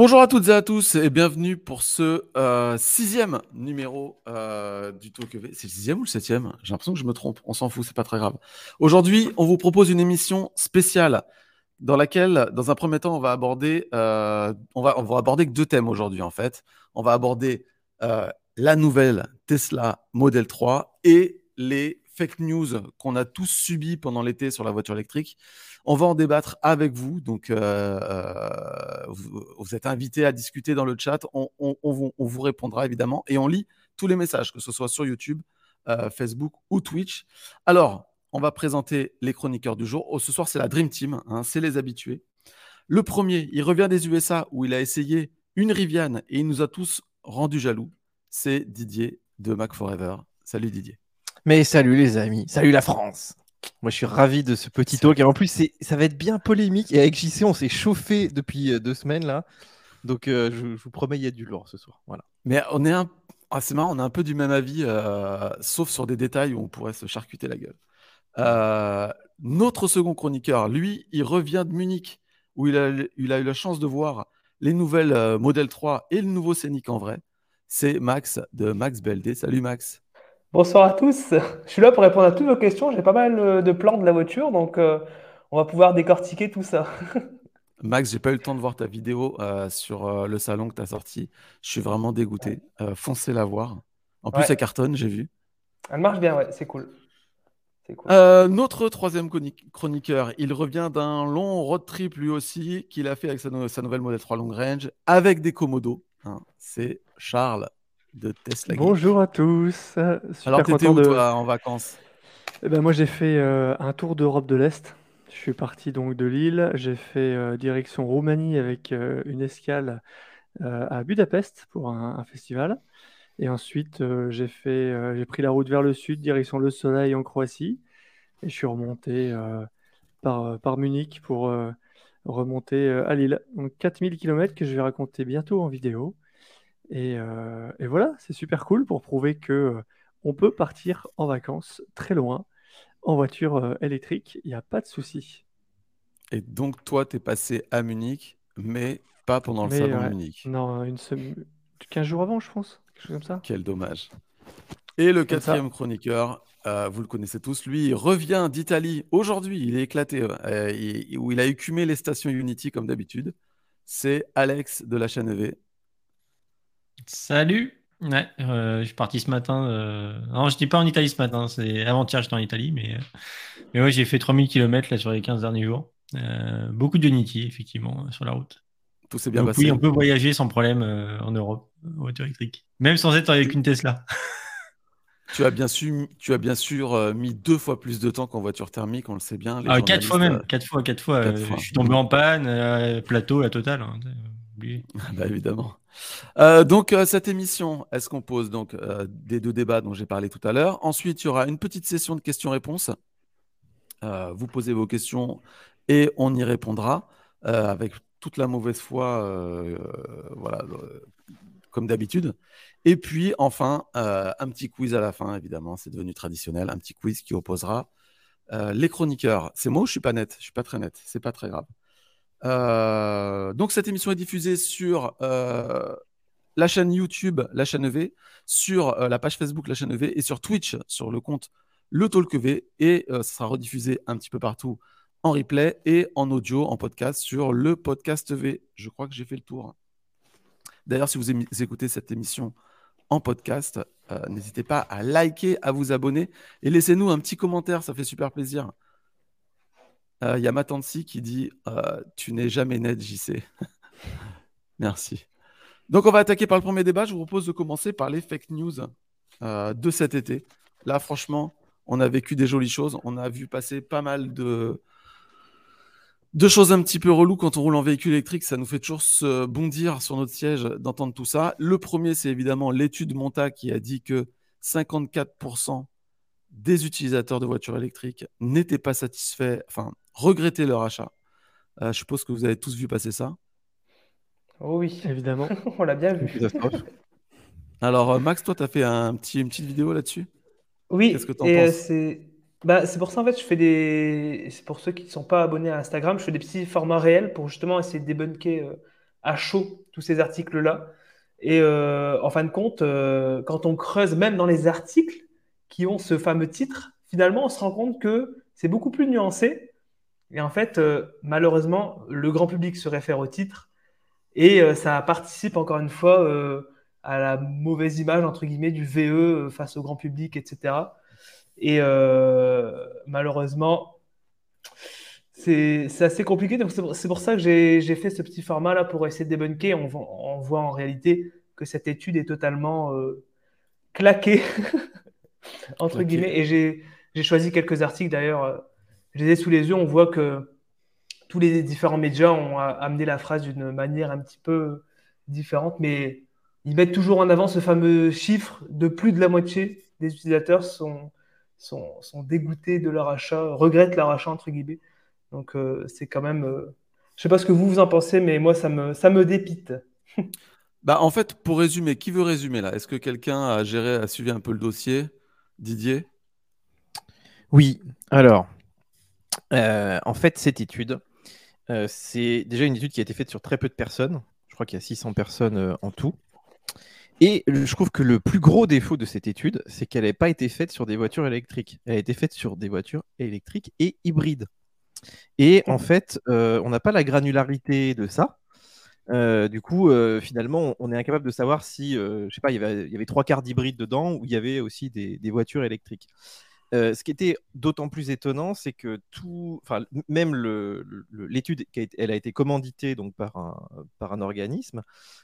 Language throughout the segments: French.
Bonjour à toutes et à tous et bienvenue pour ce euh, sixième numéro euh, du Talk EV. C'est le sixième ou le septième? J'ai l'impression que je me trompe. On s'en fout, c'est pas très grave. Aujourd'hui, on vous propose une émission spéciale dans laquelle, dans un premier temps, on va aborder, euh, on va, on va aborder que deux thèmes aujourd'hui en fait. On va aborder la nouvelle Tesla Model 3 et les fake news qu'on a tous subies pendant l'été sur la voiture électrique. On va en débattre avec vous. Donc, euh, euh, vous, êtes invités à discuter dans le chat. On, vous, répondra évidemment et on lit tous les messages, que ce soit sur YouTube, euh, Facebook ou Twitch. Alors, on va présenter les chroniqueurs du jour. Oh, ce soir, c'est la Dream Team. Hein, c'est les habitués. Le premier, il revient des USA où il a essayé une Rivian et il nous a tous rendus jaloux. C'est Didier de Mac Forever. Salut Didier. Mais salut les amis, salut la France. Moi, je suis ravi de ce petit talk. Et en plus, ça va être bien polémique. Et avec JC, on s'est chauffé depuis euh, deux semaines là. Donc, euh, je, vous promets, il y a du lourd ce soir. Voilà. Mais on est un. Ah, c'est marrant, on est un peu du même avis, euh, sauf sur des détails où on pourrait se charcuter la gueule. notre second chroniqueur, lui, il revient de Munich, où il a, il a eu la chance de voir les nouvelles Model 3 et le nouveau Scénic en vrai. C'est Max de Max BLD. Salut Max. Bonsoir à tous. Je suis là pour répondre à toutes vos questions. J'ai pas mal euh, de plans de la voiture, donc euh, on va pouvoir décortiquer tout ça. Max, j'ai pas eu le temps de voir ta vidéo euh, sur le salon que tu as sorti. Je suis vraiment dégoûté. foncez la voir. En plus, elle cartonne, j'ai vu. Elle marche bien, ouais, c'est cool. notre troisième chroniqueur, il revient d'un long road trip lui aussi qu'il a fait avec sa, nouvelle Model 3 Long Range avec des Komodo. Hein, c'est Charles de Tesla. Bonjour à tous. Alors, tu étais où, toi, en vacances? Eh ben, Moi, j'ai fait euh, un tour d'Europe de l'Est. Je suis parti donc de Lille. J'ai fait euh, direction Roumanie avec euh, une escale à Budapest pour un, festival. Et ensuite, j'ai fait, j'ai pris la route vers le sud, direction le Soleil en Croatie. Et je suis remonté par, par Munich pour remonter à Lille. Donc 4000 km que je vais raconter bientôt en vidéo. Euh, et, voilà, c'est super cool pour prouver que euh, on peut partir en vacances très loin en voiture euh, électrique, il n'y a pas de souci. Et donc toi, tu es passé à Munich, mais pas pendant le salon de Munich. Non, une semaine, 15 jours avant, je pense, quelque chose comme ça. Quel dommage. Et le quatrième chroniqueur, vous le connaissez tous, lui, il revient d'Italie aujourd'hui, il est éclaté, où il a écumé les stations Unity comme d'habitude. C'est Alex de la chaîne EV. Salut. Ouais, euh, je suis parti ce matin. Euh, non, je n'étais pas en Italie ce matin. C'est avant-hier, j'étais en Italie, mais, euh, mais ouais, j'ai fait 3000 km là sur les 15 derniers jours. beaucoup de Unity, effectivement, sur la route. Tout s'est bien passé. Oui, on peut voyager sans problème en Europe en voiture électrique, même sans être avec une Tesla. Tu as bien, su, tu as bien sûr mis deux fois plus de temps qu'en voiture thermique, on le sait bien. Ah, quatre fois même, quatre fois, quatre fois. Je suis tombé en panne, plateau, la totale. Hein, bah, évidemment. Euh, donc, euh, cette émission, elle se compose donc, euh, des deux débats dont j'ai parlé tout à l'heure? Ensuite, il y aura une petite session de questions-réponses. vous posez vos questions et on y répondra avec toute la mauvaise foi, voilà, comme d'habitude. Et puis, enfin, un petit quiz à la fin, évidemment, c'est devenu traditionnel, un petit quiz qui opposera les chroniqueurs. C'est moi ou je suis pas net? Je suis pas très net, c'est pas très grave. Euh, donc cette émission est diffusée sur euh, la chaîne YouTube, la chaîne EV, sur euh, la page Facebook, la chaîne EV, et sur Twitch, sur le compte Le Talk EV, et ça sera rediffusé un petit peu partout en replay et en audio, en podcast sur le podcast EV. Je crois que j'ai fait le tour. D'ailleurs, si vous écoutez cette émission en podcast, n'hésitez pas à liker, à vous abonner et laissez-nous un petit commentaire, ça fait super plaisir. Euh, il y a ma tante qui dit euh, Tu n'es jamais net, JC. Merci. Donc, on va attaquer par le premier débat. Je vous propose de commencer par les fake news euh, de cet été. Là, franchement, on a vécu des jolies choses. On a vu passer pas mal de, de choses un petit peu reloues quand on roule en véhicule électrique. Ça nous fait toujours se bondir sur notre siège d'entendre tout ça. Le premier, c'est évidemment l'étude Monta qui a dit que 54% des utilisateurs de voitures électriques n'étaient pas satisfaits, enfin, regrettaient leur achat. Euh, je suppose que vous avez tous vu passer ça. Oh oui, évidemment. On l'a bien vu. Alors, euh, Max, toi, tu as fait un petit, une petite vidéo là-dessus? Oui, Qu'est-ce que tu en euh, c'est... Bah, c'est pour ça, en fait, je fais des. C'est pour ceux qui ne sont pas abonnés à Instagram, je fais des petits formats réels pour justement essayer de débunker à chaud tous ces articles-là. Et en fin de compte, quand on creuse même dans les articles qui ont ce fameux titre, finalement, on se rend compte que c'est beaucoup plus nuancé. Et en fait, malheureusement, le grand public se réfère au titre et ça participe encore une fois à la mauvaise image, entre guillemets, du VE face au grand public, etc. Et euh, malheureusement, c'est assez compliqué. C'est pour, ça que j'ai fait ce petit format-là pour essayer de débunker. On, on, voit en réalité que cette étude est totalement euh, claquée, entre guillemets. Et j'ai choisi quelques articles d'ailleurs. Je les ai sous les yeux. On voit que tous les différents médias ont amené la phrase d'une manière un petit peu différente, mais ils mettent toujours en avant ce fameux chiffre de plus de la moitié des utilisateurs sont, sont, sont dégoûtés de leur achat, regrettent leur achat, entre guillemets. Donc, euh, c'est quand même. Euh, je sais pas ce que vous, vous en pensez, mais moi, ça me, ça me dépite. bah, en fait, pour résumer, qui veut résumer là? Est-ce que quelqu'un a géré, a suivi un peu le dossier? Didier? Oui. Alors, en fait, cette étude, c'est déjà une étude qui a été faite sur très peu de personnes. Je crois qu'il y a 600 personnes en tout. Et je trouve que le plus gros défaut de cette étude, c'est qu'elle n'a pas été faite sur des voitures électriques. Elle a été faite sur des voitures électriques et hybrides. Et en fait, euh, on n'a pas la granularité de ça. Euh, du coup, euh, finalement, on est incapable de savoir si, je sais pas, il y avait, trois quarts d'hybrides dedans ou il y avait aussi des voitures électriques. Euh, ce qui était d'autant plus étonnant, c'est que tout, enfin, même l'étude, elle a été commanditée donc par un, par un organisme,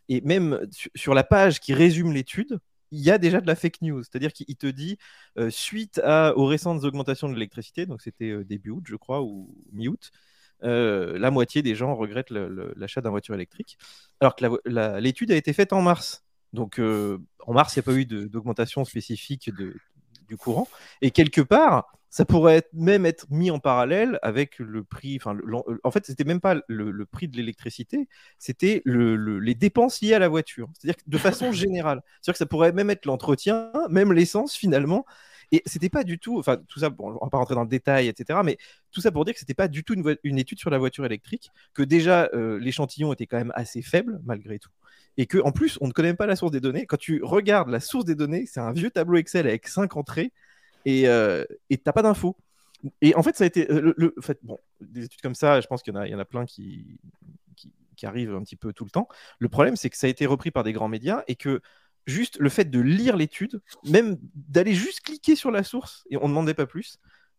et même sur la page qui résume l'étude, il y a déjà de la fake news, c'est-à-dire qu'il te dit euh, suite à, aux récentes augmentations de l'électricité, donc c'était euh, début août, je crois, ou mi-août, la moitié des gens regrettent l'achat d'un voiture électrique, alors que l'étude a été faite en mars. Donc en mars, il n'y a pas eu d'augmentation spécifique de, du courant. Et quelque part, ça pourrait même être mis en parallèle avec le prix. Enfin, en fait, c'était même pas le, prix de l'électricité, c'était les dépenses liées à la voiture. C'est-à-dire de façon générale. C'est-à-dire que ça pourrait même être l'entretien, même l'essence finalement. Et c'était pas du tout, enfin tout ça, bon, on va pas rentrer dans le détail, etc. Mais tout ça pour dire que c'était pas du tout une, étude sur la voiture électrique, que déjà euh, l'échantillon était quand même assez faible malgré tout et que en plus on ne connaît même pas la source des données. Quand tu regardes la source des données, c'est un vieux tableau Excel avec cinq entrées et euh, tu n'as pas d'infos. Et en fait, ça a été euh, le, fait, bon, des études comme ça, je pense qu'il y en a, en plein qui, qui, arrivent un petit peu tout le temps. Le problème, c'est que ça a été repris par des grands médias et que juste le fait de lire l'étude, même d'aller juste cliquer sur la source et on ne demandait pas plus,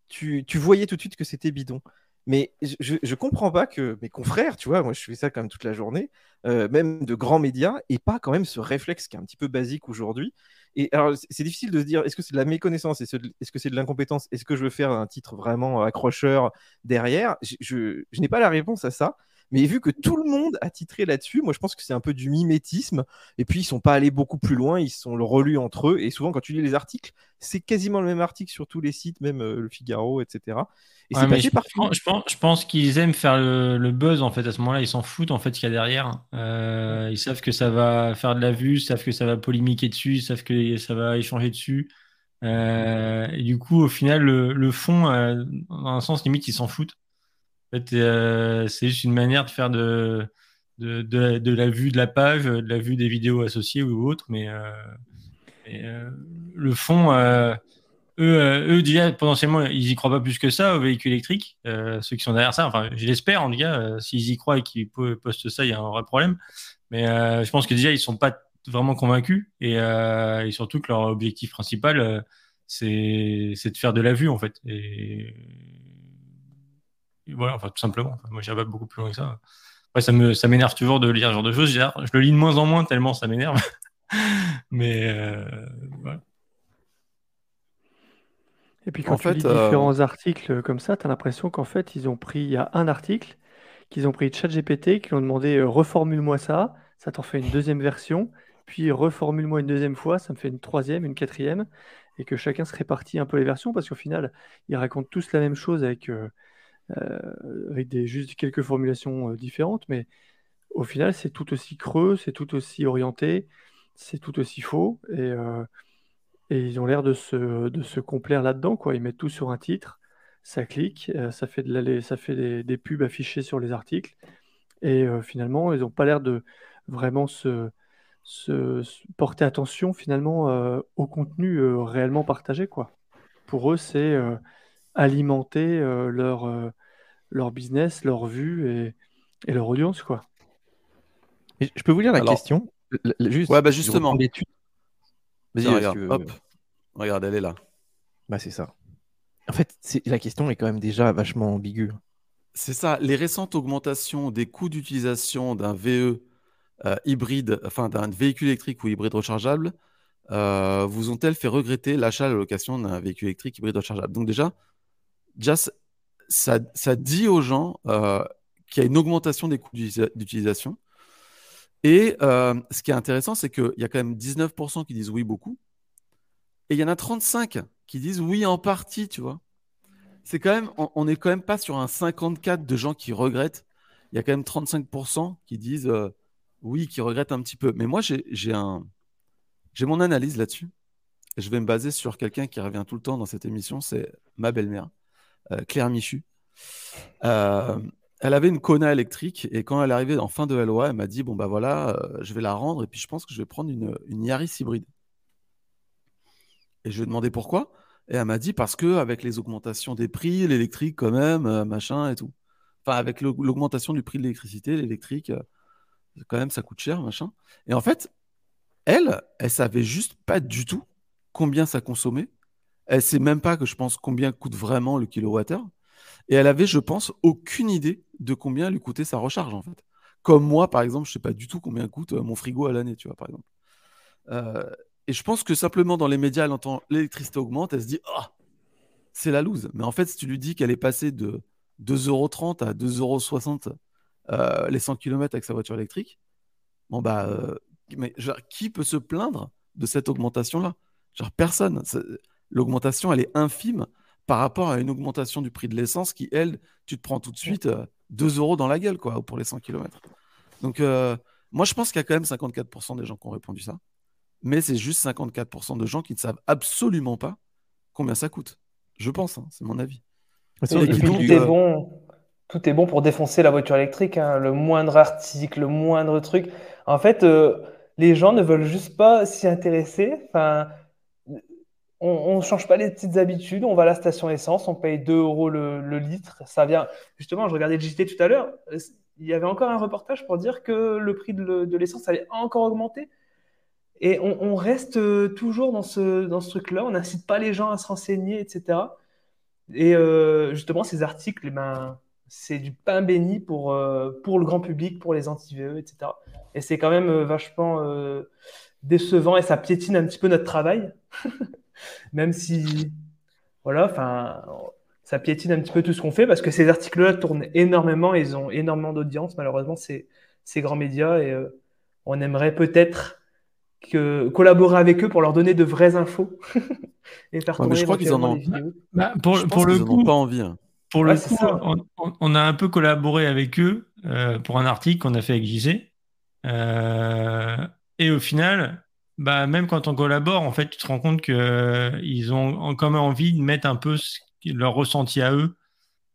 tu, tu voyais tout de suite que c'était bidon. Mais je, ne comprends pas que mes confrères, tu vois, moi je fais ça quand même toute la journée, euh, même de grands médias, et pas quand même ce réflexe qui est un petit peu basique aujourd'hui. Et alors c'est difficile de se dire, est-ce que c'est de la méconnaissance, est-ce que c'est de l'incompétence, est-ce que je veux faire un titre vraiment accrocheur derrière? Je, je n'ai pas la réponse à ça. Mais vu que tout le monde a titré là-dessus, moi je pense que c'est un peu du mimétisme. Et puis ils sont pas allés beaucoup plus loin, ils sont relus entre eux. Et souvent quand tu lis les articles, c'est quasiment le même article sur tous les sites, même euh, le Figaro, etc. Et je, partout. Je pense, je pense qu'ils aiment faire le, buzz en fait. À ce moment-là, ils s'en foutent en fait ce qu'il y a derrière. Euh, ils savent que ça va faire de la vue, ils savent que ça va polémiquer dessus, ils savent que ça va échanger dessus. Euh, et du coup, au final, le, le fond, dans un sens limite, ils s'en foutent. En fait, euh, c'est juste une manière de faire de, de, de, la, vue de la page, de la vue des vidéos associées ou autres, mais, euh, euh, le fond, eux, eux, déjà, potentiellement, ils y croient pas plus que ça aux véhicules électriques, ceux qui sont derrière ça. Enfin, je l'espère, en tout cas, s'ils y croient et qu'ils postent ça, il y a un vrai problème. Mais je pense que déjà, ils sont pas vraiment convaincus et, et surtout que leur objectif principal, c'est de faire de la vue, en fait. Et voilà, enfin, tout simplement. moi, j'irai pas beaucoup plus loin que ça. Après, ça me, ça m'énerve toujours de lire ce genre de choses. Je le lis de moins en moins tellement ça m'énerve. Mais euh, voilà. Et puis quand tu lis euh, différents articles comme ça, tu as l'impression qu'en fait, ils ont pris, il y a un article, qu'ils ont pris ChatGPT, qui ont demandé euh, reformule-moi ça, ça t'en fait une deuxième version, puis reformule-moi une deuxième fois, ça me fait une troisième, une quatrième, et que chacun se répartit un peu les versions, parce qu'au final, ils racontent tous la même chose avec, euh, avec des, juste quelques formulations euh, différentes, mais au final, c'est tout aussi creux, c'est tout aussi orienté, c'est tout aussi faux, et, euh, et ils ont l'air de se, de se complaire là-dedans. Ils mettent tout sur un titre, ça clique, ça fait, de ça fait des, pubs affichées sur les articles, Et euh, finalement, ils n'ont pas l'air de vraiment se, se, porter attention finalement euh, au contenu réellement partagé. Quoi. Pour eux, c'est alimenter leur, leur business, leur vue et, et leur audience. Quoi. je peux vous lire la question? Juste, ouais, bah justement. Vas-y, regarde, hop. Regarde, elle est là. Bah, c'est ça. En fait, la question est quand même déjà vachement ambiguë. C'est ça. Les récentes augmentations des coûts d'utilisation d'un VE euh, hybride, enfin d'un véhicule électrique ou hybride rechargeable, euh, vous ont-elles fait regretter l'achat à la location d'un véhicule électrique hybride rechargeable? Donc déjà, déjà ça, dit aux gens euh, qu'il y a une augmentation des coûts d'utilisation. Et ce qui est intéressant, c'est qu'il y a quand même 19% qui disent oui beaucoup. Et il y en a 35 qui disent oui en partie, tu vois. C'est quand on n'est quand même pas sur un 54 de gens qui regrettent. Il y a quand même 35% qui disent euh, oui, qui regrettent un petit peu. Mais moi, j'ai un, j'ai mon analyse là-dessus. Je vais me baser sur quelqu'un qui revient tout le temps dans cette émission, c'est ma belle-mère, euh, Claire Michu. Euh, elle avait une Kona électrique et quand elle arrivée en fin de LOA, elle m'a dit bon bah voilà, je vais la rendre et puis je pense que je vais prendre une, une Yaris hybride. Et je lui ai demandé pourquoi. Et elle m'a dit parce que avec les augmentations des prix, l'électrique quand même, euh, machin et tout. Enfin, avec l'augmentation du prix de l'électricité, l'électrique, euh, quand même, ça coûte cher, machin. Et en fait, elle, elle savait juste pas du tout combien ça consommait. Elle sait même pas que je pense combien coûte vraiment le kilowattheure. Et elle avait, je pense, aucune idée de combien lui coûtait sa recharge, en fait. Comme moi, par exemple, je sais pas du tout combien coûte euh, mon frigo à l'année, tu vois, par exemple. Et je pense que simplement dans les médias, elle entend l'électricité augmente, elle se dit Ah, c'est la loose. Mais en fait, si tu lui dis qu'elle est passée de 2,30€ à 2,60€ euh, les 100 km avec sa voiture électrique, bon bah, euh, mais qui peut se plaindre de cette augmentation-là? Genre personne. L'augmentation, elle est infime par rapport à une augmentation du prix de l'essence qui, elle, tu te prends tout de suite 2 euh, euros dans la gueule quoi, pour les 100 km. Donc, moi, je pense qu'il y a quand même 54% des gens qui ont répondu ça mais c'est juste 54% de gens qui ne savent absolument pas combien ça coûte. Je pense, hein, c'est mon avis. tout, est euh, bon, tout est bon pour défoncer la voiture électrique. Hein. Le moindre article, le moindre truc. En fait, euh, les gens ne veulent juste pas s'y intéresser. Enfin, on ne change pas les petites habitudes. On va à la station essence, on paye 2 euros le, litre. Ça vient. Justement, je regardais le JT tout à l'heure. Il y avait encore un reportage pour dire que le prix de, l'essence allait encore augmenter. Et on, reste euh, toujours dans ce, truc-là, on n'incite pas les gens à se renseigner, etc. Et euh, justement, ces articles, eh ben, c'est du pain béni pour, euh, pour le grand public, pour les anti-VE, etc. Et c'est quand même vachement décevant et ça piétine un petit peu notre travail, même si, voilà, enfin, ça piétine un petit peu tout ce qu'on fait parce que ces articles-là tournent énormément, ils ont énormément d'audience, malheureusement, ces, ces grands médias et on aimerait peut-être que, collaborer avec eux pour leur donner de vraies infos et faire tourner je crois qu'ils en ont bah, pour, pour le coup, pas envie. Hein. Pour le coup, on, a un peu collaboré avec eux euh, pour un article qu'on a fait avec JC. Euh, et au final, bah, même quand on collabore, en fait, tu te rends compte qu'ils euh, ont quand même envie de mettre un peu leur ressenti à eux.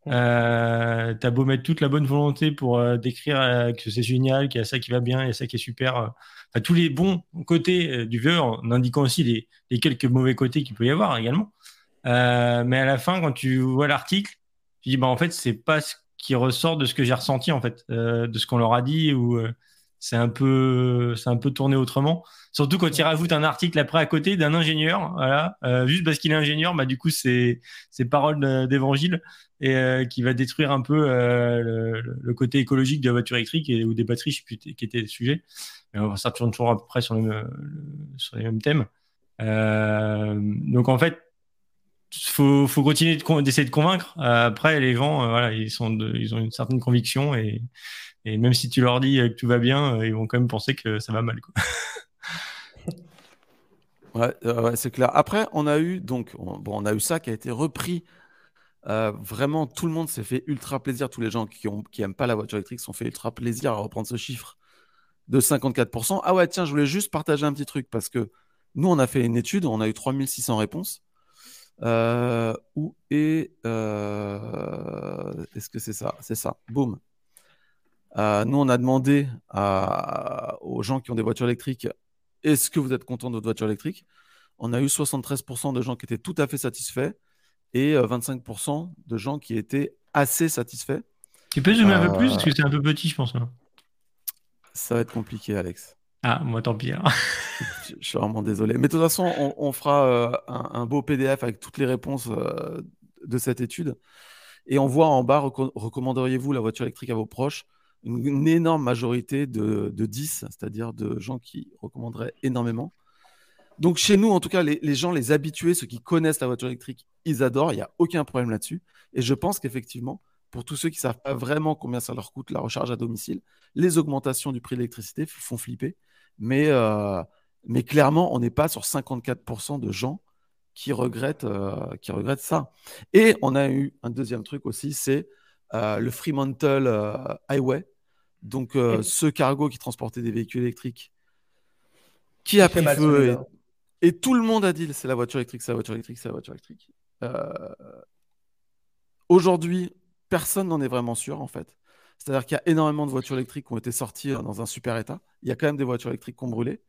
Euh, T'as beau mettre toute la bonne volonté pour euh, décrire que c'est génial, qu'il y a ça qui va bien, il y a ça qui est super tous les bons côtés euh, du vieux, en indiquant aussi les, quelques mauvais côtés qu'il peut y avoir également. Euh, mais à la fin, quand tu vois l'article, tu dis bah en fait c'est pas ce qui ressort de ce que j'ai ressenti en fait, euh, de ce qu'on leur a dit ou c'est un peu c'est un peu tourné autrement. Surtout quand il rajoute un article après à côté d'un ingénieur, voilà, juste parce qu'il est ingénieur, bah du coup c'est c'est parole d'évangile et qui va détruire un peu le, côté écologique de la voiture électrique ou des batteries, je sais plus qui était le sujet ça tourne toujours à peu près sur, sur les mêmes thèmes. Euh, donc en fait, faut, faut continuer d'essayer de, convaincre. après, les gens, euh, voilà, ils, ils ont une certaine conviction et, et, même si tu leur dis que tout va bien, euh, ils vont quand même penser que ça va mal. Quoi. ouais, c'est clair. Après, on a eu donc, bon, on a eu ça qui a été repris. vraiment, tout le monde s'est fait ultra plaisir. Tous les gens qui, ont, qui aiment pas la voiture électrique sont fait ultra plaisir à reprendre ce chiffre de 54%. Ah ouais, tiens, je voulais juste partager un petit truc parce que nous, on a fait une étude, on a eu 3600 réponses. Euh, où est. Euh, est-ce que c'est ça? C'est ça. Boum. Euh, nous, on a demandé à- aux gens qui ont des voitures électriques est-ce que vous êtes content de votre voiture électrique? On a eu 73% de gens qui étaient tout à fait satisfaits et euh, 25% de gens qui étaient assez satisfaits. Tu peux zoomer un peu plus? Euh, parce que c'est un peu petit, je pense. là. Ça va être compliqué, Alex. Ah, moi tant pis. alors. Je je suis vraiment désolé. Mais de toute façon, on, on fera euh, un, un beau PDF avec toutes les réponses euh, de cette étude. Et on voit en bas, reco- recommanderiez-vous la voiture électrique à vos proches? Une, énorme majorité de, de 10, c'est-à-dire de gens qui recommanderaient énormément. Donc chez nous, en tout cas, les, les gens, les habitués, ceux qui connaissent la voiture électrique, ils adorent. Il n'y a aucun problème là-dessus. Et je pense qu'effectivement, pour tous ceux qui ne savent pas vraiment combien ça leur coûte la recharge à domicile, les augmentations du prix de l'électricité font flipper. Mais, euh, mais clairement, on n'est pas sur 54% de gens qui regrettent, euh, qui regrettent ça. Et on a eu un deuxième truc aussi, c'est euh, le Fremantle euh, Highway. Donc, euh, ce cargo qui transportait des véhicules électriques qui a pris feu. Et, celui-là. et tout le monde a dit c'est la voiture électrique, c'est la voiture électrique, c'est la voiture électrique. Euh, Aujourd'hui, personne n'en est vraiment sûr, en fait. C'est-à-dire qu'il y a énormément de voitures électriques qui ont été sorties euh, dans un super état. Il y a quand même des voitures électriques qui ont brûlé.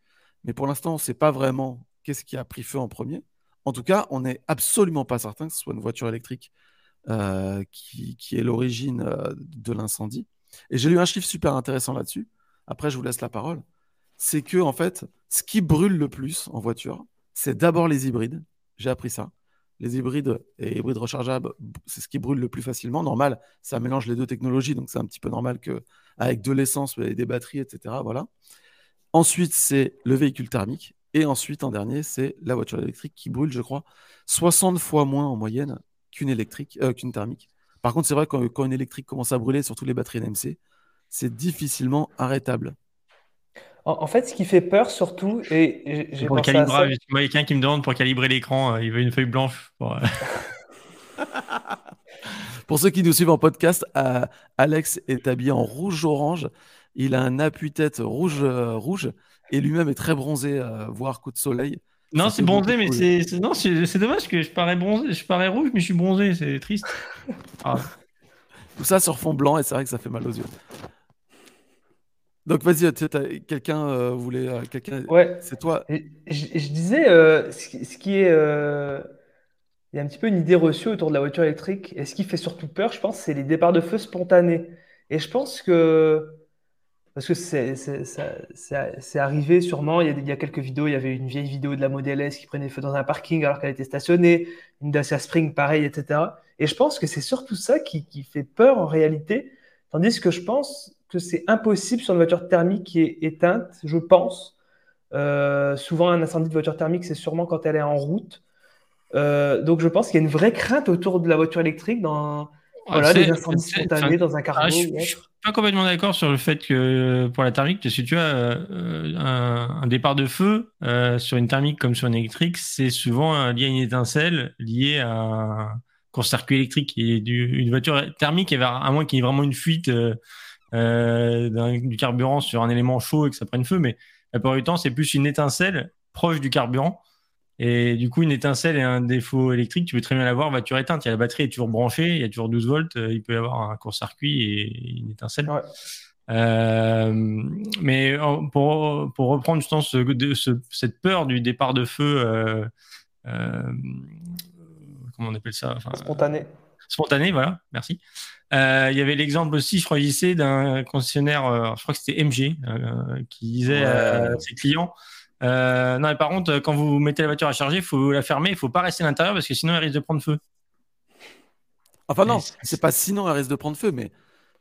Mais pour l'instant, on ne sait pas vraiment qu'est-ce qui a pris feu en premier. En tout cas, on n'est absolument pas certain que ce soit une voiture électrique euh, qui, qui est l'origine euh, de l'incendie. Et j'ai lu un chiffre super intéressant là-dessus. Après, je vous laisse la parole. C'est que, en fait, ce qui brûle le plus en voiture, c'est d'abord les hybrides. J'ai appris ça. Les hybrides et hybrides rechargeables, c'est ce qui brûle le plus facilement. Normal, ça mélange les deux technologies, donc c'est un petit peu normal que avec de l'essence et des batteries, etc. Voilà. Ensuite, c'est le véhicule thermique. Et ensuite, en dernier, c'est la voiture électrique qui brûle, je crois, 60 fois moins en moyenne qu'une électrique, euh, qu'une thermique. Par contre, c'est vrai que quand, une électrique commence à brûler, surtout les batteries NMC, c'est difficilement arrêtable. En, en fait, ce qui fait peur surtout, et j'ai- pour le pensé à ça. calibrage. Moi, il y a quelqu'un qui me demande pour calibrer l'écran, euh, il veut une feuille blanche. pour, euh, Pour ceux qui nous suivent en podcast, euh, Alex est habillé en rouge-orange. Il a un appui-tête rouge, euh, rouge et lui-même est très bronzé, euh, voire coup de soleil. Non, c'est bronzé, mais c'est non, c'est c'est dommage que je parais bronzé, je parais rouge, mais je suis bronzé, c'est triste. Ah. Tout ça sur fond blanc et c'est vrai que ça fait mal aux yeux. Donc vas-y, tu- t'as- quelqu'un euh, voulait, euh, quelqu'un, Ouais. c'est toi. Je, je disais, euh, ce, qui- ce qui est. euh, il y a un petit peu une idée reçue autour de la voiture électrique. Et ce qui fait surtout peur, je pense, c'est les départs de feu spontanés. Et je pense que. Parce que c'est arrivé sûrement, il y, a, il y a quelques vidéos, il y avait une vieille vidéo de la Model S qui prenait feu dans un parking alors qu'elle était stationnée, une Dacia Spring pareil, etc. Et je pense que c'est surtout ça qui, qui fait peur en réalité, tandis que je pense que c'est impossible sur une voiture thermique qui est éteinte, je pense. Euh, souvent, un incendie de voiture thermique, c'est sûrement quand elle est en route. Euh, donc, je pense qu'il y a une vraie crainte autour de la voiture électrique dans voilà, C'est- des incendies spontanés dans un cargo Ah, je, ou je suis autre. pas complètement d'accord sur le fait que pour la thermique, parce que tu as euh, un, un départ de feu euh, sur une thermique comme sur une électrique, c'est souvent euh, lié à une étincelle, lié à un court-circuit électrique. Et du, une voiture thermique, à moins qu'il y ait vraiment une fuite euh, euh, du carburant sur un élément chaud et que ça prenne feu, mais la plupart du temps, c'est plus une étincelle proche du carburant. Et du coup, une étincelle et un défaut électrique, tu peux très bien l'avoir voiture éteinte. Il y a la batterie est toujours branchée, il y a toujours 12 volts, euh, il peut y avoir un court-circuit et une étincelle. Ouais. Euh, mais pour, pour reprendre justement ce, de- ce- cette peur du départ de feu, euh, euh, comment on appelle ça Enfin, Spontané. spontané, voilà, merci. Il y avait l'exemple aussi, je crois, d'un concessionnaire, je crois que c'était MG, qui disait Ouais. à ses clients euh, Non, mais par contre, quand vous mettez la voiture à charger, il faut la fermer, il faut pas rester à l'intérieur parce que sinon, elle risque de prendre feu. Enfin non, c'est- pas sinon elle risque de prendre feu, mais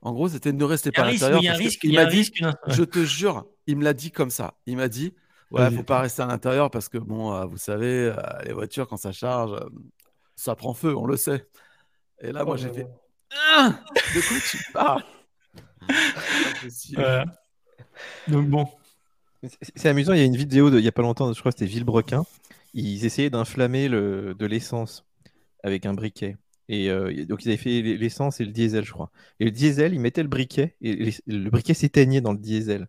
en gros c'était ne restez pas à l'intérieur. oui, il y a un risque, il y a m'a un dit, risque. je te jure, il me l'a dit comme ça. Il m'a dit, ouais, Vas-y. faut pas rester à l'intérieur parce que bon, euh, vous savez, euh, les voitures quand ça charge, euh, ça prend feu, on le sait. Et là, moi j'ai fait. Ah de quoi tu parles? Voilà. Donc bon. C'est amusant, il y a une vidéo de, il y a pas longtemps, je crois que c'était Villebrequin. Ils essayaient d'inflammer le, de l'essence avec un briquet. Et euh, donc ils avaient fait l'essence et le diesel, je crois. Et le diesel, ils mettaient le briquet et les- le briquet s'éteignait dans le diesel.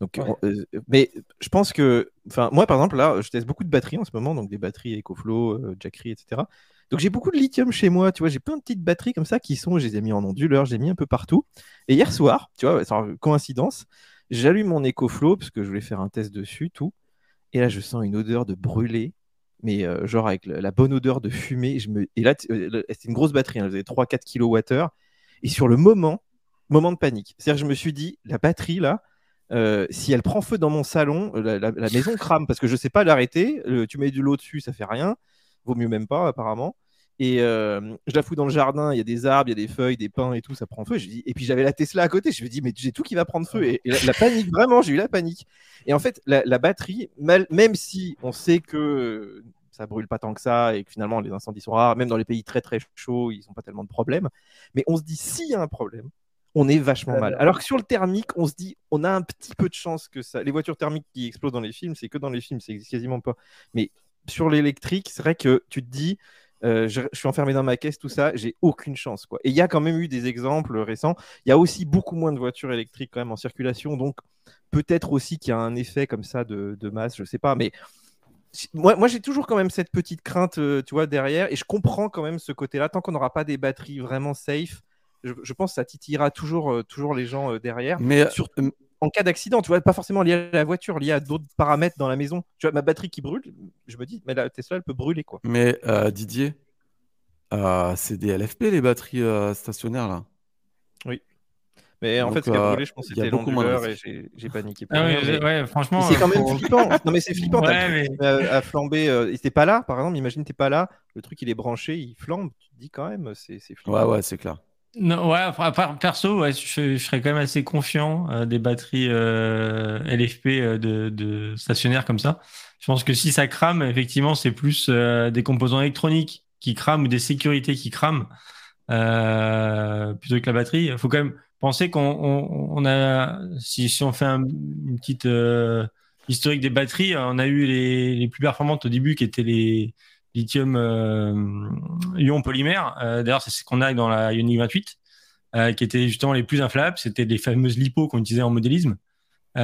Donc, Ouais. euh, mais je pense que, enfin, moi par exemple, là, je teste beaucoup de batteries en ce moment, donc des batteries EcoFlow, euh, Jackery, etc. Donc j'ai beaucoup de lithium chez moi, tu vois, j'ai plein de petites batteries comme ça qui sont, je les ai mis en onduleur, j'ai mis un peu partout. Et hier soir, tu vois, coïncidence, j'allume mon EcoFlow parce que je voulais faire un test dessus, tout. Et là, je sens une odeur de brûlé, mais euh, genre avec la, bonne odeur de fumée. Je me... Et là, euh, c'était une grosse batterie, hein, 3-4 kWh. Et sur le moment, moment de panique. C'est-à-dire je me suis dit, la batterie là, euh, si elle prend feu dans mon salon, la, maison crame parce que je ne sais pas l'arrêter. tu mets de l'eau dessus, ça fait rien. Vaut mieux même pas, apparemment. Et euh, je la fous dans le jardin, il y a des arbres, il y a des feuilles, des pins et tout, ça prend feu. Je dis, et puis j'avais la Tesla à côté, je me dis, mais j'ai tout qui va prendre feu. Et, la, panique, vraiment, j'ai eu la panique. Et en fait, la, batterie, même si on sait que ça brûle pas tant que ça et que finalement les incendies sont rares, même dans les pays très très chauds, ils n'ont pas tellement de problèmes. Mais on se dit, s'il y a un problème, on est vachement mal. Alors que sur le thermique, on se dit, on a un petit peu de chance que ça. Les voitures thermiques qui explosent dans les films, c'est que dans les films, c'est quasiment pas. Mais sur l'électrique, c'est vrai que tu te dis, euh, je, suis enfermé dans ma caisse, tout ça, j'ai aucune chance. Quoi. Et il y a quand même eu des exemples récents. Il y a aussi beaucoup moins de voitures électriques quand même en circulation, donc peut-être aussi qu'il y a un effet comme ça de, masse, je sais pas, mais moi, moi j'ai toujours quand même cette petite crainte, euh, tu vois, derrière, et je comprends quand même ce côté-là. Tant qu'on n'aura pas des batteries vraiment safe, je, pense que ça titillera toujours, euh, toujours les gens derrière. Mais en cas d'accident, tu vois, pas forcément lié à la voiture, lié à d'autres paramètres dans la maison. Tu vois, ma batterie qui brûle, je me dis, mais la Tesla, elle peut brûler, quoi. Mais euh, Didier, euh, c'est des LFP, les batteries euh, stationnaires, là. Oui. Mais en fait, ce qui a brûlé, je pense que c'était l'onduleur et j'ai paniqué. Ah ouais, franchement. C'est quand même flippant. non, mais c'est flippant. Ouais, mais... à, flamber. il était pas là, par exemple. Imagine, t'es pas là. Le truc, il est branché, il flambe. Tu te dis quand même, c'est flippant. Ouais, ouais, c'est clair. Non, ouais, perso, ouais, je, serais quand même assez confiant euh, des batteries euh, LFP euh, de, de, stationnaires comme ça. Je pense que si ça crame, effectivement, c'est plus des composants électroniques qui crament ou des sécurités qui crament plutôt que la batterie. Il faut quand même penser qu'on on, a, si, si, on fait un, une petite historique des batteries, on a eu les, les plus performantes au début qui étaient les lithium euh, ion polymère. Euh, d'ailleurs, c'est ce qu'on a dans la Ioniq 28, euh, qui étaient justement les plus inflammables. C'était les fameuses lipos qu'on utilisait en modélisme. Où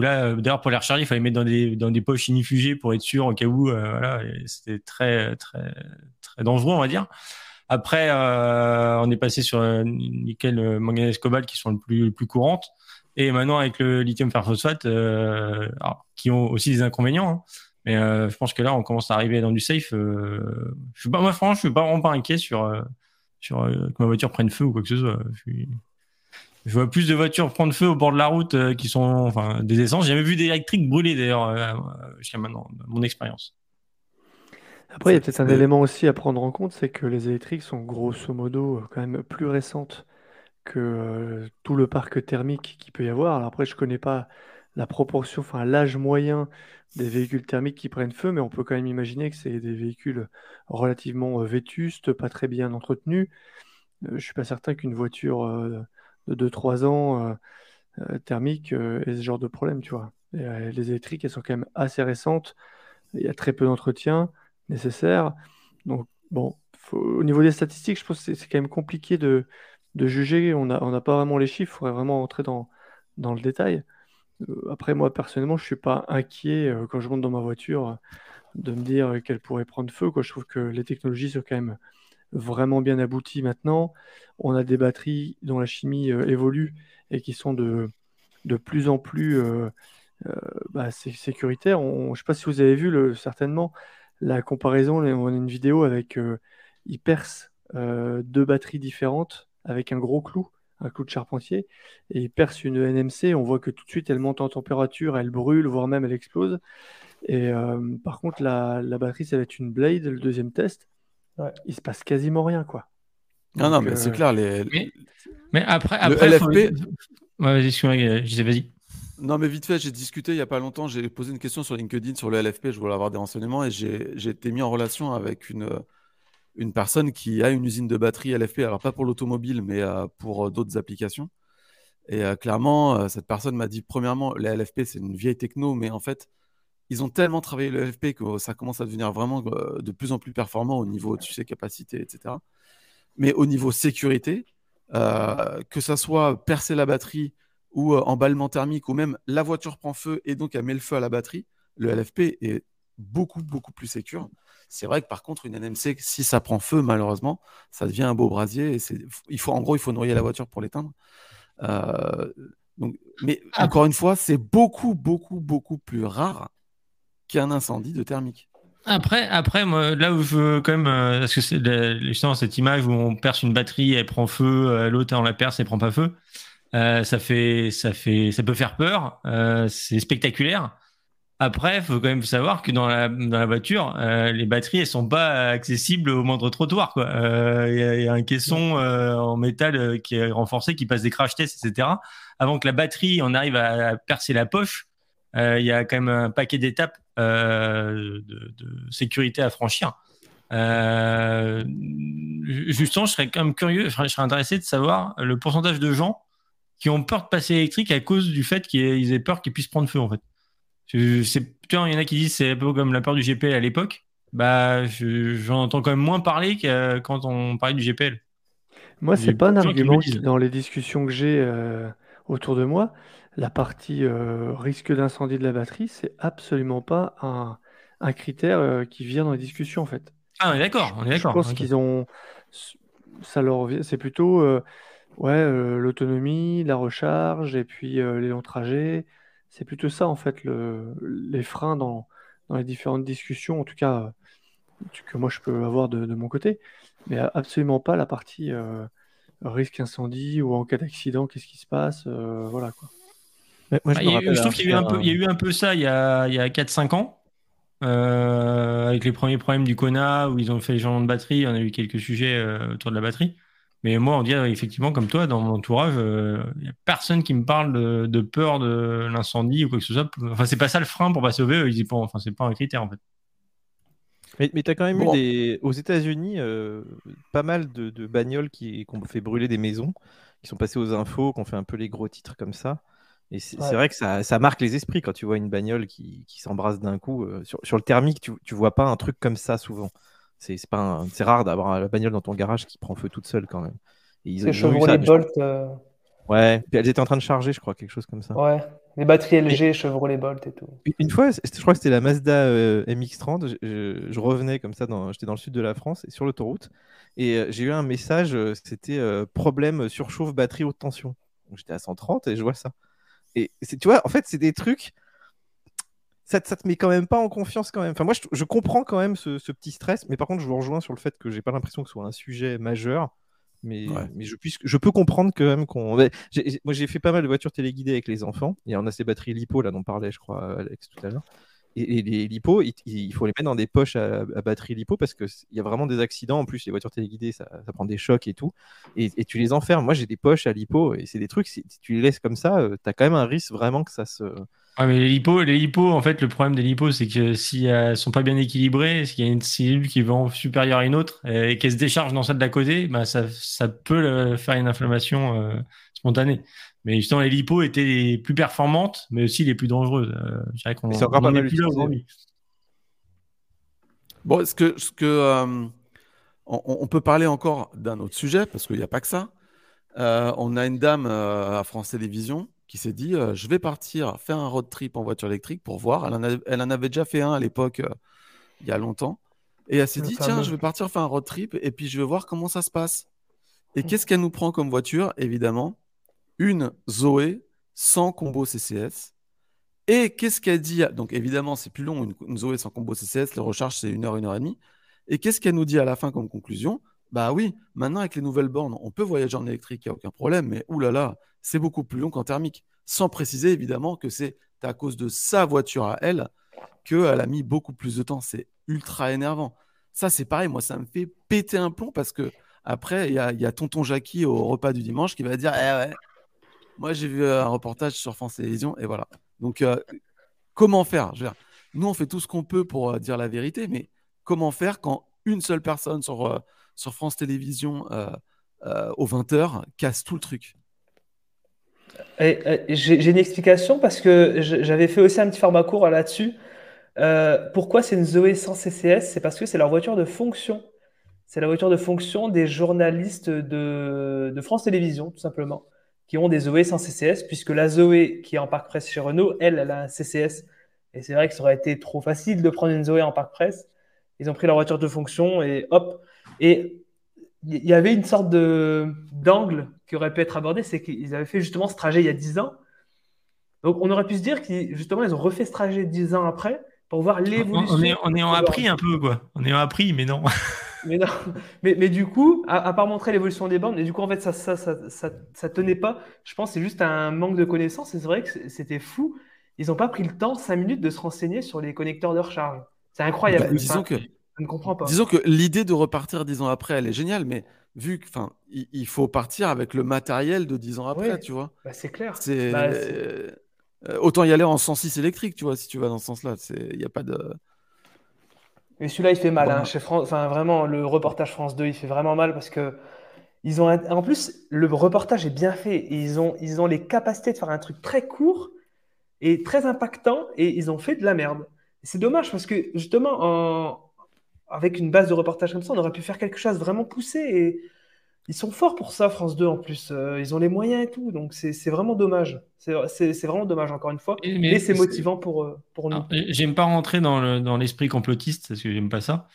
là, d'ailleurs, pour les recharger, il fallait mettre dans des, dans des poches inifugées pour être sûr au cas où. voilà, c'était très, très, très dangereux, on va dire. Après, on est passé sur nickel, manganèse, cobalt qui sont le plus, plus courantes. Et maintenant, avec le lithium fer phosphate, qui ont aussi des inconvénients. Hein. Mais euh, je pense que là, on commence à arriver dans du safe. Euh, je suis pas, moi, franchement, je suis pas vraiment pas inquiet sur, euh, sur que ma voiture prenne feu ou quoi que ce soit. Je, vois plus de voitures prendre feu au bord de la route qui sont enfin, des essences. J'ai jamais vu des électriques brûler d'ailleurs jusqu'à maintenant, mon expérience. Après, il y a peut-être un élément aussi à prendre en compte, c'est que les électriques sont grosso modo quand même plus récentes que tout le parc thermique qu'il peut y avoir. Alors après, je connais pas la proportion, enfin l'âge moyen des véhicules thermiques qui prennent feu, mais on peut quand même imaginer que c'est des véhicules relativement euh, vétustes, pas très bien entretenus. Euh, je suis pas certain qu'une voiture euh, de 2-3 ans thermique ait ce genre de problème, tu vois. les électriques, elles sont quand même assez récentes. Il y a très peu d'entretien nécessaire. Donc, bon, au niveau des statistiques, je pense que c'est quand même compliqué de, juger. On n'a pas vraiment les chiffres, il faudrait vraiment entrer dans le détail. Euh, après, moi, personnellement, je ne suis pas inquiet euh, quand je monte dans ma voiture euh, de me dire qu'elle pourrait prendre feu. Quoi. Je trouve que les technologies sont quand même vraiment bien abouties maintenant. On a des batteries dont la chimie évolue et qui sont de, de plus en plus bah, sécuritaires. je ne sais pas si vous avez vu certainement la comparaison. On a une vidéo avec ils percent deux batteries différentes avec un gros clou un clou de charpentier, et il perce une NMC, on voit que tout de suite elle monte en température, elle brûle, voire même elle explose. Et euh, par contre, la, batterie, ça va être une Blade, le deuxième test. Il se passe quasiment rien, quoi. non, non, mais c'est euh, clair. Les... Mais, après, après le LFP. vas-y, je disais, vas-y. Non, mais vite fait, j'ai discuté il n'y a pas longtemps. J'ai posé une question sur LinkedIn sur le LFP. Je voulais avoir des renseignements et j'ai été mis en relation avec une, une personne qui a une usine de batterie LFP, alors pas pour l'automobile, mais euh, pour euh, d'autres applications. Et euh, clairement, cette personne m'a dit, premièrement, les LFP, c'est une vieille techno, mais en fait, ils ont tellement travaillé le LFP que ça commence à devenir vraiment de plus en plus performant au niveau, tu sais, capacité, etc. Mais au niveau sécurité, que ça soit percer la batterie ou emballement thermique, ou même la voiture prend feu et donc elle met le feu à la batterie, le LFP est beaucoup, beaucoup plus sécure. C'est vrai que par contre, une NMC, si ça prend feu, malheureusement, ça devient un beau brasier. Et il faut, en gros, il faut noyer la voiture pour l'éteindre. Euh, donc, mais Ah. encore une fois, c'est beaucoup, beaucoup, beaucoup plus rare qu'un incendie de thermique. Après, après moi, là où je veux quand même, euh, parce que c'est justement cette image où on perce une batterie, elle prend feu, euh, l'autre on la perce, elle prend pas feu. ça fait, ça fait, ça peut faire peur. c'est spectaculaire. Après, il faut quand même savoir que dans la, dans la voiture, euh, les batteries, elles sont pas accessibles au moindre trottoir. quoi. Euh, Il y, a- il y a un caisson euh, en métal euh, qui est renforcé, qui passe des crash tests, etc. Avant que la batterie en arrive à, à percer la poche, euh, il y a quand même un paquet d'étapes euh, de, de sécurité à franchir. Euh, justement, je serais quand même curieux, je serais intéressé de savoir le pourcentage de gens qui ont peur de passer électrique à cause du fait qu'ils aient peur qu'ils puissent prendre feu, en fait. Je, putain, il y en a qui disent c'est un peu comme la peur du GPL à l'époque. Bah, je- j'en entends quand même moins parler que quand on parlait du GPL. Moi, c'est pas un argument qui, dans les discussions que j'ai euh, autour de moi, la partie euh, risque d'incendie de la batterie, c'est absolument pas un, un critère euh, qui vient dans les discussions en fait. Ah, on est d'accord, on est Je d'accord. pense ok. qu'ils ont, ça leur c'est plutôt ouais l'autonomie, la recharge et puis les longs trajets. C'est plutôt ça en fait le, les freins dans, dans les différentes discussions, en tout cas euh, que moi je peux avoir de, de mon côté, mais absolument pas la partie euh, risque incendie ou en cas d'accident, qu'est-ce qui se passe, euh, voilà quoi. Mais moi, je Ah, eu- je trouve qu'il y a eu un peu, il y a eu un peu ça il y a, il y a 4-5 ans, euh, avec les premiers problèmes du Kona, où ils ont fait les changements de batterie, on a eu quelques sujets euh, autour de la batterie. Mais moi, on dirait effectivement, comme toi, dans mon entourage, euh, il n'y a personne qui me parle de, de peur de l'incendie ou quoi que ce soit. Enfin, c'est pas ça le frein pour pas sauver, ils y pensent. Enfin, c'est pas un critère en fait. Mais, mais tu as quand même Bon. eu des... aux États-Unis euh, pas mal de, de bagnoles qui, qui ont fait brûler des maisons, qui sont passées aux infos, qui ont fait un peu les gros titres comme ça. Et c'est Ouais. vrai que ça, ça marque les esprits quand tu vois une bagnole qui, qui s'embrasse d'un coup. euh, sur, sur le thermique, tu, tu vois pas un truc comme ça souvent. C'est pas c'est rare d'avoir la bagnole dans ton garage qui prend feu toute seule quand même. Et ils, ont Chevrolet ça, Bolt. euh, Ouais, puis elles étaient en train de charger, je crois, quelque chose comme ça. ouais. Les batteries LG, Chevrolet Bolt et tout. Une- fois, je crois que c'était la Mazda euh, MX-30. Je, je- revenais comme ça, dans- j'étais dans le sud de la France et sur l'autoroute. Et euh, j'ai eu un message, euh, c'était problème surchauffe batterie haute tension. J'étais à 130 et je vois ça. Et tu vois, en fait, c'est des trucs. Ça, te- ça te met quand même pas en confiance quand même. Enfin, moi, je, je comprends quand même ce, ce petit stress, mais par contre, je vous rejoins sur le fait que j'ai pas l'impression que ce soit un sujet majeur. Mais, Ouais. mais je, puisse, je peux comprendre quand même qu'on. moi, j'ai fait pas mal de voitures téléguidées avec les enfants. Et on a ces batteries LiPo, là, dont parlait, je crois, Alex tout à l'heure. Et, et les LiPo, il, il faut les mettre dans des poches à, à batterie LiPo parce qu'il y a vraiment des accidents. En plus, les voitures téléguidées, ça, ça prend des chocs et tout. Et, et tu les enfermes. Moi, j'ai des poches à LiPo et c'est des trucs, si, si tu les laisses comme ça, tu as quand même un risque vraiment que ça se. Ouais, mais les lipos, les lipos, en fait, le problème des lipos, c'est que si elles sont pas bien équilibrées, s'il y a une cellule qui va en supérieure à une autre euh, et qu'elle se décharge dans celle d'à côté, bah, ça, ça peut euh, faire une inflammation euh, spontanée. Mais justement, les lipos étaient les plus performantes, mais aussi les plus dangereuses. Euh, je dirais qu'on c'est encore pas mal aujourd'hui. Bon, ce que, ce que, euh, on, on peut parler encore d'un autre sujet, parce qu'il n'y a pas que ça. Euh, on a une dame euh, à France Télévisions qui s'est dit euh, Je vais partir faire un road trip en voiture électrique pour voir. Elle en, a- elle en avait déjà fait un à l'époque, euh, il y a longtemps. Et elle s'est dit. Tiens, je vais partir faire un road trip et puis je vais voir comment ça se passe. Et qu'est-ce qu'elle nous prend comme voiture? Évidemment, une Zoé sans combo CCS. Et qu'est-ce qu'elle dit Donc évidemment, c'est plus long, une, une Zoé sans combo CCS, le recharge c'est une heure, une heure et demie. Et qu'est-ce qu'elle nous dit à la fin comme conclusion? Bah oui, maintenant avec les nouvelles bornes, on peut voyager en électrique, il n'y a aucun problème, mais oulala, c'est beaucoup plus long qu'en thermique. Sans préciser évidemment que c'est à cause de sa voiture à elle qu'elle a mis beaucoup plus de temps. C'est ultra énervant. Ça, c'est pareil, moi, ça me fait péter un plomb parce que après, il y a, tonton Jackie au repas du dimanche qui va dire Eh ouais, moi j'ai vu un reportage sur France Télévisions et voilà. Donc, euh, comment faire? Nous, on fait tout ce qu'on peut pour euh, dire la vérité, mais comment faire quand une seule personne sur, euh, sur France Télévisions euh, euh, aux 20h casse tout le truc J'ai une explication parce que j'avais fait aussi un petit format court là-dessus. Euh, pourquoi c'est une Zoé sans CCS? C'est parce que c'est leur voiture de fonction. C'est la voiture de fonction des journalistes de, de France Télévisions, tout simplement, qui ont des Zoé sans CCS, puisque la Zoé qui est en parc presse chez Renault, elle, elle a un CCS Et c'est vrai que ça aurait été trop facile de prendre une Zoé en parc presse. Ils ont pris leur voiture de fonction et hop. Et il y avait une sorte de d'angle qui aurait pu être abordé, c'est qu'ils avaient fait justement ce trajet il y a 10 ans. Donc on aurait pu se dire qu'ils justement ils ont refait ce trajet 10 ans après pour voir l'évolution. On, est, on est en appris un peu quoi. On est en appris, mais non. mais non. Mais, mais du coup, à, part montrer l'évolution des bornes, et du coup en fait ça ça, ça, ça, ça tenait pas. Je pense que c'est juste un manque de connaissances. Et c'est vrai que c'était fou. Ils n'ont pas pris le temps 5 minutes de se renseigner sur les connecteurs de recharge. C'est incroyable. Bah, disons que ne comprends pas. Disons que l'idée de repartir dix ans après, elle est géniale, mais vu que, enfin, il, faut partir avec le matériel de dix ans après, tu vois. Bah, c'est clair. C'est Bah, euh, autant y aller en 106 électrique, tu vois, si tu vas dans ce sens-là. Il n'y a pas de. Mais celui-là, il fait mal. Bon. hein. Chez France, enfin, vraiment, le reportage France 2, il fait vraiment mal parce que ils ont en plus le reportage est bien fait. Et Ils ont, ils ont les capacités de faire un truc très court et très impactant et ils ont fait de la merde. C'est dommage parce que justement, en- avec une base de reportage comme ça, on aurait pu faire quelque chose de vraiment poussé et ils sont forts pour ça, France 2 en plus. Euh, ils ont les moyens et tout, donc c'est vraiment dommage. C'est vraiment dommage encore une fois. Et- Mais, c'est motivant pour, euh, pour nous. Alors, J'aime pas rentrer dans le- l'esprit complotiste parce que j'aime pas ça.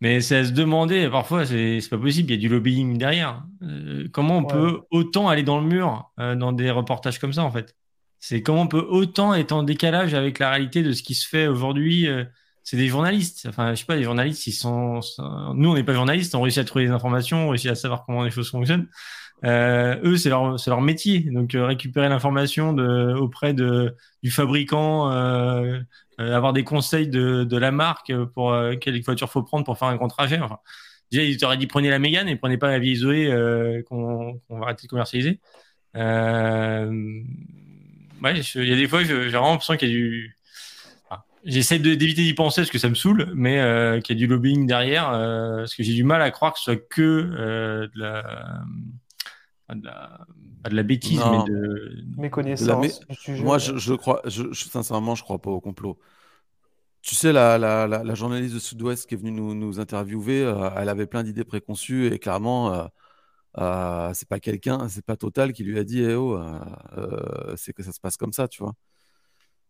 Mais c'est à se demander, parfois, c'est c'est pas possible, il y a du lobbying derrière. Euh, comment on Ouais. peut autant aller dans le mur euh, dans des reportages comme ça, en fait? C'est comment on peut autant être en décalage avec la réalité de ce qui se fait aujourd'hui. euh, c'est des journalistes. Enfin, je sais pas, les journalistes, ils sont. Nous, on n'est pas journalistes, on réussit à trouver des informations, on réussit à savoir comment les choses fonctionnent. Euh, eux, c'est leur, c'est leur métier. Donc, euh, récupérer l'information de, auprès de, du fabricant, euh, euh, avoir des conseils de, de la marque pour euh, quelle voiture faut prendre pour faire un grand trajet. Enfin, déjà, ils t'auraient dit prenez la Mégane et prenez pas la vieille Zoé qu'on qu'on va arrêter de commercialiser. Ouais, il y a des fois, j'ai vraiment l'impression qu'il y a du. J'essaie d'éviter d'y penser parce que ça me saoule, mais euh, qu'il y a du lobbying derrière, euh, parce que j'ai du mal à croire que ce soit que euh, de la. de la, pas de la bêtise, Non. mais de, Méconnaissance mé-. Moi, je, je crois, je, je- sincèrement, je crois pas au complot. Tu sais, la, la, la, la journaliste de Sud-Ouest qui est venue nous, nous interviewer, euh, elle avait plein d'idées préconçues et clairement, euh, euh, c'est pas quelqu'un, c'est pas Total qui lui a dit, eh oh, c'est que ça se passe comme ça, tu vois.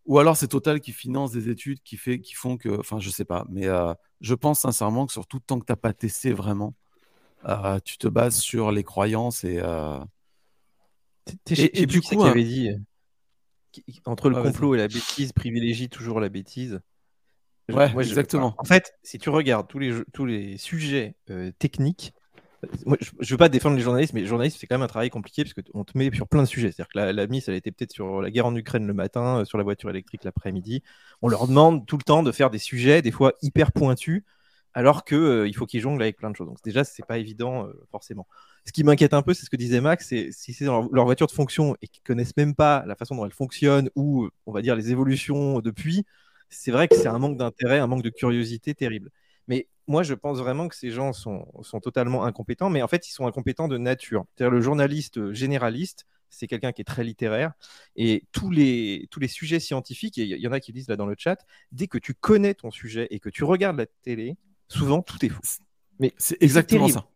Ou alors c'est Total qui finance des études qui, fait, qui font que, enfin, je sais pas, mais euh, je pense sincèrement que surtout tant que t'as pas testé vraiment, euh, tu te bases sur les croyances et euh, Et- du coup, qui hein. avait dit entre le vas-y. complot et la bêtise, privilégie toujours la bêtise. Ouais, moi, je- exactement. En fait, si tu regardes tous les, jeux- tous les sujets techniques, je ne veux pas défendre les journalistes, mais les journalistes, c'est quand même un travail compliqué parce qu'on te met sur plein de sujets. C'est-à-dire que la, la Miss, elle était peut-être sur la guerre en Ukraine le matin, euh, sur la voiture électrique l'après-midi. On leur demande tout le temps de faire des sujets, des fois hyper pointus, alors que euh, faut qu'ils jonglent avec plein de choses. Donc déjà, c'est pas évident euh, forcément. Ce qui m'inquiète un peu, c'est ce que disait Max, c'est si c'est dans leur, leur voiture de fonction et qu'ils connaissent même pas la façon dont elle fonctionne ou on va dire les évolutions depuis, c'est vrai que c'est un manque d'intérêt, un manque de curiosité terrible. Mais moi, je pense vraiment que ces gens sont, sont totalement incompétents, mais en fait, ils sont incompétents de nature. C'est-à-dire le journaliste généraliste, c'est quelqu'un qui est très littéraire, et tous les, tous les sujets scientifiques, et il y, y en a qui disent là dans le chat, dès que tu connais ton sujet et que tu regardes la télé, souvent tout est faux. Mais c'est exactement ça.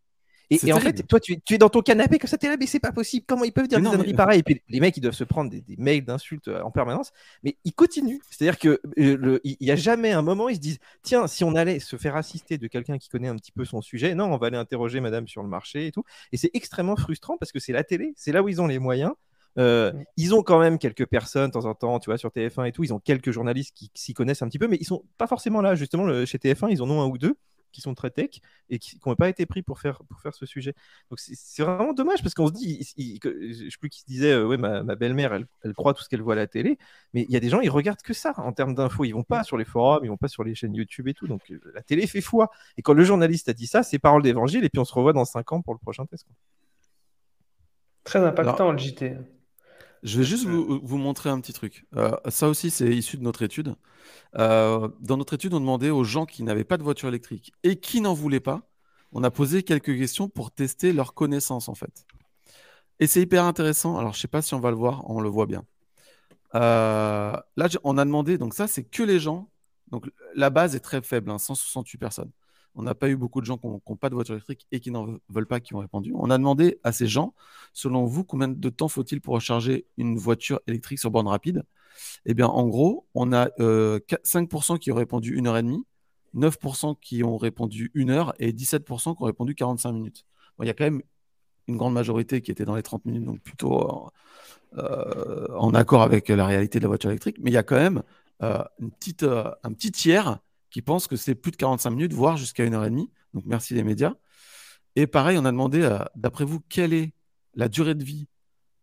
Et, en fait, toi, tu es, tu es dans ton canapé comme ça, t'es là, mais c'est pas possible. Comment ils peuvent dire Mais des non, mais- âneries pareilles? Et puis les mecs, ils doivent se prendre des, des mails d'insultes euh, en permanence, mais ils continuent. C'est-à-dire que euh, le- il n'y a jamais un moment, ils se disent tiens, si on allait se faire assister de quelqu'un qui connaît un petit peu son sujet, non, on va aller interroger madame sur le marché et tout. Et c'est extrêmement frustrant parce que c'est la télé, c'est là où ils ont les moyens. Euh, ils ont quand même quelques personnes de temps en temps, tu vois, sur TF1 et tout. Ils ont quelques journalistes qui s'y connaissent un petit peu, mais ils sont pas forcément là. Justement, le- chez TF1, ils en ont un ou deux qui sont très tech et qui n'ont pas été pris pour faire, pour faire ce sujet. Donc c'est- vraiment dommage parce qu'on se dit, il- il- que- je sais plus qui se disait, euh, ouais, ma, ma belle-mère, elle, elle croit tout ce qu'elle voit à la télé, mais il y a des gens, ils regardent que ça en termes d'infos. Ils vont pas sur les forums, ils vont pas sur les chaînes YouTube et tout. Donc euh, la télé fait foi. Et quand le journaliste a dit ça, c'est parole d'évangile. Et puis on se revoit dans 5 ans pour le prochain test. quoi. Très impactant le JT. Je vais juste vous, vous montrer un petit truc. Euh, ça aussi, c'est issu de notre étude. Euh, dans notre étude, on demandait aux gens qui n'avaient pas de voiture électrique et qui n'en voulaient pas, on a posé quelques questions pour tester leur connaissance, en fait. Et c'est hyper intéressant. Alors, je ne sais pas si on va le voir, on le voit bien. Euh, là, on a demandé, donc ça, c'est que les gens. Donc, la base est très faible, hein, 168 personnes. On n'a pas eu beaucoup de gens qui n'ont pas de voiture électrique et qui n'en veulent pas qui ont répondu. On a demandé à ces gens, selon vous, combien de temps faut-il pour recharger une voiture électrique sur borne rapide? Eh bien, en gros, on a euh, 5% qui ont répondu 1h30, 9% qui ont répondu 1 heure et 17% qui ont répondu 45 minutes. Il y a quand même une grande majorité qui était dans les 30 minutes, donc plutôt euh, en accord avec la réalité de la voiture électrique. Mais il y a quand même euh, euh, un petit tiers qui pense que c'est plus de 45 minutes, voire jusqu'à 1h30. Donc merci les médias. Et pareil, on a demandé, euh, d'après vous, quelle est la durée de vie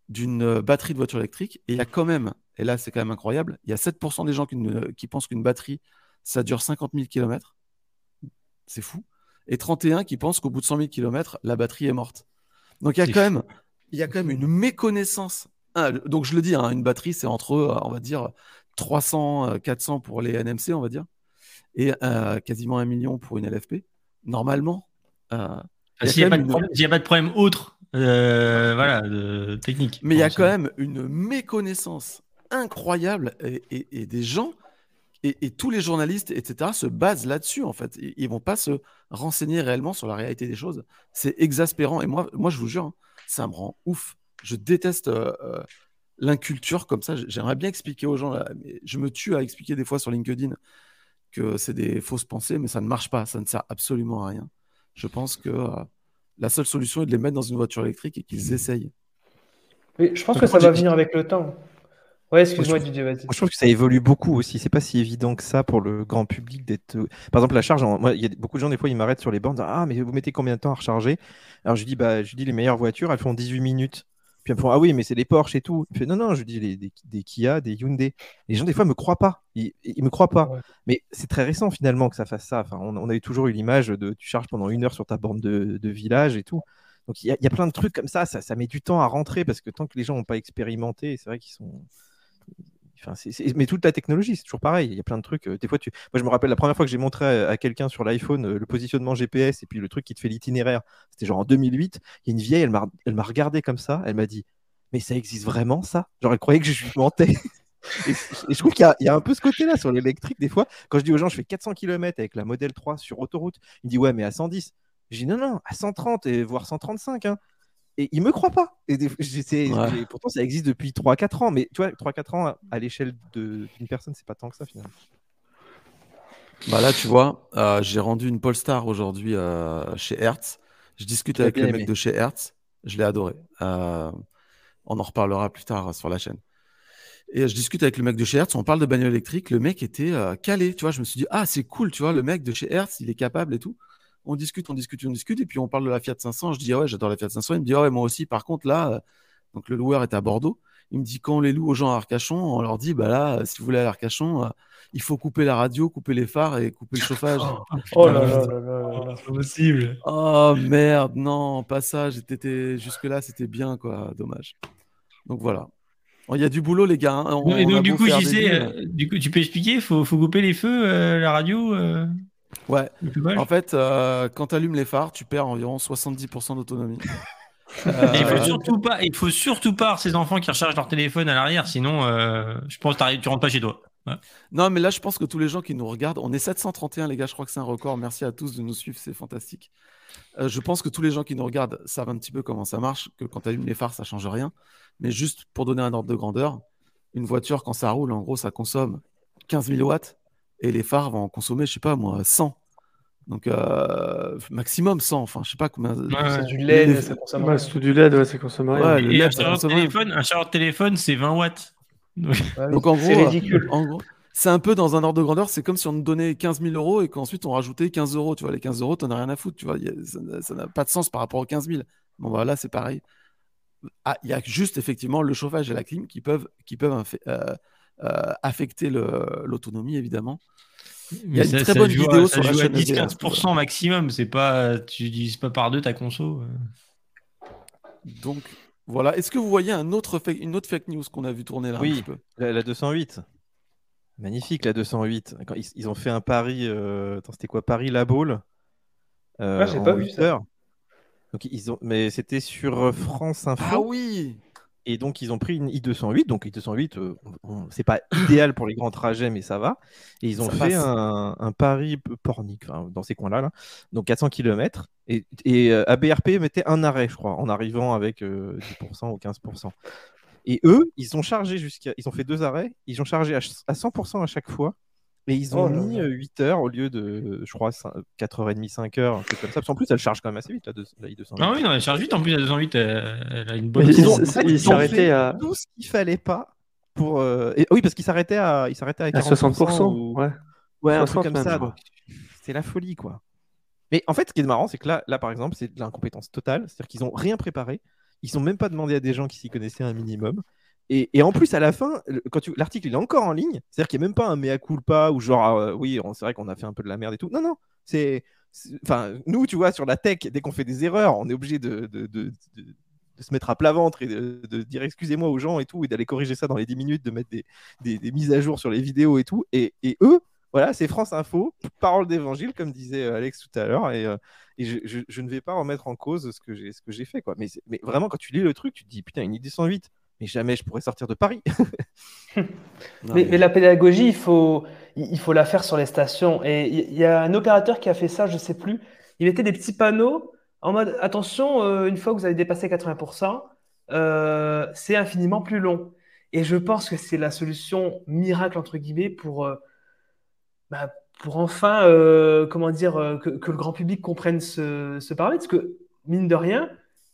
d'une euh, batterie de voiture électrique? Et il y a quand même, et là c'est quand même incroyable, il y a 7% des gens qui, ne- qui pensent qu'une batterie, ça dure 50 000 km. C'est fou. Et 31 qui pensent qu'au bout de 100 000 km, la batterie est morte. Donc il y a quand fou. même, il y a quand même une méconnaissance. Ah, donc je le dis, hein, une batterie, c'est entre, euh, on va dire, 300, euh, 400 pour les NMC, on va dire, et euh, quasiment un million pour une LFP. Normalement, euh, il y a S'il n'y a, pas de une- problème- s'il y a pas de problème autre, euh, voilà, de technique. Mais il y a quand même une méconnaissance incroyable et, et- et des gens et, et tous les journalistes, etc., se basent là-dessus en fait. Ils, ils vont pas se renseigner réellement sur la réalité des choses. C'est exaspérant. Et moi, moi, je vous jure, hein, ça me rend ouf. Je déteste euh, euh, l'inculture comme ça. J'aimerais bien expliquer aux gens. là, mais je me tue à expliquer des fois sur LinkedIn que c'est des fausses pensées, mais ça ne marche pas. Ça ne sert absolument à rien. Je pense que euh, la seule solution est de les mettre dans une voiture électrique et qu'ils essayent. Oui, je pense Donc, que ça va venir avec le temps. Ouais, excuse-moi, Moi, je Didier, vas-y. Moi, je trouve que ça évolue beaucoup aussi. C'est pas si évident que ça pour le grand public d'être. euh, Par exemple, la charge. en- Moi, il y a beaucoup de gens des fois ils m'arrêtent sur les bornes. Ah, mais vous mettez combien de temps à recharger? Alors je dis bah, je dis les meilleures voitures, elles font 18 minutes. Puis me font ah oui, mais c'est les Porsche et tout. Il fait non non, je dis les, des, des Kia, des Hyundai. Les gens des fois me croient pas. Ils, ils me croient pas. Ouais. Mais c'est très récent finalement que ça fasse ça. Enfin, on, on a eu toujours eu l'image de tu charges pendant une heure sur ta borne de, de village et tout. Donc il y, a- il y a plein de trucs comme ça, ça. Ça met du temps à rentrer parce que tant que les gens n'ont pas expérimenté, c'est vrai qu'ils sont. Mais toute la technologie, c'est toujours pareil. Il y a plein de trucs. euh, Des fois, tu... Moi, je me rappelle la première fois que j'ai montré à, quelqu'un sur l'iPhone euh, le positionnement GPS et puis le truc qui te fait l'itinéraire. C'était genre en 2008. Il y a une vieille, elle m'a regardé comme ça. Elle m'a dit Mais ça existe vraiment, ça? Genre, elle croyait que je mentais. Et, je trouve qu'il y, y a un peu ce côté-là sur l'électrique, des fois. Quand je dis aux gens, je fais 400 km avec la modèle 3 sur autoroute, il me dit Ouais, mais à 110. Je dis Non, non, à 130 et voire 135. Hein. Et ils me croient pas. Et des- Ouais. pourtant, ça existe depuis 3-4 ans. Mais tu vois, 3-4 ans, à, à l'échelle d'une personne, c'est pas tant que ça, finalement. Bah là, tu vois, euh, j'ai rendu une Polestar aujourd'hui euh, chez Hertz. Je discute avec le mec de chez Hertz. Je l'ai adoré. Euh, on en reparlera plus tard sur la chaîne. Et je discute avec le mec de chez Hertz. On parle de bagnole électrique. Le mec était calé. Tu vois, je me suis dit, ah, c'est cool. Tu vois, le mec de chez Hertz, il est capable et tout. On discute, on discute, on discute. Et puis, on parle de la Fiat 500. Je dis, ah ouais, j'adore la Fiat 500. Il me dit, ah ouais, moi aussi. Par contre, là, euh, donc le loueur est à Bordeaux. Il me dit, quand on les loue aux gens à Arcachon, on leur dit, bah là, euh, si vous voulez aller à Arcachon, euh, il faut couper la radio, couper les phares et couper le chauffage. Oh là là là là là là. C'est pas possible. Oh merde, non, pas ça. J'étais jusque-là, c'était bien, quoi. Dommage. Donc voilà. Bon, Il y a du boulot, les gars. hein. On- et on a donc, du coup, euh, du tu peux expliquer, faut, faut couper les feux, euh, la radio, euh, Ouais. En fait, euh, quand tu allumes les phares, tu perds environ 70% d'autonomie. Il faut Euh, surtout pas, il faut surtout pas avoir ces enfants qui rechargent leur téléphone à l'arrière, sinon, euh, je pense que t'arrives- tu rentres pas chez toi. Non, mais là, je pense que tous les gens qui nous regardent, on est 731, les gars, je crois que c'est un record. Merci à tous de nous suivre, c'est fantastique. Euh, je pense que tous les gens qui nous regardent savent un petit peu comment ça marche, que quand tu allumes les phares, ça change rien. Mais juste pour donner un ordre de grandeur, une voiture, quand ça roule, en gros, ça consomme 15 000 watts et les phares vont en consommer, je sais pas moi, 100. Donc, euh, maximum 100. Enfin, je sais pas combien. Ouais, C'est du LED, Les- ça consomme Ouais, rien. c'est tout du LED, ouais, ça consomme rien. Ouais, le Et LED, un ça chargeur téléphone, un chargeur de téléphone, c'est 20 watts. Donc, Ouais, Donc en gros, ridicule. en gros, c'est un peu dans un ordre de grandeur, c'est comme si on nous donnait 15 000 euros et qu'ensuite on rajoutait 15 euros. Tu vois, les 15 euros, t'en as rien à foutre. Tu vois, a- ça n'a- pas de sens par rapport aux 15 000. Bon, bah là, c'est pareil. Ah, Il y a juste effectivement le chauffage et la clim qui peuvent, qui peuvent euh, euh, affecter l'autonomie, évidemment. Il y a une très bonne joue vidéo sur la chaîne 10-15% maximum, c'est pas, tu divises pas par deux ta conso. euh. Donc voilà. Est-ce que vous voyez un autre fake- une autre fake news qu'on a vu tourner là un Oui. petit peu? La, la 208. Magnifique, la 208. Quand ils, ils ont fait un pari. euh, attends, c'était quoi? Paris-La Baule euh, Ah, j'ai pas vu 8 ça. heures. Donc, ils ont... Mais c'était sur euh, France Info. Ah oui Et donc, ils ont pris une i208. Donc, i208, euh, c'est pas idéal pour les grands trajets, mais ça va. Et ils ont Ça fait un, un pari pornique, enfin, dans ces coins-là. Là. Donc, 400 km. Et, et euh, ABRP mettait un arrêt, je crois, en arrivant avec euh, 10% ou 15%. Et eux, ils ont chargé jusqu'à. Ils ont fait deux arrêts, ils ont chargé à, à 100% à chaque fois. Et ils ont Oh mis là. euh, 8 heures au lieu de, je crois, 5 4h30, 5 heures, un truc comme ça. Parce qu'en plus, elle charge quand même assez vite, la, deux- la i208. Ah oui, non, elle charge vite en plus, la 208, elle, elle a une bonne. Mais Ils ont, en fait, il ils ont s'arrêtait fait à- tout ce qu'il fallait pas pour. euh, et- oui, parce qu'il s'arrêtait à, à À 40%. 60%. ou- Ouais. Ouais, un 60 truc comme même, ça. C'est la folie, quoi. Mais en fait, ce qui est marrant, c'est que là, là, par exemple, c'est de l'incompétence totale. C'est-à-dire qu'ils n'ont rien préparé. Ils n'ont même pas demandé à des gens qui s'y connaissaient un minimum. Et, en plus, à la fin, l'article est encore en ligne, c'est-à-dire qu'il n'y a même pas un mea culpa ou genre, euh, oui, c'est vrai qu'on a fait un peu de la merde et tout. Non, non, c'est. Enfin, nous, tu vois, sur la tech, dès qu'on fait des erreurs, on est obligé de, se mettre à plat ventre et de, dire excusez-moi aux gens et tout, et d'aller corriger ça dans les 10 minutes, de mettre des, mises à jour sur les vidéos et tout. Et, eux, voilà, c'est France Info, parole d'évangile, comme disait euh, Alex tout à l'heure. Et, euh, je, ne vais pas remettre en cause ce que j'ai fait. Quoi. Mais, mais vraiment, quand tu lis le truc, tu te dis putain, une idée 108, mais jamais je pourrais sortir de Paris. Non, Mais, mais la pédagogie, il faut, il faut la faire sur les stations. Et il y a un opérateur qui a fait ça, je sais plus. Il mettait des petits panneaux en mode attention, euh, une fois que vous avez dépassé 80%, euh, c'est infiniment plus long. Et je pense que c'est la solution miracle, entre guillemets, pour, euh, bah, pour enfin, euh, comment dire, euh, que, que le grand public comprenne ce, ce paramètre. Parce que, mine de rien,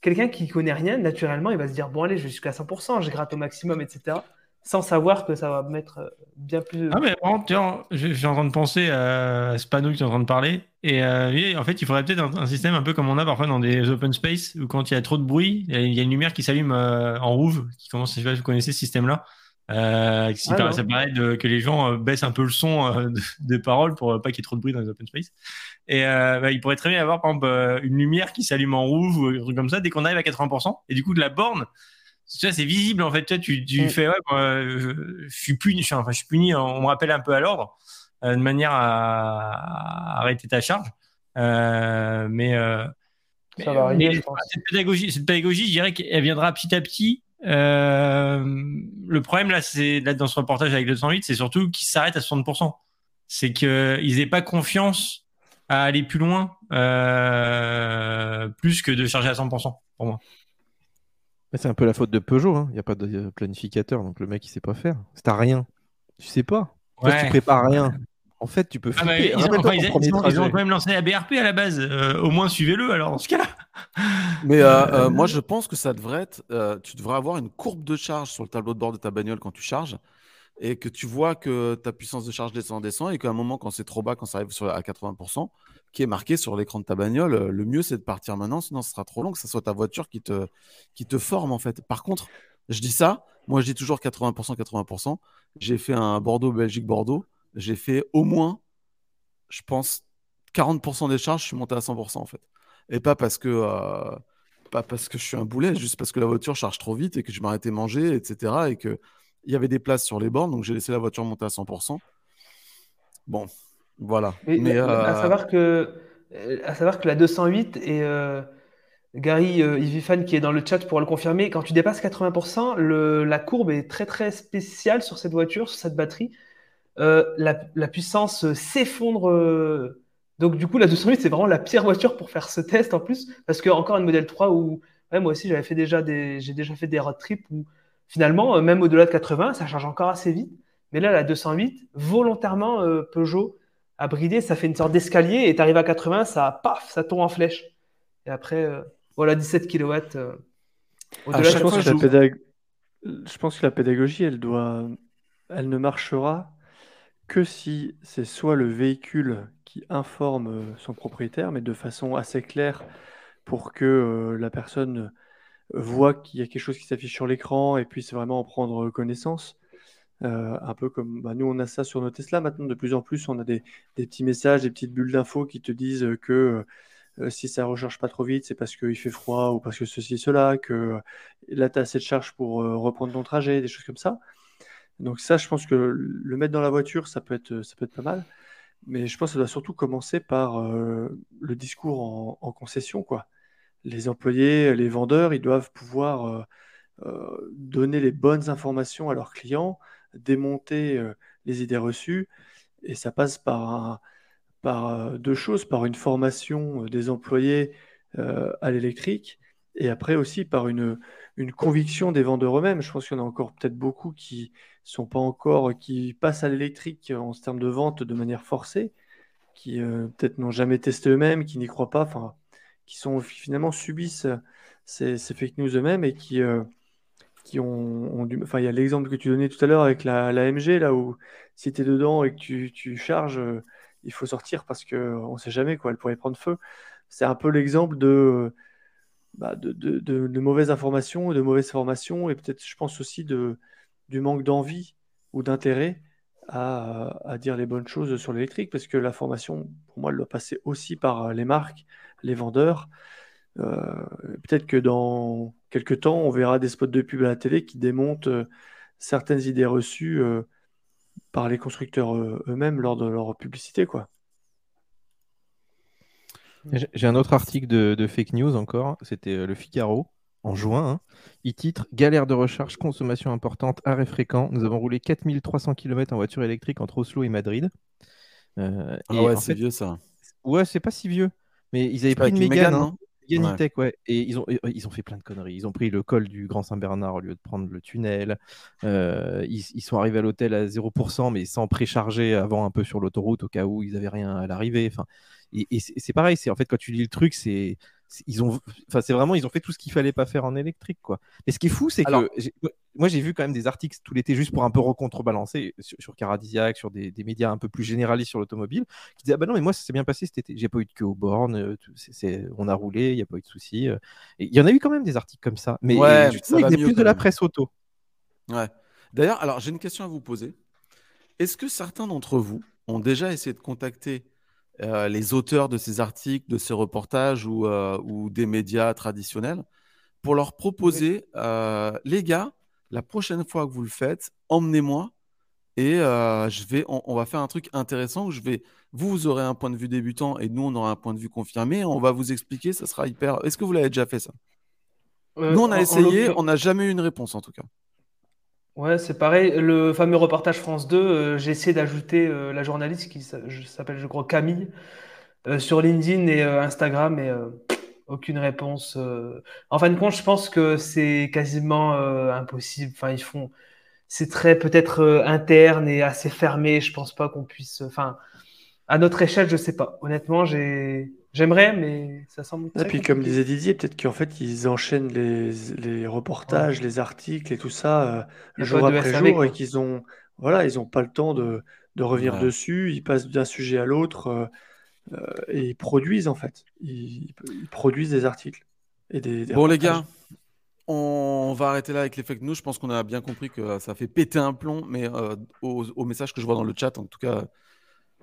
quelqu'un qui connaît rien, naturellement, il va se dire bon, allez, je vais jusqu'à 100%, je gratte au maximum, etc sans savoir que ça va mettre euh, bien plus. Ah, mais vraiment, tiens, je, je suis en train de penser à ce panneau que tu es en train de parler. Et euh, en fait, il faudrait peut-être un, système un peu comme on a parfois dans des open space où quand il y a trop de bruit, il y a, une lumière qui s'allume euh, en rouge, qui commence, je sais pas si vous connaissez ce système-là. Euh, Ah, non. ça permet de, que les gens euh, baissent un peu le son euh, de- des paroles pour euh, pas qu'il y ait trop de bruit dans les open space. Et euh, bah, il pourrait très bien y avoir par exemple une lumière qui s'allume en rouge ou un truc comme ça dès qu'on arrive à 80%. Et du coup, de la borne, vois, c'est visible en fait. Tu, tu, tu Mm. fais, ouais, je, je suis puni, je suis- enfin, je suis puni, on me rappelle un peu à l'ordre euh, de manière à, à arrêter ta charge. Euh, mais, euh, Ça mais- va arriver, mais cette pédagogie, cette pédagogie, je dirais qu'elle viendra petit à petit. Euh, le problème là, c'est là dans ce reportage avec le 208, c'est surtout qu'ils s'arrêtent à 60%. C'est qu'ils n'aient pas confiance à aller plus loin, euh, plus que de charger à 100% pour moi. Mais c'est un peu la faute de Peugeot. hein. Il n'y a pas de planificateur, donc le mec il sait pas faire. Si t'as rien, tu sais pas. Toi, si tu prépares rien. En fait, tu peux Ah bah, ils, ont, enfin, ils- ils ont- ils trajet. ont quand même lancé la BRP à la base. Euh, au moins suivez-le alors dans ce cas-là. Mais euh, euh, moi, je pense que ça devrait être. euh, tu devrais avoir une courbe de charge sur le tableau de bord de ta bagnole quand tu charges et que tu vois que ta puissance de charge descend, descend et qu'à un moment, quand c'est trop bas, quand ça arrive sur, à 80%, qui est marqué sur l'écran de ta bagnole, le mieux c'est de partir maintenant, sinon ce sera trop long, que ce soit ta voiture qui te, qui te forme en fait. Par contre, je dis ça, moi je dis toujours 80%, 80%. J'ai fait un Bordeaux-Belgique-Bordeaux, j'ai fait au moins, je pense, 40% des charges, je suis monté à 100% en fait. Et pas parce que. euh, pas parce que je suis un boulet, juste parce que la voiture charge trop vite et que je m'arrêtais manger, etc. Et que il y avait des places sur les bornes, donc j'ai laissé la voiture monter à 100%. Bon, voilà. Mais, à euh, savoir que, à savoir que la 208 et euh, Gary euh, qui est dans le chat pour le confirmer, quand tu dépasses 80%, le, la courbe est très très spéciale sur cette voiture, sur cette batterie. Euh, la, la puissance euh, s'effondre. euh, donc du coup, la 208 c'est vraiment la pire voiture pour faire ce test en plus, parce que encore une modèle 3 où ouais, moi aussi j'avais fait déjà des, j'ai déjà fait des road trips où finalement, même au-delà de 80, ça charge encore assez vite. Mais là, la 208, volontairement, euh, Peugeot a bridé, ça fait une sorte d'escalier et tu arrives à 80, ça, paf, ça tombe en flèche. Et après, voilà, 17 kW. À chaque fois, que la 80. je- je pense que la pédagogie, elle doit, elle ne marchera que si c'est soit le véhicule qui informe euh, son propriétaire, mais de façon assez claire pour que euh, la personne voit qu'il y a quelque chose qui s'affiche sur l'écran et puisse vraiment en prendre connaissance. Euh, un peu comme bah, nous, on a ça sur nos Tesla maintenant. De plus en plus, on a des, petits messages, des petites bulles d'infos qui te disent que euh, si ça recharge pas trop vite, c'est parce qu'il fait froid ou parce que ceci, cela, que euh, là, tu as assez de charge pour euh, reprendre ton trajet, des choses comme ça. Donc ça, je pense que le mettre dans la voiture, ça peut être, ça peut être pas mal. Mais je pense que ça doit surtout commencer par euh, le discours en, concession, quoi. Les employés, les vendeurs, ils doivent pouvoir euh, euh, donner les bonnes informations à leurs clients, démonter euh, les idées reçues, et ça passe par, euh, deux choses, par une formation euh, des employés euh, à l'électrique et après aussi par une, une conviction des vendeurs eux-mêmes. Je pense qu'il y en a encore peut-être beaucoup qui sont pas encore, qui passent à l'électrique en termes de vente de manière forcée, qui euh, peut-être n'ont jamais testé eux-mêmes, qui n'y croient pas, enfin, qui sont finalement subissent ces, ces fake news eux-mêmes et qui, euh, qui ont, du... Enfin, il y a l'exemple que tu donnais tout à l'heure avec la, MG, là où si tu es dedans et que tu, tu charges, euh, il faut sortir parce qu'on ne sait jamais, quoi, elle pourrait prendre feu. C'est un peu l'exemple de, bah, de, mauvaises informations, de mauvaises formations et peut-être, je pense aussi, du manque d'envie ou d'intérêt à, dire les bonnes choses sur l'électrique parce que la formation, pour moi, elle doit passer aussi par les marques, les vendeurs. Euh, peut-être que dans quelques temps, on verra des spots de pub à la télé qui démontent euh, certaines idées reçues euh, par les constructeurs eux-mêmes lors de leur publicité. Quoi. J'ai un autre article de, fake news encore, c'était le Figaro en juin. Hein. Il titre Galère de recharge, consommation importante, arrêt fréquent. Nous avons roulé 4300 km en voiture électrique entre Oslo et Madrid. ah ouais, c'est vieux ça. Ouais, c'est pas si vieux. Mais ils avaient pris une Mégane. Hein. Ouais. Et ils ont, ils ont fait plein de conneries. Ils ont pris le col du Grand Saint-Bernard au lieu de prendre le tunnel. Euh, ils, sont arrivés à l'hôtel à 0%, mais sans précharger avant un peu sur l'autoroute au cas où ils n'avaient rien à l'arrivée. Et c'est pareil. C'est en fait quand tu lis le truc, c'est ils ont, enfin, c'est vraiment, ils ont fait tout ce qu'il fallait pas faire en électrique, quoi. Mais ce qui est fou, c'est que moi, j'ai vu quand même des articles tout l'été juste pour un peu recontrebalancer sur, sur Caradisiac, sur des, des, médias un peu plus généralistes sur l'automobile, qui disaient ah bah non, mais moi, ça s'est bien passé cet été. J'ai pas eu de queue aux bornes, euh, c'est, on a roulé, il n'y a pas eu de soucis. Euh. il y en a eu quand même des articles comme ça, mais ouais, ça il plus de la presse auto. Ouais. D'ailleurs, alors j'ai une question à vous poser. Est-ce que certains d'entre vous ont déjà essayé de contacter euh, les auteurs de ces articles, de ces reportages ou, euh, ou des médias traditionnels pour leur proposer, euh, les gars, la prochaine fois que vous le faites, emmenez-moi et je vais, on, va faire un truc intéressant où je vais, vous, vous aurez un point de vue débutant et nous, on aura un point de vue confirmé. On va vous expliquer, ça sera hyper. Est-ce que vous l'avez déjà fait ça? Nous, on a essayé, on n'a jamais eu une réponse en tout cas. Ouais, c'est pareil. Le fameux reportage France 2, euh, j'ai essayé d'ajouter euh, la journaliste qui s'appelle, je crois, Camille, euh, sur LinkedIn et Instagram, et aucune réponse. En fin de compte, je pense que c'est quasiment impossible. Enfin, ils font. C'est très peut-être interne et assez fermé. Je pense pas qu'on puisse. Enfin, à notre échelle, je sais pas. Honnêtement, j'ai. J'aimerais, mais ça semble. Et puis, comme disait Didier, peut-être qu'en fait, ils enchaînent les, les reportages, les articles et tout ça euh, jour après jour et qu'ils ont, voilà, ils n'ont pas le temps de, de revenir dessus. Ils passent d'un sujet à l'autre euh, euh, et ils produisent en fait. Ils, produisent des articles et des. bon, les gars, on va arrêter là avec les fake news. Je pense qu'on a bien compris que ça fait péter un plomb, mais au, au message que je vois dans le chat, en tout cas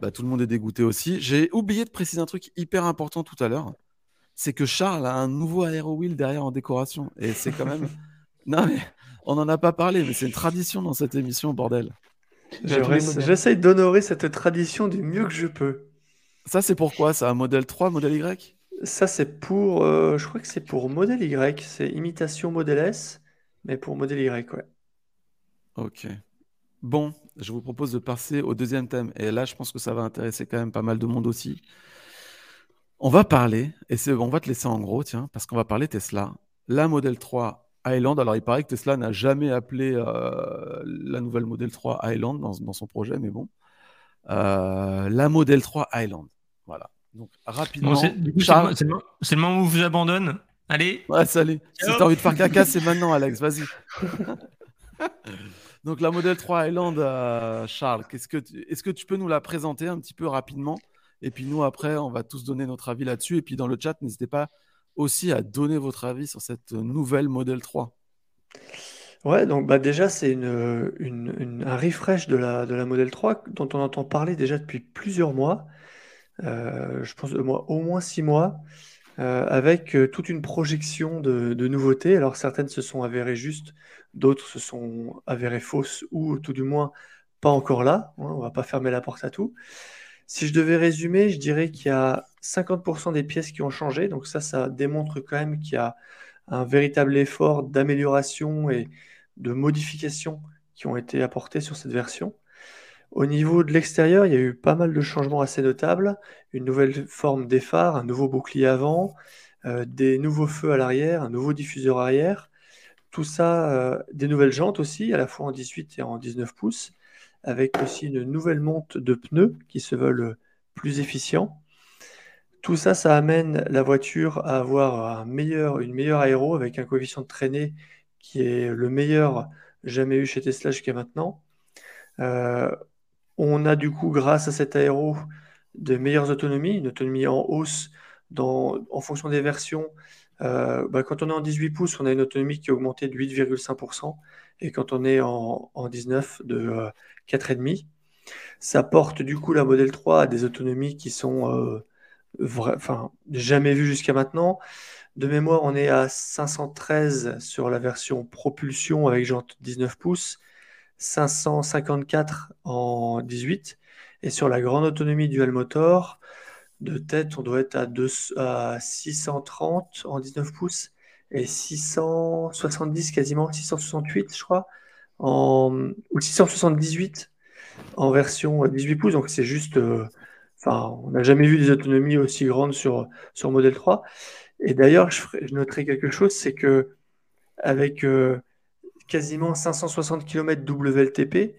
bah, tout le monde est dégoûté aussi. J'ai oublié de préciser un truc hyper important tout à l'heure. C'est que Charles a un nouveau aero wheel derrière en décoration. Et c'est quand même. non, mais on n'en a pas parlé, mais c'est une tradition dans cette émission, bordel. J'essaye d'honorer cette tradition du mieux que je peux. Ça, c'est pourquoi Ça, un modèle 3, modèle Y? Ça, c'est pour. Euh, je crois que c'est pour modèle Y. C'est imitation modèle S, mais pour modèle Y, ouais. Ok. Bon, je vous propose de passer au deuxième thème. Et là, je pense que ça va intéresser quand même pas mal de monde aussi. On va parler, et on va te laisser en gros, tiens, parce qu'on va parler Tesla. La Model 3 Highland. Alors, il paraît que Tesla n'a jamais appelé euh, la nouvelle Model 3 Highland dans, son projet, mais bon. Euh, la Model 3 Highland. Voilà. Donc, rapidement. c'est, le, moment où vous abandonne. Allez. Ouais, salut. Si t'as envie de faire caca, c'est maintenant, Alex. Vas-y. Donc la Model 3 Highland, euh, Charles, est-ce que, tu, peux nous la présenter un petit peu rapidement? Et puis nous, après, on va tous donner notre avis là-dessus. Et puis dans le chat, n'hésitez pas aussi à donner votre avis sur cette nouvelle Model 3. Ouais, donc bah déjà, c'est un refresh de la, de la Model 3 dont on entend parler déjà depuis plusieurs mois. Euh, je pense moi, au moins six mois. Euh, avec euh, toute une projection de, nouveautés. Alors certaines se sont avérées justes, d'autres se sont avérées fausses ou tout du moins pas encore là. Hein, on va pas fermer la porte à tout. Si je devais résumer, je dirais qu'il y a 50% des pièces qui ont changé. Donc ça, ça démontre quand même qu'il y a un véritable effort d'amélioration et de modification qui ont été apportés sur cette version. Au niveau de l'extérieur, il y a eu pas mal de changements assez notables. Une nouvelle forme des phares, un nouveau bouclier avant, des nouveaux feux à l'arrière, un nouveau diffuseur arrière. Tout ça, des nouvelles jantes aussi, à la fois en 18 et en 19 pouces, avec aussi une nouvelle monte de pneus qui se veulent plus efficients. Tout ça, ça amène la voiture à avoir une meilleure aéro avec un coefficient de traînée qui est le meilleur jamais eu chez Tesla jusqu'à maintenant. Euh, on a du coup, grâce à cet aéro, de meilleures autonomies, une autonomie en hausse en fonction des versions. Euh, bah, quand on est en 18 pouces, on a une autonomie qui a augmenté de 8,5%, et quand on est en, 19, de 4,5%. Euh, Ça porte du coup la modèle 3 à des autonomies qui sont enfin, jamais vues jusqu'à maintenant. De mémoire, on est à 513 sur la version propulsion avec jante 19 pouces, 554 en 18, et sur la grande autonomie dual motor, de tête, on doit être à, 630 en 19 pouces et 670 quasiment, 668 je crois, en, ou 678 en version 18 pouces. Donc c'est juste, euh, on n'a jamais vu des autonomies aussi grandes sur, sur modèle 3. Et d'ailleurs, je, noterai quelque chose, c'est que avec euh, quasiment 560 km WLTP,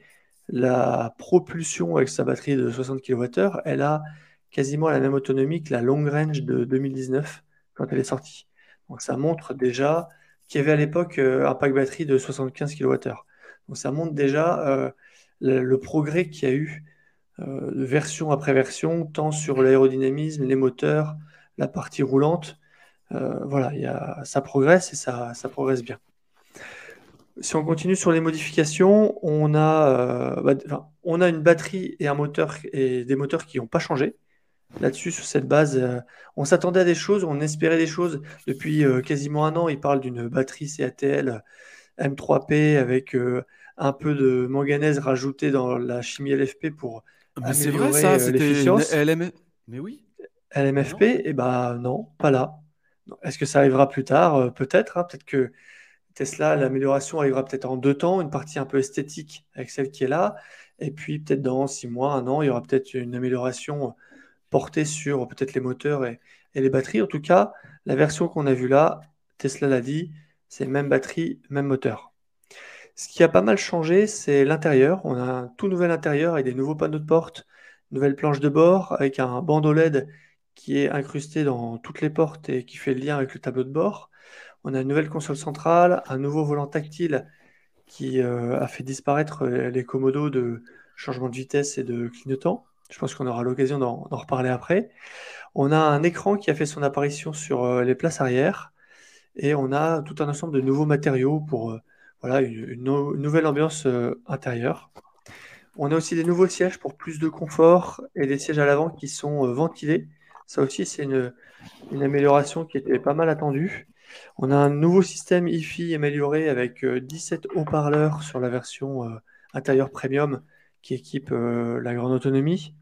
la propulsion avec sa batterie de 60 kWh, elle a quasiment la même autonomie que la long range de 2019 quand elle est sortie. Donc ça montre déjà qu'il y avait à l'époque euh, un pack batterie de 75 kWh. Donc ça montre déjà euh, le, progrès qu'il y a eu de version après version, tant sur l'aérodynamisme, les moteurs, la partie roulante, euh, voilà, ça progresse et ça, progresse bien. Si on continue sur les modifications, on a, euh, bah, on a une batterie et un moteur et des moteurs qui n'ont pas changé. Là-dessus, sur cette base, euh, on s'attendait à des choses, on espérait des choses. Depuis quasiment un an, il parle d'une batterie CATL M3P avec un peu de manganèse rajouté dans la chimie LFP pour mais c'est vrai ça, c'était LM... Mais oui. LMFP, et eh ben non, pas là. Est-ce que ça arrivera plus tard? Euh, Peut-être. Hein. Peut-être que Tesla, l'amélioration arrivera peut-être en deux temps, une partie un peu esthétique avec celle qui est là, et puis peut-être dans six mois, un an, il y aura peut-être une amélioration portée sur peut-être les moteurs et, les batteries. En tout cas, la version qu'on a vue là, Tesla l'a dit, c'est même batterie, même moteur. Ce qui a pas mal changé, c'est l'intérieur. On a un tout nouvel intérieur avec des nouveaux panneaux de porte, nouvelle planche de bord avec un bandeau LED qui est incrusté dans toutes les portes et qui fait le lien avec le tableau de bord. On a une nouvelle console centrale, un nouveau volant tactile qui euh, a fait disparaître euh, les commodos de changement de vitesse et de clignotant. Je pense qu'on aura l'occasion d'en reparler après. On a un écran qui a fait son apparition sur euh, les places arrière et on a tout un ensemble de nouveaux matériaux pour voilà, une, nouvelle ambiance intérieure. On a aussi des nouveaux sièges pour plus de confort et des sièges à l'avant qui sont ventilés ça aussi, c'est une, amélioration qui était pas mal attendue. On a un nouveau système hi amélioré avec 17 euh, haut-parleurs sur la version euh, intérieure premium qui équipe euh, la grande autonomie.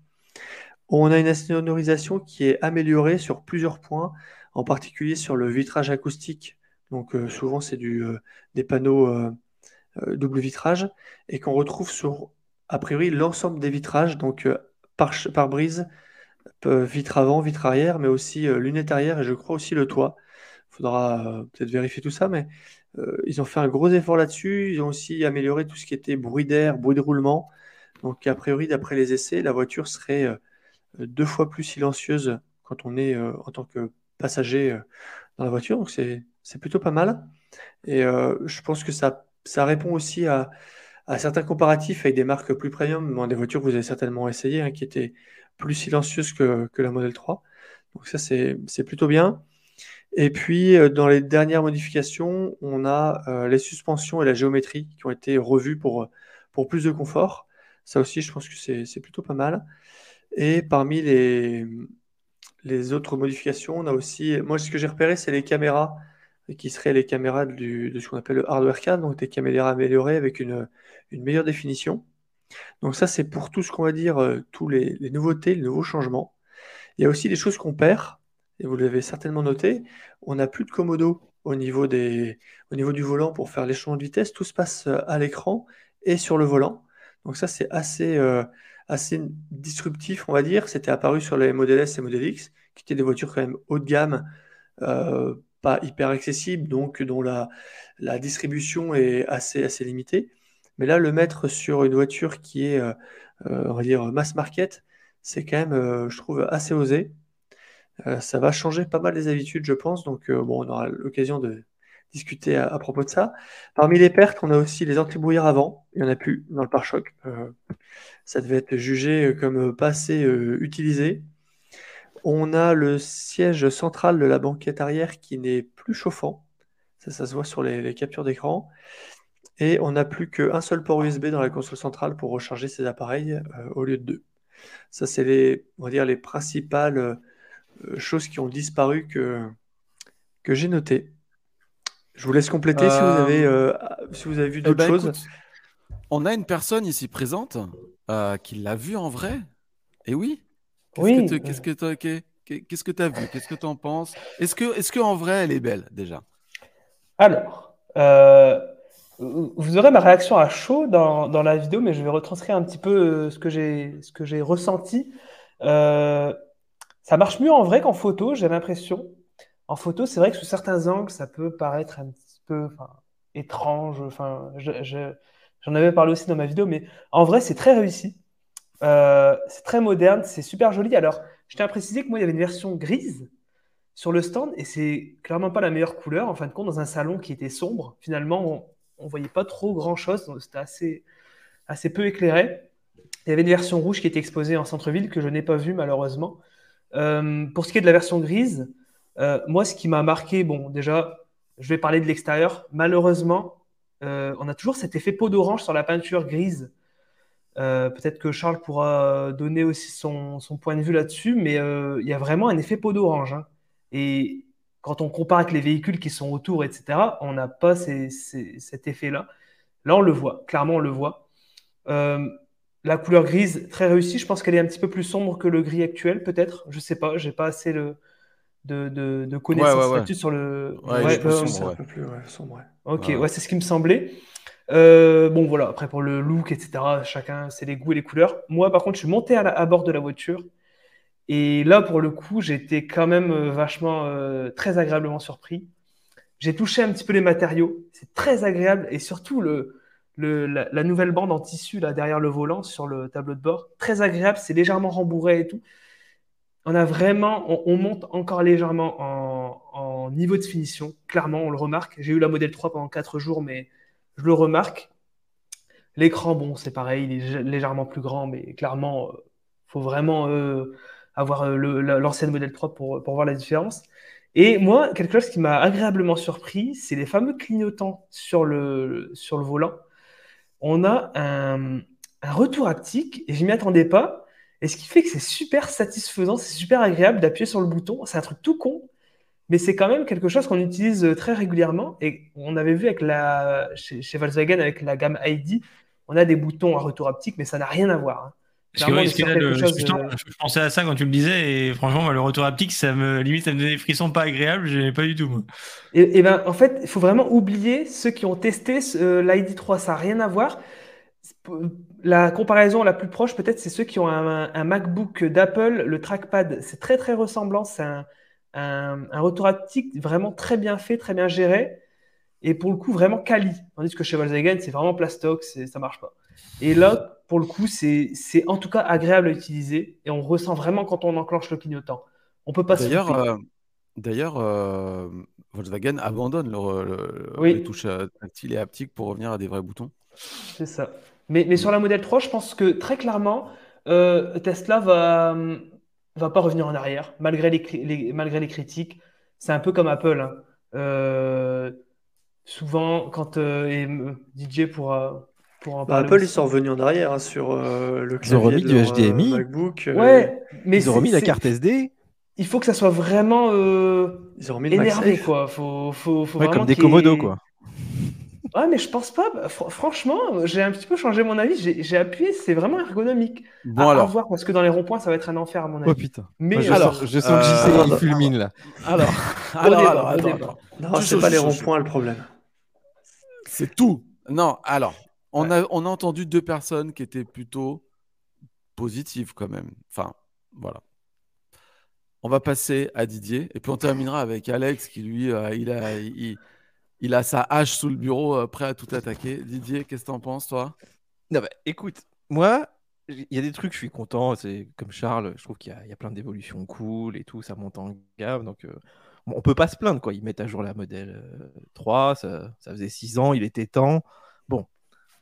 On a une sonorisation qui est améliorée sur plusieurs points, en particulier sur le vitrage acoustique. Donc souvent c'est des panneaux double vitrage et qu'on retrouve sur a priori l'ensemble des vitrages, donc par, par brise, vitre avant, vitre arrière, mais aussi lunettes arrière et je crois aussi le toit. Faudra euh, peut-être vérifier tout ça, mais euh, ils ont fait un gros effort là-dessus. Ils ont aussi amélioré tout ce qui était bruit d'air, bruit de roulement. Donc, a priori, d'après les essais, la voiture serait deux fois plus silencieuse quand on est en tant que passager dans la voiture. Donc, c'est plutôt pas mal. Et je pense que ça, ça répond aussi à, certains comparatifs avec des marques plus premium, des voitures que vous avez certainement essayé, hein, qui étaient plus silencieuse que, la modèle 3. Donc ça, c'est plutôt bien. Et puis, euh, dans les dernières modifications, on a euh, les suspensions et la géométrie qui ont été revues pour, pour plus de confort. Ça aussi, je pense que c'est plutôt pas mal. Et parmi les, les autres modifications, on a aussi, moi, ce que j'ai repéré, c'est les caméras qui seraient les caméras de ce qu'on appelle le hardware cam, donc des caméras améliorées avec une, une meilleure définition. Donc ça, c'est pour tout ce qu'on va dire, euh, tous les, nouveautés, les nouveaux changements. Il y a aussi des choses qu'on perd, et vous l'avez certainement noté, on n'a plus de commodo au niveau, des, au niveau du volant pour faire changements de vitesse, tout se passe euh, à l'écran et sur le volant. Donc ça, c'est assez, euh, assez disruptif, on va dire. C'était apparu sur les Model S et Model X, qui étaient des voitures quand même haut de gamme, euh, pas hyper accessible, donc dont la, la distribution est assez, assez limitée. Mais là, le mettre sur une voiture qui est, on va dire, mass market, c'est quand même, je trouve, assez osé. Ça va changer pas mal des habitudes, je pense. Donc, bon, on aura l'occasion de discuter à, propos de ça. Parmi les pertes, on a aussi les anti-brouillards avant. Il n'y en a plus dans le pare-choc. ça devait être jugé comme pas assez utilisé. On a le siège central de la banquette arrière qui n'est plus chauffant. Ça, ça se voit sur les, captures d'écran. Et on n'a plus qu'un seul port USB dans la console centrale pour recharger ces appareils euh, au lieu de deux. Ça, c'est les, on va dire, les principales euh, choses qui ont disparu que, que j'ai notées. Je vous laisse compléter si, vous avez, euh, si vous avez vu eh d'autres ben, choses. on a une personne ici présente qui l'a vu en vrai. Et oui, oui. Qu'est-ce que tu as vu? Qu'est-ce que tu en penses? Est-ce que, est qu'en vrai, elle est belle déjà? Alors, euh, vous aurez ma réaction à chaud dans, dans, la vidéo, mais je vais retranscrire un petit peu euh, ce que j'ai ressenti. Euh, ça marche mieux en vrai qu'en photo, j'ai l'impression. En photo, c'est vrai que sous certains angles, ça peut paraître un petit peu étrange. Enfin, J'en avais parlé aussi dans ma vidéo, mais en vrai, c'est très réussi. Euh, c'est très moderne, c'est super joli. Alors, je tiens à préciser que moi, il y avait une version grise sur le stand et c'est clairement pas la meilleure couleur. En fin de compte, dans un salon qui était sombre, finalement, on, ne voyait pas trop grand chose, c'était assez, assez peu éclairé. Il y avait une version rouge qui était exposée en centre-ville que je n'ai pas vue malheureusement. Euh, pour ce qui est de la version grise, euh, moi, ce qui m'a marqué, bon, déjà, je vais parler de l'extérieur. Malheureusement, on a toujours cet effet peau d'orange sur la peinture grise euh, peut-être que Charles pourra donner aussi son, point de vue là-dessus, mais euh, il y a vraiment un effet peau d'orange. Hein. Et quand on compare avec les véhicules qui sont autour, etc., on n'a pas cet effet-là. Là, on le voit, clairement, on le voit. Euh, la couleur grise, très réussie. Je pense qu'elle est un petit peu plus sombre que le gris actuel, peut-être. Je sais pas, j'ai pas assez de, de, connaissances là-dessus sur le. Ouais, un peu plus sombre. Ok, ouais, c'est ce qui me semblait. Euh, bon, voilà, après pour le look, etc., chacun, c'est les goûts et les couleurs. Moi, par contre, je suis monté à, bord de la voiture. Et là, pour le coup, j'étais quand même euh, vachement euh, très agréablement surpris. J'ai touché un petit peu les matériaux. C'est très agréable. Et surtout, le, la, nouvelle bande en tissu là, derrière le volant sur le tableau de bord. Très agréable. C'est légèrement rembourré et tout. On a vraiment, on, monte encore légèrement en, niveau de finition. Clairement, on le remarque. J'ai eu la modèle 3 pendant 4 jours, mais je le remarque. L'écran, bon, c'est pareil, il est légèrement plus grand, mais clairement, euh, faut vraiment euh, avoir euh, l'ancienne modèle 3 pour, pour voir la différence. Et moi, quelque chose qui m'a agréablement surpris, c'est les fameux clignotants sur le, sur le volant. On a un, retour haptique et je m'y attendais pas. Et ce qui fait que c'est super satisfaisant, c'est super agréable d'appuyer sur le bouton. C'est un truc tout con, mais c'est quand même quelque chose qu'on utilise très régulièrement. Et on avait vu avec la, chez, Volkswagen avec la gamme ID, on a des boutons à retour haptique, mais ça n'a rien à voir. Hein. Je, pensais à ça quand tu le disais, et franchement, le retour haptique, ça me limite, ça me donnait des frissons pas agréables, je n'ai pas du tout. Et, ben, en fait, il faut vraiment oublier ceux qui ont testé euh, l'ID 3, ça n'a rien à voir. La comparaison la plus proche, peut-être, c'est ceux qui ont un, un MacBook d'Apple, le trackpad, c'est très très ressemblant, c'est un, un, retour haptique vraiment très bien fait, très bien géré, et pour le coup vraiment quali. Tandis que chez Volkswagen, c'est vraiment plastoc, ça marche pas. Et là, pour le coup, c'est en tout cas agréable à utiliser, et on ressent vraiment quand on enclenche le clignotant. On peut pas D'ailleurs, euh, D'ailleurs, euh, Volkswagen abandonne les touches euh, tactiles et haptiques pour revenir à des vrais boutons. C'est ça. Mais, mais, sur la modèle 3, je pense que très clairement, Tesla va, va pas revenir en arrière, malgré les, malgré les critiques. C'est un peu comme Apple. Hein. Euh, souvent, quand euh, et DJ pour, pour en bah, Apple, ils sont revenus en arrière hein, sur euh, le clavier. Ils ont remis du HDMI. MacBook, ouais, mais ils ont remis la carte SD. Il faut que ça soit vraiment ils ont remis énervé, quoi. Faut, faut, faut comme des Komodo, quoi. Ouais, mais je pense pas. Bah, franchement, j'ai un petit peu changé mon avis. J'ai appuyé, c'est vraiment ergonomique. Bon, à, alors. voir, parce que dans les ronds-points, ça va être un enfer, à mon avis. Oh putain. Mais je, alors, sens, je sens que JC euh, fulmine là. Alors, alors, alors, attends, Non, c'est pas les ronds-points le problème. C'est tout. Non, alors, on, a, on a entendu deux personnes qui étaient plutôt positives quand même. Enfin, voilà. On va passer à Didier et puis on terminera avec Alex qui lui, euh, il, a, il, a sa hache sous le bureau euh, prêt à tout attaquer. Didier, qu'est-ce que t'en penses toi? Non, bah, écoute, moi, il y a des trucs, je suis content. C'est comme Charles, je trouve qu'il y, a plein d'évolutions cool et tout, ça monte en gamme. Donc, euh, on peut pas se plaindre, quoi. Ils mettent à jour la modèle 3, ça, ça faisait 6 ans, il était temps. Bon,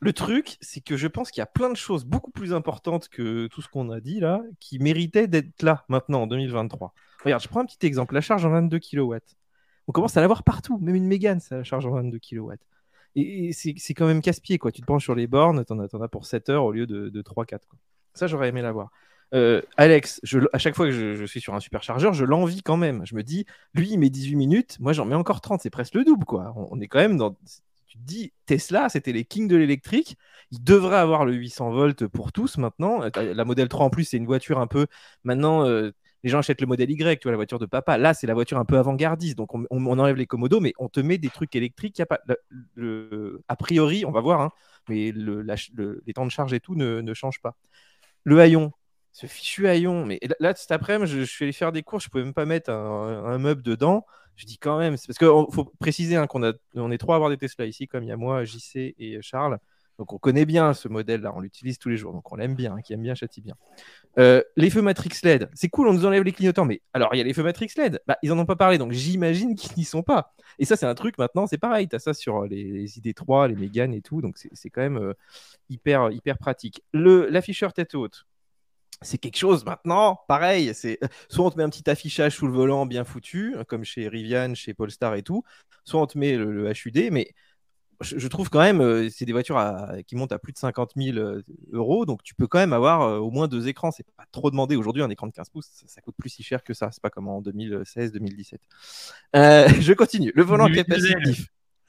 le truc, c'est que je pense qu'il y a plein de choses beaucoup plus importantes que tout ce qu'on a dit là, qui méritaient d'être là maintenant en 2023. Regarde, je prends un petit exemple, la charge en 22 kW. On commence à l'avoir partout, même une Mégane, ça charge en 22 kW. Et, c'est quand même casse-pied, quoi. Tu te penches sur les bornes, t'en as, as, pour 7 heures au lieu de, 3-4. Ça, j'aurais aimé l'avoir. Euh, Alex, à chaque fois que je, suis sur un superchargeur, je l'envie quand même. Je me dis, lui, il met 18 minutes, moi j'en mets encore 30, c'est presque le double, quoi. on est quand même dans tu te dis, Tesla, c'était les kings de l'électrique. Ils devraient avoir le 800 volts pour tous maintenant. Euh, la modèle 3 en plus, c'est une voiture un peu. Maintenant, euh, les gens achètent le modèle Y, tu vois, la voiture de papa. Là, c'est la voiture un peu avant-gardiste. Donc, on, enlève les commodos, mais on te met des trucs électriques. A priori, on va voir, hein, mais les temps de charge et tout ne, changent pas. Le haillon, ce fichu haillon. Mais là, cet après-midi, je, suis allé faire des courses, je pouvais même pas mettre un meuble dedans. Je dis quand même, parce qu'il faut préciser hein, qu'on on est trois à avoir des Tesla ici, comme il y a moi, JC et Charles. Donc on connaît bien ce modèle-là, on l'utilise tous les jours, donc on l'aime bien, hein, qui aime bien châtie bien. Euh, les feux Matrix LED, c'est cool, on nous enlève les clignotants, mais alors il y a les feux Matrix LED, bah, ils en ont pas parlé, donc j'imagine qu'ils n'y sont pas. Et ça c'est un truc maintenant, c'est pareil, tu as ça sur les, ID3, les Mégane et tout, donc c'est quand même euh, hyper, hyper pratique. L'afficheur tête haute, c'est quelque chose maintenant, pareil, c'est soit on te met un petit affichage sous le volant bien foutu, comme chez Rivian, chez Polestar et tout, soit on te met le, HUD, mais je, trouve quand même, euh, c'est des voitures qui montent à plus de 50 000 euh, euros, donc tu peux quand même avoir euh, au moins deux écrans, c'est pas trop demandé. Aujourd'hui, un écran de 15 pouces, ça, coûte plus si cher que ça, c'est pas comme en 2016-2017. je continue, le volant capacitif.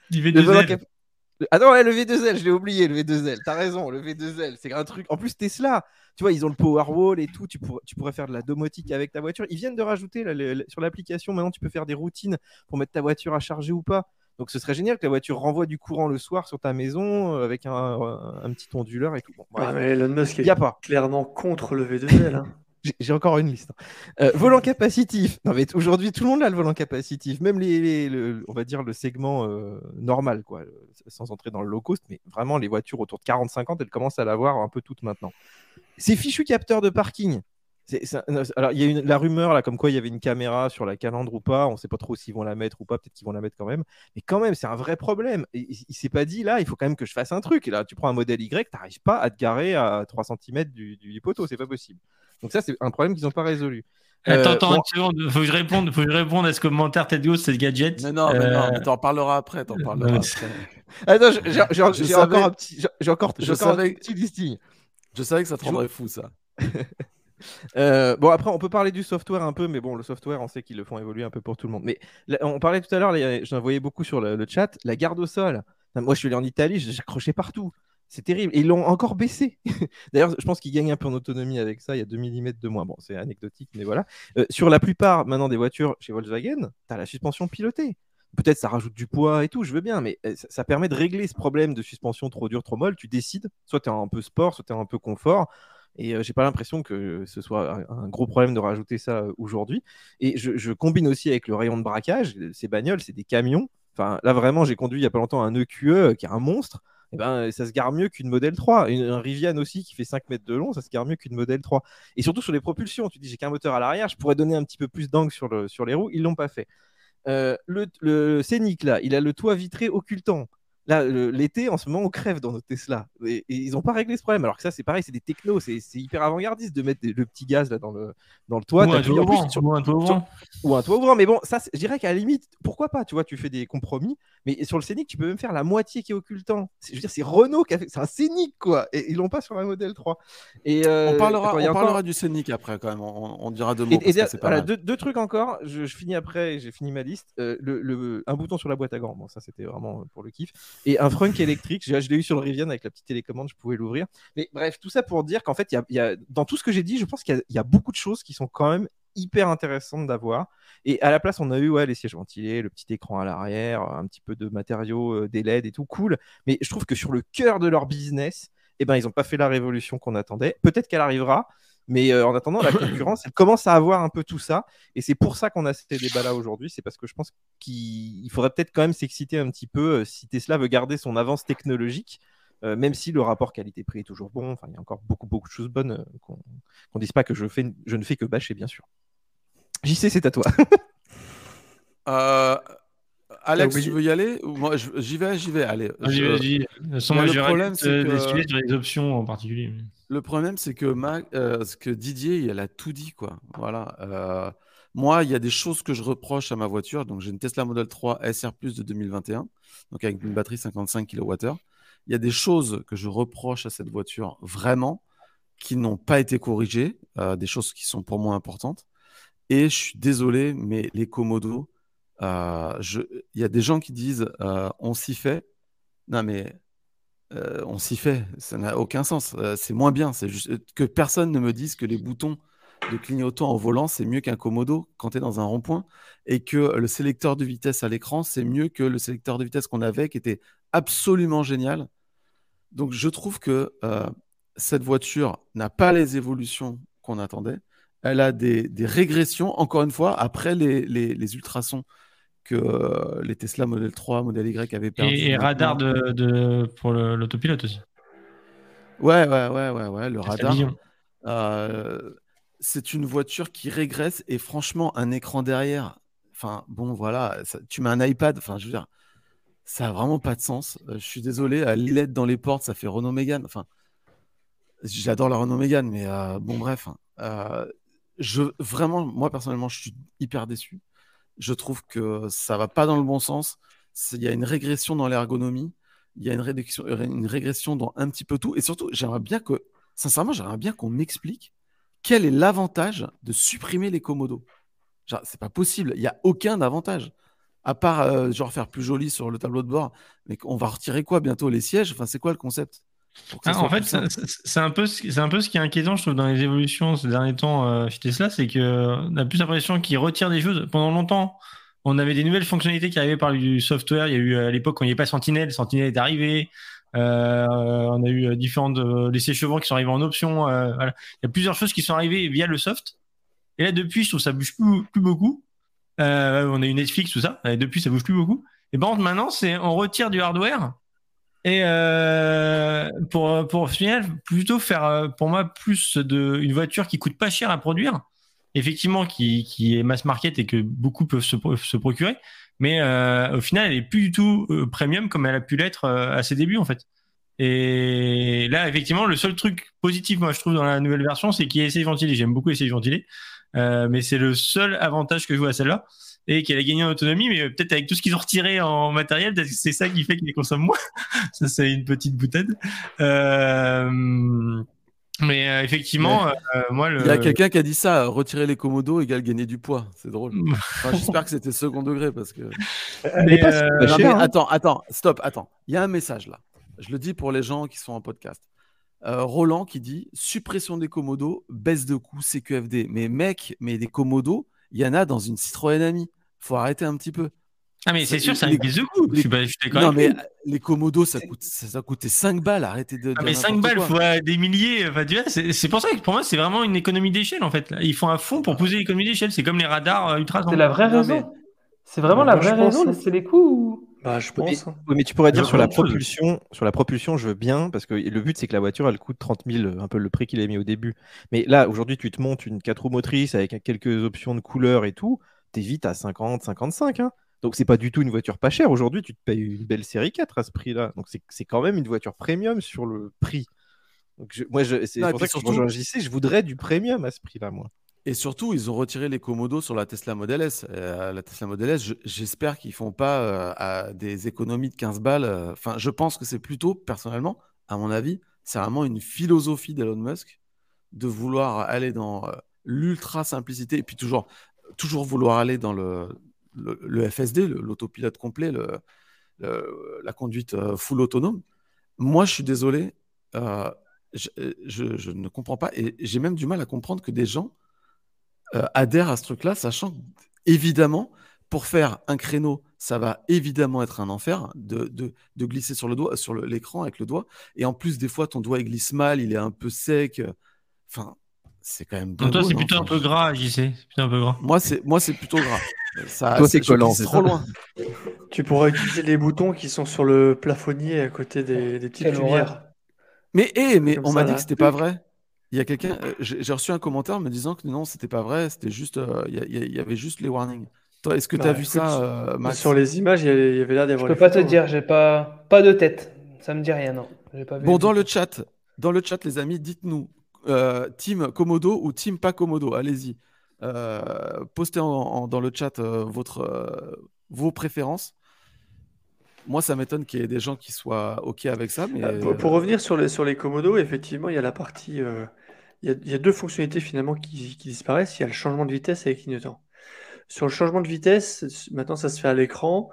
Le volant ah non, le V2L, je l'ai oublié, le V2L. T'as raison, le V2L, c'est un truc. En plus, Tesla, tu vois, ils ont le Powerwall et tout. Tu, tu pourrais faire de la domotique avec ta voiture. Ils viennent de rajouter sur l'application, maintenant, tu peux faire des routines pour mettre ta voiture à charger ou pas. Donc, ce serait génial que la voiture renvoie du courant le soir sur ta maison euh, avec un, petit onduleur et tout. Bon, mais Elon Musk est clairement contre le V2L. Hein. J'ai encore une liste. Hein. Euh, volant capacitif. Non, mais aujourd'hui, tout le monde a le volant capacitif. Même les, on va dire le segment euh, normal, quoi, sans entrer dans le low cost, mais vraiment les voitures autour de 40-50, elles commencent à l'avoir un peu toutes maintenant. Ces fichus capteurs de parking. alors, il y a une, la rumeur là, comme quoi il y avait une caméra sur la calandre ou pas. On ne sait pas trop s'ils vont la mettre ou pas. Peut-être qu'ils vont la mettre quand même. Mais quand même, c'est un vrai problème. Et, il, ne s'est pas dit là, il faut quand même que je fasse un truc. Et là, tu prends un modèle Y, tu n'arrives pas à te garer à 3 cm du poteau. C'est pas possible. Donc ça, c'est un problème qu'ils n'ont pas résolu. Attends, euh, attends, seconde, faut que je réponde, faut que je réponde à ce commentaire Ted Ghost, c'est gadget. Mais non, mais non, euh, t'en parleras après, t'en parleras après. Attends, j'ai encore un petit, j'ai encore, je savais, un petit listing. Je savais que ça te rendrait fou, ça. Euh, bon, après, on peut parler du software un peu, mais bon, le software, on sait qu'ils le font évoluer un peu pour tout le monde. Mais on parlait tout à l'heure, j'en voyais beaucoup sur le, le, chat, la garde au sol. Moi, je suis allé en Italie, j'ai accroché partout. C'est terrible. Et ils l'ont encore baissé. D'ailleurs, je pense qu'ils gagnent un peu en autonomie avec ça. Il y a 2 mm de moins. Bon, c'est anecdotique, mais voilà. Euh, sur la plupart maintenant des voitures chez Volkswagen, tu as la suspension pilotée. Peut-être ça rajoute du poids et tout, je veux bien, mais euh, ça, permet de régler ce problème de suspension trop dure, trop molle. Tu décides, soit tu es un peu sport, soit tu es un peu confort. Et euh, j'ai pas l'impression que ce soit un, gros problème de rajouter ça aujourd'hui. Et je, je, combine aussi avec le rayon de braquage. Ces bagnoles, c'est des camions. Enfin, là, vraiment, j'ai conduit il y a pas longtemps un EQE e, qui est un monstre. Eh ben, ça se gare mieux qu'une modèle 3. un Rivian aussi qui fait 5 mètres de long, ça se gare mieux qu'une modèle 3. Et surtout sur les propulsions, tu dis j'ai qu'un moteur à l'arrière, je pourrais donner un petit peu plus d'angle sur, le, sur les roues, ils l'ont pas fait. Euh, le, le Scénic, là, il a le toit vitré occultant. Là, l'été, en ce moment, on crève dans nos Tesla. Et, ils n'ont pas réglé ce problème. Alors que ça, c'est pareil, c'est des technos, c'est hyper avant-gardiste de mettre le petit gaz là dans le, dans le toit. Ou un, toit ouvrant, ou un toit ouvrant. Ou un toit ouvrant. Mais bon, ça, je dirais qu'à la limite, pourquoi pas Tu vois, tu fais des compromis. Mais sur le Scénic, tu peux même faire la moitié qui est occultant. Je veux dire, c'est Renault qui a fait. C'est un Scénic, quoi. Et ils l'ont pas sur la modèle 3. Et, euh, on parlera, on parlera du Scénic après, quand même. On, dira deux mots. Et, voilà, deux, deux, trucs encore. Je, finis après, j'ai fini ma liste. Euh, le, un bouton sur la boîte à gants. Bon, ça, c'était vraiment pour le kiff. Et un frunk électrique. Je, l'ai eu sur le Rivian avec la petite télécommande, je pouvais l'ouvrir. Mais bref, tout ça pour dire qu'en fait, y, a, dans tout ce que j'ai dit, je pense qu'il y, a beaucoup de choses qui sont quand même hyper intéressantes d'avoir. Et à la place, on a eu ouais, les sièges ventilés, le petit écran à l'arrière, un petit peu de matériaux, euh, des LED et tout, cool. Mais je trouve que sur le cœur de leur business, eh ben, ils n'ont pas fait la révolution qu'on attendait. Peut-être qu'elle arrivera, Mais euh, en attendant, la concurrence, elle commence à avoir un peu tout ça. Et c'est pour ça qu'on a ces débats-là aujourd'hui. C'est parce que je pense qu'il faudrait peut-être quand même s'exciter un petit peu euh, si Tesla veut garder son avance technologique. euh, même si le rapport qualité-prix est toujours bon, enfin, il y a encore beaucoup, beaucoup de choses bonnes euh, qu'on qu'on dise pas que je, fais, je ne fais que bâcher, bien sûr. JC, c'est à toi. Euh, Alex, oui. tu veux y aller moi j'y vais, j'y vais. Allez. Je- moi, le problème, c'est que- défiler sur les options en particulier. mais- Le problème, c'est que, euh, Didier, il a tout dit. Voilà. Euh, moi, il y a des choses que je reproche à ma voiture. Donc, j'ai une Tesla Model 3 SR Plus de 2021, donc avec une batterie 55 kWh. Il y a des choses que je reproche à cette voiture vraiment qui n'ont pas été corrigées, euh, des choses qui sont pour moi importantes. Et je suis désolé, mais les je- il y a des gens qui disent on s'y fait. Non, mais euh, on s'y fait, ça n'a aucun sens. Euh, c'est moins bien. C'est juste que personne ne me dise que les boutons de clignotant au volant, c'est mieux qu'un Komodo quand tu es dans un rond-point et que le sélecteur de vitesse à l'écran, c'est mieux que le sélecteur de vitesse qu'on avait qui était absolument génial. Donc je trouve que euh, cette voiture n'a pas les évolutions qu'on attendait. Elle a des, régressions, encore une fois, après les ultrasons que euh, les Tesla Model 3, Model Y avaient perdu. Et, et radar de, de- pour l'autopilote aussi. Ouais, ouais, ouais, ouais, ouais, le radar. Euh, c'est une voiture qui régresse et franchement, un écran derrière. Enfin, bon, voilà, ça- tu mets un iPad. Enfin, je veux dire, ça a vraiment pas de sens. Euh, je suis désolé, à dans les portes, ça fait Renault Mégane. Enfin, j'adore la Renault Mégane, mais euh, bon, bref. hein. Je, vraiment, moi personnellement, je suis hyper déçu. Je trouve que ça va pas dans le bon sens. Il y a une régression dans l'ergonomie. Il y a une régression, une régression dans un petit peu tout. Et surtout, j'aimerais bien que, sincèrement, j'aimerais bien qu'on m'explique quel est l'avantage de supprimer les commodos. C'est pas possible. Il n'y a aucun avantage. À part, euh, genre, faire plus joli sur le tableau de bord. Mais on va retirer quoi bientôt? Les sièges? Enfin, c'est quoi le concept? Ah, en fait, c'est un peu, ce- un peu ce qui est inquiétant, je trouve, dans les évolutions ces derniers temps euh, chez Tesla, c'est qu'on a plus l'impression qu'ils retirent des choses. Pendant longtemps, on avait des nouvelles fonctionnalités qui arrivaient par du software. Il y a eu euh, à l'époque, quand il n'y avait pas Sentinel, Sentinel est arrivé. Euh, on a eu euh, différentes euh, chevrons qui sont arrivés en option. voilà. Il y a plusieurs choses qui sont arrivées via le soft. Et là, depuis, je trouve que ça bouge plus, plus beaucoup. On a eu Netflix, tout ça. Et depuis, ça bouge plus beaucoup. Et par contre, maintenant, c'est on retire du hardware et euh, pour pour final plutôt faire euh, pour moi plus de une voiture qui coûte pas cher à produire, effectivement qui qui est mass market et que beaucoup peuvent se, se procurer, mais euh, au final elle est plus du tout euh, premium comme elle a pu l'être euh, à ses débuts en fait. Et là effectivement le seul truc positif moi je trouve dans la nouvelle version c'est qu'il a essai ventilé. J'aime beaucoup essai ventilé, euh, mais c'est le seul avantage que je vois à celle-là et qu'elle a gagné en autonomie, mais peut-être avec tout ce qu'ils ont retiré en matériel, peut-être que c'est ça qui fait qu'ils consomment moins. ça, c'est une petite boutade. Euh, mais euh, effectivement, euh, moi, le. Il y a quelqu'un qui a dit ça, retirer les commodos égale gagner du poids. C'est drôle. Enfin, J'espère que c'était second degré parce que. Mais, euh, Non, mais hein. attends, attends, stop, attends. Il y a un message là. Je le dis pour les gens qui sont en podcast. Euh, Roland qui dit suppression des commodos, baisse de coût, CQFD. Mais mec, mais des commodos, il y en a dans une Citroën Ami. Faut arrêter un petit peu. Ah, mais c'est sûr, c'est les- un guise de coup. Je suis, je Non, mais les commodos, ça, coûte, ça, ça coûtait 5 balles. Arrêtez de. Ah, mais 5 n'importe balles quoi. fois des milliers, enfin, tu vois, c'est c'est pour ça que pour moi, c'est vraiment une économie d'échelle en fait. Ils font un fond pour poser l'économie d'échelle. C'est comme les radars euh, ultra. C'est la vraie raison. mais- C'est vraiment Moi, la vraie raison, laisser les ou... Bah, je pense. hein. oui, mais tu pourrais dire sur la propulsion, sur la propulsion, je veux bien parce que le but c'est que la voiture elle coûte 30 000, un peu le prix qu'il a mis au début. Mais là aujourd'hui tu te montes une 4 roues motrices avec quelques options de couleur et tout, t'es vite à 50, 55. Hein. Donc c'est pas du tout une voiture pas chère. Aujourd'hui tu te payes une belle série 4 à ce prix-là. Donc c'est c'est quand même une voiture premium sur le prix. Donc je- moi je- c'est pour ça que surtout- JC, je voudrais du premium à ce prix-là moi. Et surtout, ils ont retiré les commodos sur la Tesla Model S. Euh, la Tesla Model S, je- j'espère qu'ils font pas euh, des économies de 15 balles. euh, Enfin, je pense que c'est plutôt, personnellement, à mon avis, c'est vraiment une philosophie d'Elon Musk de vouloir aller dans l'ultra simplicité et puis toujours, toujours vouloir aller dans le, le, FSD, l'autopilote complet, le, le- la conduite full autonome. Moi, je suis désolé, je ne comprends pas et j'ai même du mal à comprendre que des gens euh, adhèrent à ce truc-là, sachant évidemment, pour faire un créneau, ça va évidemment être un enfer de, de, de glisser sur le doigt, sur l'écran avec le doigt. Et en plus, des fois, ton doigt il glisse mal, il est un peu sec. Enfin, c'est quand même. Donc toi, c'est plutôt un peu gras, JC. C'est plutôt un peu gras. Moi, c'est moi, c'est plutôt gras. Ça, Toi, c'est collant, c'est trop loin. Tu pourras utiliser les boutons qui sont sur le plafonnier à côté des, des petites Quelle lumières. horreur. Mais, eh, mais Comme on m'a dit là. que c'était pas vrai. Il y a quelqu'un, euh, j'ai reçu un commentaire me disant que non, c'était pas vrai, c'était juste, euh, il y, avait juste les warnings. Toi, est-ce que tu as Bah, vu écoute, ça, euh, Max? Sur les images, il y avait, l'air Je d'avoir peux les pas te dire, j'ai pas pas de tête. Ça me dit rien, non. J'ai pas vu Bon, dans le chat, dans le chat, les amis, dites-nous, euh, team Komodo ou team pas Komodo, allez-y. Euh, postez en- en- dans le chat euh, votre, euh, vos préférences. Moi, ça m'étonne qu'il y ait des gens qui soient OK avec ça, mais Euh, Pour, pour revenir sur les, sur les Komodo, effectivement, il y a la partie. Il, y a, deux fonctionnalités finalement qui, disparaissent. Il y a le changement de vitesse et les. Sur le changement de vitesse, maintenant ça se fait à l'écran.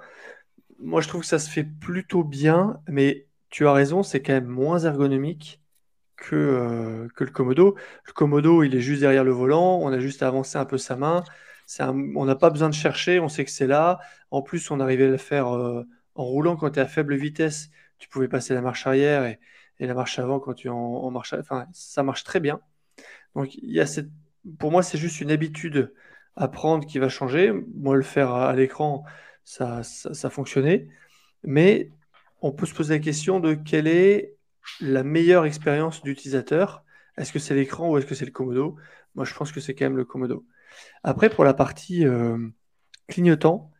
Moi je trouve que ça se fait plutôt bien, mais tu as raison, c'est quand même moins ergonomique que, euh, que le Komodo. Le Komodo, il est juste derrière le volant, on a juste à avancer un peu sa main. On n'a pas besoin de chercher, on sait que c'est là. En plus, on arrivait à le faire euh, en roulant quand tu es à faible vitesse. Tu pouvais passer la marche arrière et, la marche avant quand tu es en, en marche. Enfin, ça marche très bien. Donc, il y a cette... pour moi, c'est juste une habitude à prendre qui va changer. Moi, le faire à, l'écran, ça, ça, ça fonctionnait. Mais on peut se poser la question de quelle est la meilleure expérience d'utilisateur. Est-ce que c'est l'écran ou est-ce que c'est le Komodo? Moi, je pense que c'est quand même le Komodo. Après, pour la partie euh, clignotant,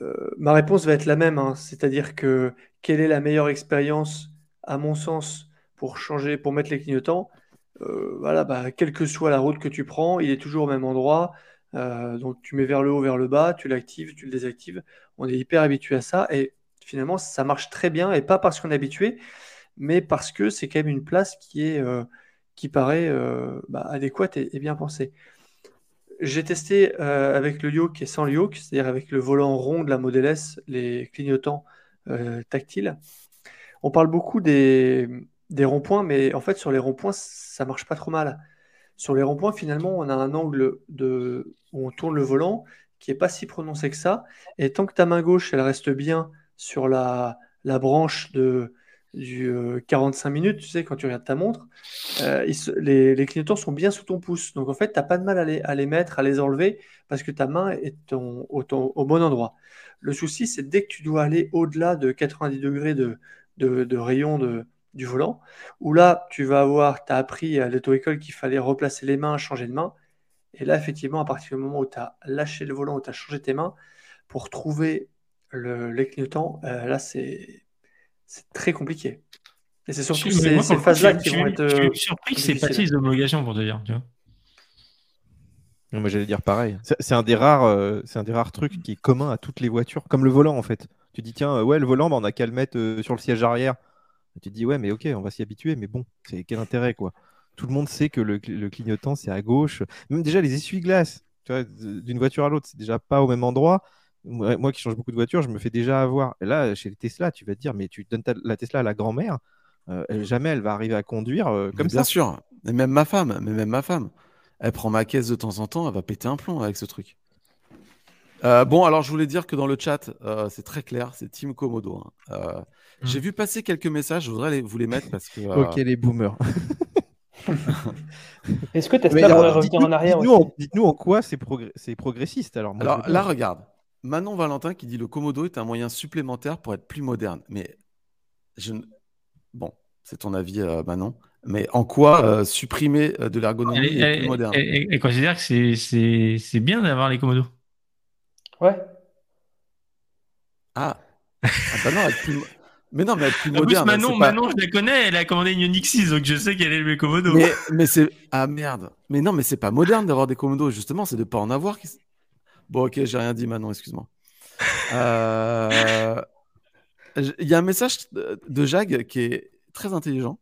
euh, ma réponse va être la même, hein. C'est-à-dire que quelle est la meilleure expérience, à mon sens, pour changer, pour mettre les clignotants? Euh, voilà, bah, quelle que soit la route que tu prends, il est toujours au même endroit. Euh, donc tu mets vers le haut, vers le bas, tu l'actives, tu le désactives. On est hyper habitué à ça et finalement ça marche très bien et pas parce qu'on est habitué, mais parce que c'est quand même une place qui est euh, qui paraît bah, adéquate et, bien pensée. J'ai testé avec le yoke et sans le yoke, c'est-à-dire avec le volant rond de la Model S, les clignotants tactiles. On parle beaucoup des, des ronds-points, mais en fait, sur les ronds-points, ça marche pas trop mal. Sur les ronds-points, finalement, on a un angle de, où on tourne le volant qui est pas si prononcé que ça. Et tant que ta main gauche, elle reste bien sur la, la branche de, du euh, 45 minutes, tu sais, quand tu regardes ta montre, euh, les, clignotants sont bien sous ton pouce. Donc, en fait, tu n'as pas de mal à les, mettre, à les enlever, parce que ta main est ton- au bon endroit. Le souci, c'est dès que tu dois aller au-delà de 90 degrés de, de, de rayon de, du volant, où là, tu vas avoir, tu as appris à l'auto-école qu'il fallait replacer les mains, changer de main. Et là, effectivement, à partir du moment où tu as lâché le volant, où tu as changé tes mains, pour trouver le, les clignotants, euh, là, c'est c'est très compliqué. Et c'est surtout Je ces, ces phases-là je qui vont je être. suis euh, surpris que c'est passé les homologations pour te dire. Tu vois. Moi, j'allais dire pareil. C'est un des rares, euh, c'est un des rares trucs qui est commun à toutes les voitures, comme le volant en fait. Tu dis tiens, ouais, le volant, bah, on a qu'à le mettre euh, sur le siège arrière. Et tu te dis ouais, mais ok, on va s'y habituer, mais bon, c'est quel intérêt quoi? Tout le monde sait que le, cl- le clignotant c'est à gauche. Même déjà les essuie-glaces, tu vois, d- d'une voiture à l'autre, c'est déjà pas au même endroit. Moi, qui change beaucoup de voitures, je me fais déjà avoir. Et là, chez les Tesla, tu vas te dire, mais tu donnes ta- la Tesla à la grand-mère, euh, jamais elle va arriver à conduire euh, Mais comme bien ça. sûr. Et même ma femme, mais même ma femme, elle prend ma caisse de temps en temps, elle va péter un plomb avec ce truc. Euh, bon, alors je voulais dire que dans le chat, c'est très clair, c'est Team Komodo. hein. J'ai vu passer quelques messages, je voudrais les- vous les mettre parce que. euh, Ok, les boomers. Est-ce que Tesla pourrait alors, revenir en arrière dites-nous en, quoi c'est progr- c'est progressiste. Alors, moi, Alors là, regarde. Manon Valentin qui dit le Komodo est un moyen supplémentaire pour être plus moderne. Mais je ne- bon, c'est ton avis, euh, Manon. Mais en quoi euh, supprimer euh, de l'ergonomie est elle- plus moderne? elle- elle- elle considère que c'est- bien d'avoir les commodos. Ouais. Ah. Ah bah non, être plus Mais non, mais être plus En plus. Manon, pas- Manon, je la connais, elle a commandé une Unix 6, donc je sais qu'elle est le commodo. Mais, mais c'est. Ah merde. Mais non, mais c'est pas moderne d'avoir des commodos, justement, c'est de pas en avoir. qui- Bon, ok, j'ai rien dit, Manon, excuse-moi. Euh, Il y a un message de Jag qui est très intelligent.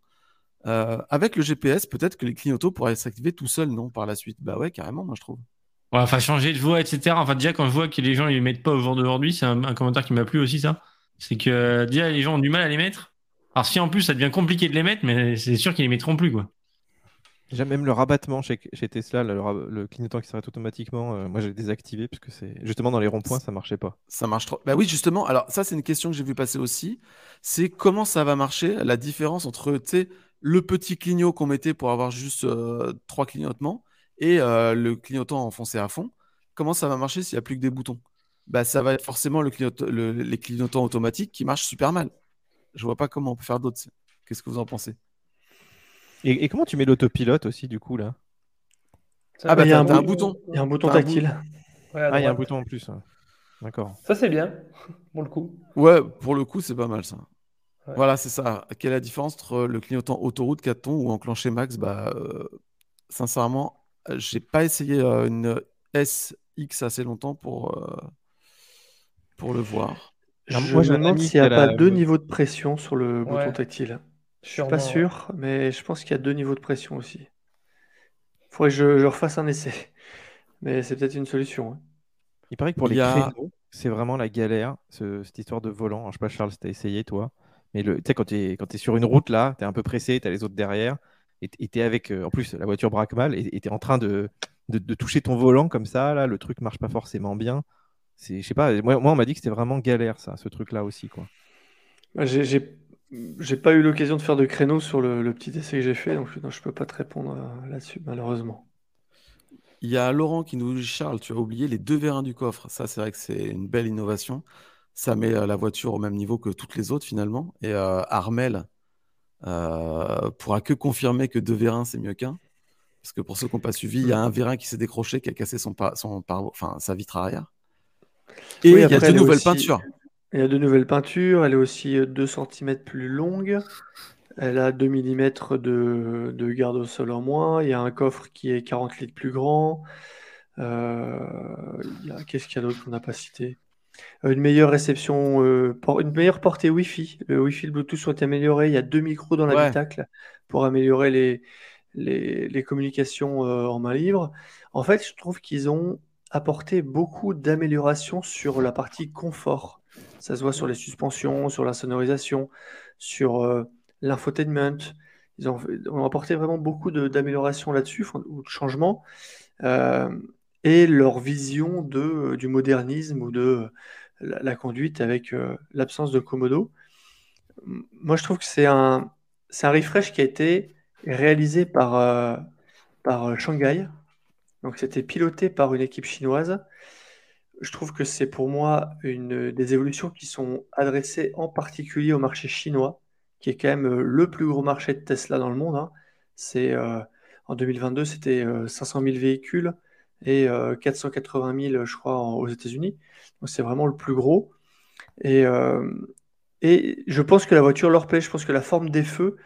Euh, avec le GPS, peut-être que les clignotos pourraient s'activer tout seuls, non, par la suite? Bah ouais, carrément, moi je trouve. Ouais, enfin, changer de voix, etc. Enfin, déjà, quand je vois que les gens ne les mettent pas au jour d'aujourd'hui, c'est un, un commentaire qui m'a plu aussi, ça. C'est que déjà, les gens ont du mal à les mettre. Alors, si en plus ça devient compliqué de les mettre, mais c'est sûr qu'ils les mettront plus, quoi. Déjà, même le rabattement chez, chez Tesla, le, clignotant qui s'arrête automatiquement, euh, moi j'ai désactivé parce que c'est justement dans les ronds-points, ça marchait pas. Ça marche trop. Bah oui, justement. Alors, ça, c'est une question que j'ai vu passer aussi. C'est comment ça va marcher, la différence entre, tu sais, le petit clignot qu'on mettait pour avoir juste euh, trois clignotements et euh, le clignotant enfoncé à fond, comment ça va marcher s'il n'y a plus que des boutons? Bah, Ça va être forcément le les clignotants automatiques qui marchent super mal. Je vois pas comment on peut faire d'autres. Qu'est-ce que vous en pensez? Et, comment tu mets l'autopilote aussi, du coup, là? Ah, bah, il y a un, bouton. Il y a un bouton tactile. ah, il y a un bouton en plus. D'accord. Ça, c'est bien, pour le coup. Ouais, pour le coup, c'est pas mal, ça. Voilà, c'est ça. Quelle est la différence entre le clignotant autoroute 4 tons ou enclenché max? Bah, euh, Sincèrement, j'ai pas essayé euh, une SX assez longtemps pour, euh, pour le voir. Je me demande s'il n'y a pas deux niveaux de pression sur le bouton tactile. Je suis pas sûr, mais je pense qu'il y a deux niveaux de pression aussi. Il faudrait que je, refasse un essai. Mais c'est peut-être une solution. Hein. Il paraît que pour les créneaux, c'est vraiment la galère, cette histoire de volant. Alors, je sais pas, Charles, si tu as essayé, toi. Mais tu sais, quand tu es, sur une route, là, tu es un peu pressé, tu as les autres derrière, et tu es avec. Euh, en plus, la voiture braque mal, et tu es en train de, de, toucher ton volant comme ça, là, le truc marche pas forcément bien. Je sais pas, moi, moi on m'a dit que c'était vraiment galère, ça, ce truc-là aussi, quoi. J'ai pas eu l'occasion de faire de créneau sur le, petit essai que j'ai fait, donc je peux pas te répondre euh, là-dessus, malheureusement. Il y a Laurent qui nous dit Charles, tu as oublié les deux vérins du coffre. Ça, c'est vrai que c'est une belle innovation. Ça met euh, la voiture au même niveau que toutes les autres finalement. Et euh, Armel pourra que confirmer que deux vérins, c'est mieux qu'un. Parce que pour ceux qui n'ont pas suivi, il y a un vérin qui s'est décroché, qui a cassé son, son enfin, sa vitre arrière. Et il y a deux nouvelles peintures. Il y a de nouvelles peintures, elle est aussi 2 euh, cm plus longue. Elle a 2 mm de, de garde au sol en moins. Il y a un coffre qui est 40 litres plus grand. Euh, qu'est-ce qu'il y a d'autre qu'on n'a pas cité? Euh, Une meilleure réception, une meilleure portée Wi-Fi. Le Wi-Fi, le Bluetooth sont améliorés. Il y a deux micros dans l'habitacle pour améliorer les, les, les communications en main libre. En fait, je trouve qu'ils ont apporté beaucoup d'améliorations sur la partie confort. Ça se voit sur les suspensions, sur la sonorisation, sur euh, l'infotainment. Ils ont, apporté vraiment beaucoup d'améliorations là-dessus, ou de changements. Euh, et leur vision euh, du modernisme ou de la, conduite avec l'absence de Komodo. Moi, je trouve que c'est un, un refresh qui a été réalisé par Shanghai. Donc, c'était piloté par une équipe chinoise je trouve que c'est pour moi une des évolutions qui sont adressées en particulier au marché chinois, qui est quand même euh, le plus gros marché de Tesla dans le monde. Hein. C'est euh, en 2022, c'était 500 euh, 000 véhicules et 480 000, je crois, aux États-Unis. Donc c'est vraiment le plus gros. Et, et je pense que la voiture leur plaît. Je pense que la forme des feux,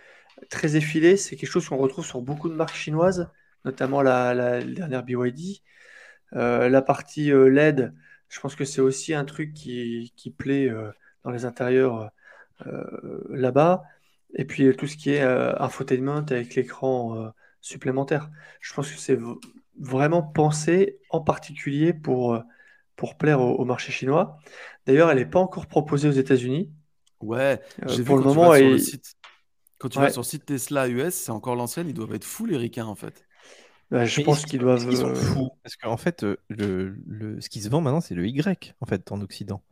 très effilée, c'est quelque chose qu'on retrouve sur beaucoup de marques chinoises, notamment la, la dernière BYD. Euh, la partie euh, LED, je pense que c'est aussi un truc qui, plaît euh, dans les intérieurs là-bas. Et puis tout ce qui est infotainment avec l'écran supplémentaire. Je pense que c'est vraiment pensé en particulier pour, pour plaire au, marché chinois. D'ailleurs, elle n'est pas encore proposée aux États-Unis. Ouais, j'ai pour le moment. sur le site... Quand tu vas sur le site Tesla US, c'est encore l'ancienne, ils doivent être full ricains en fait. Bah, je pense qu'ils doivent. Ils sont euh, fous. Parce qu'en fait, euh, le, le, ce qui se vend maintenant, c'est le Y, en fait, en Occident.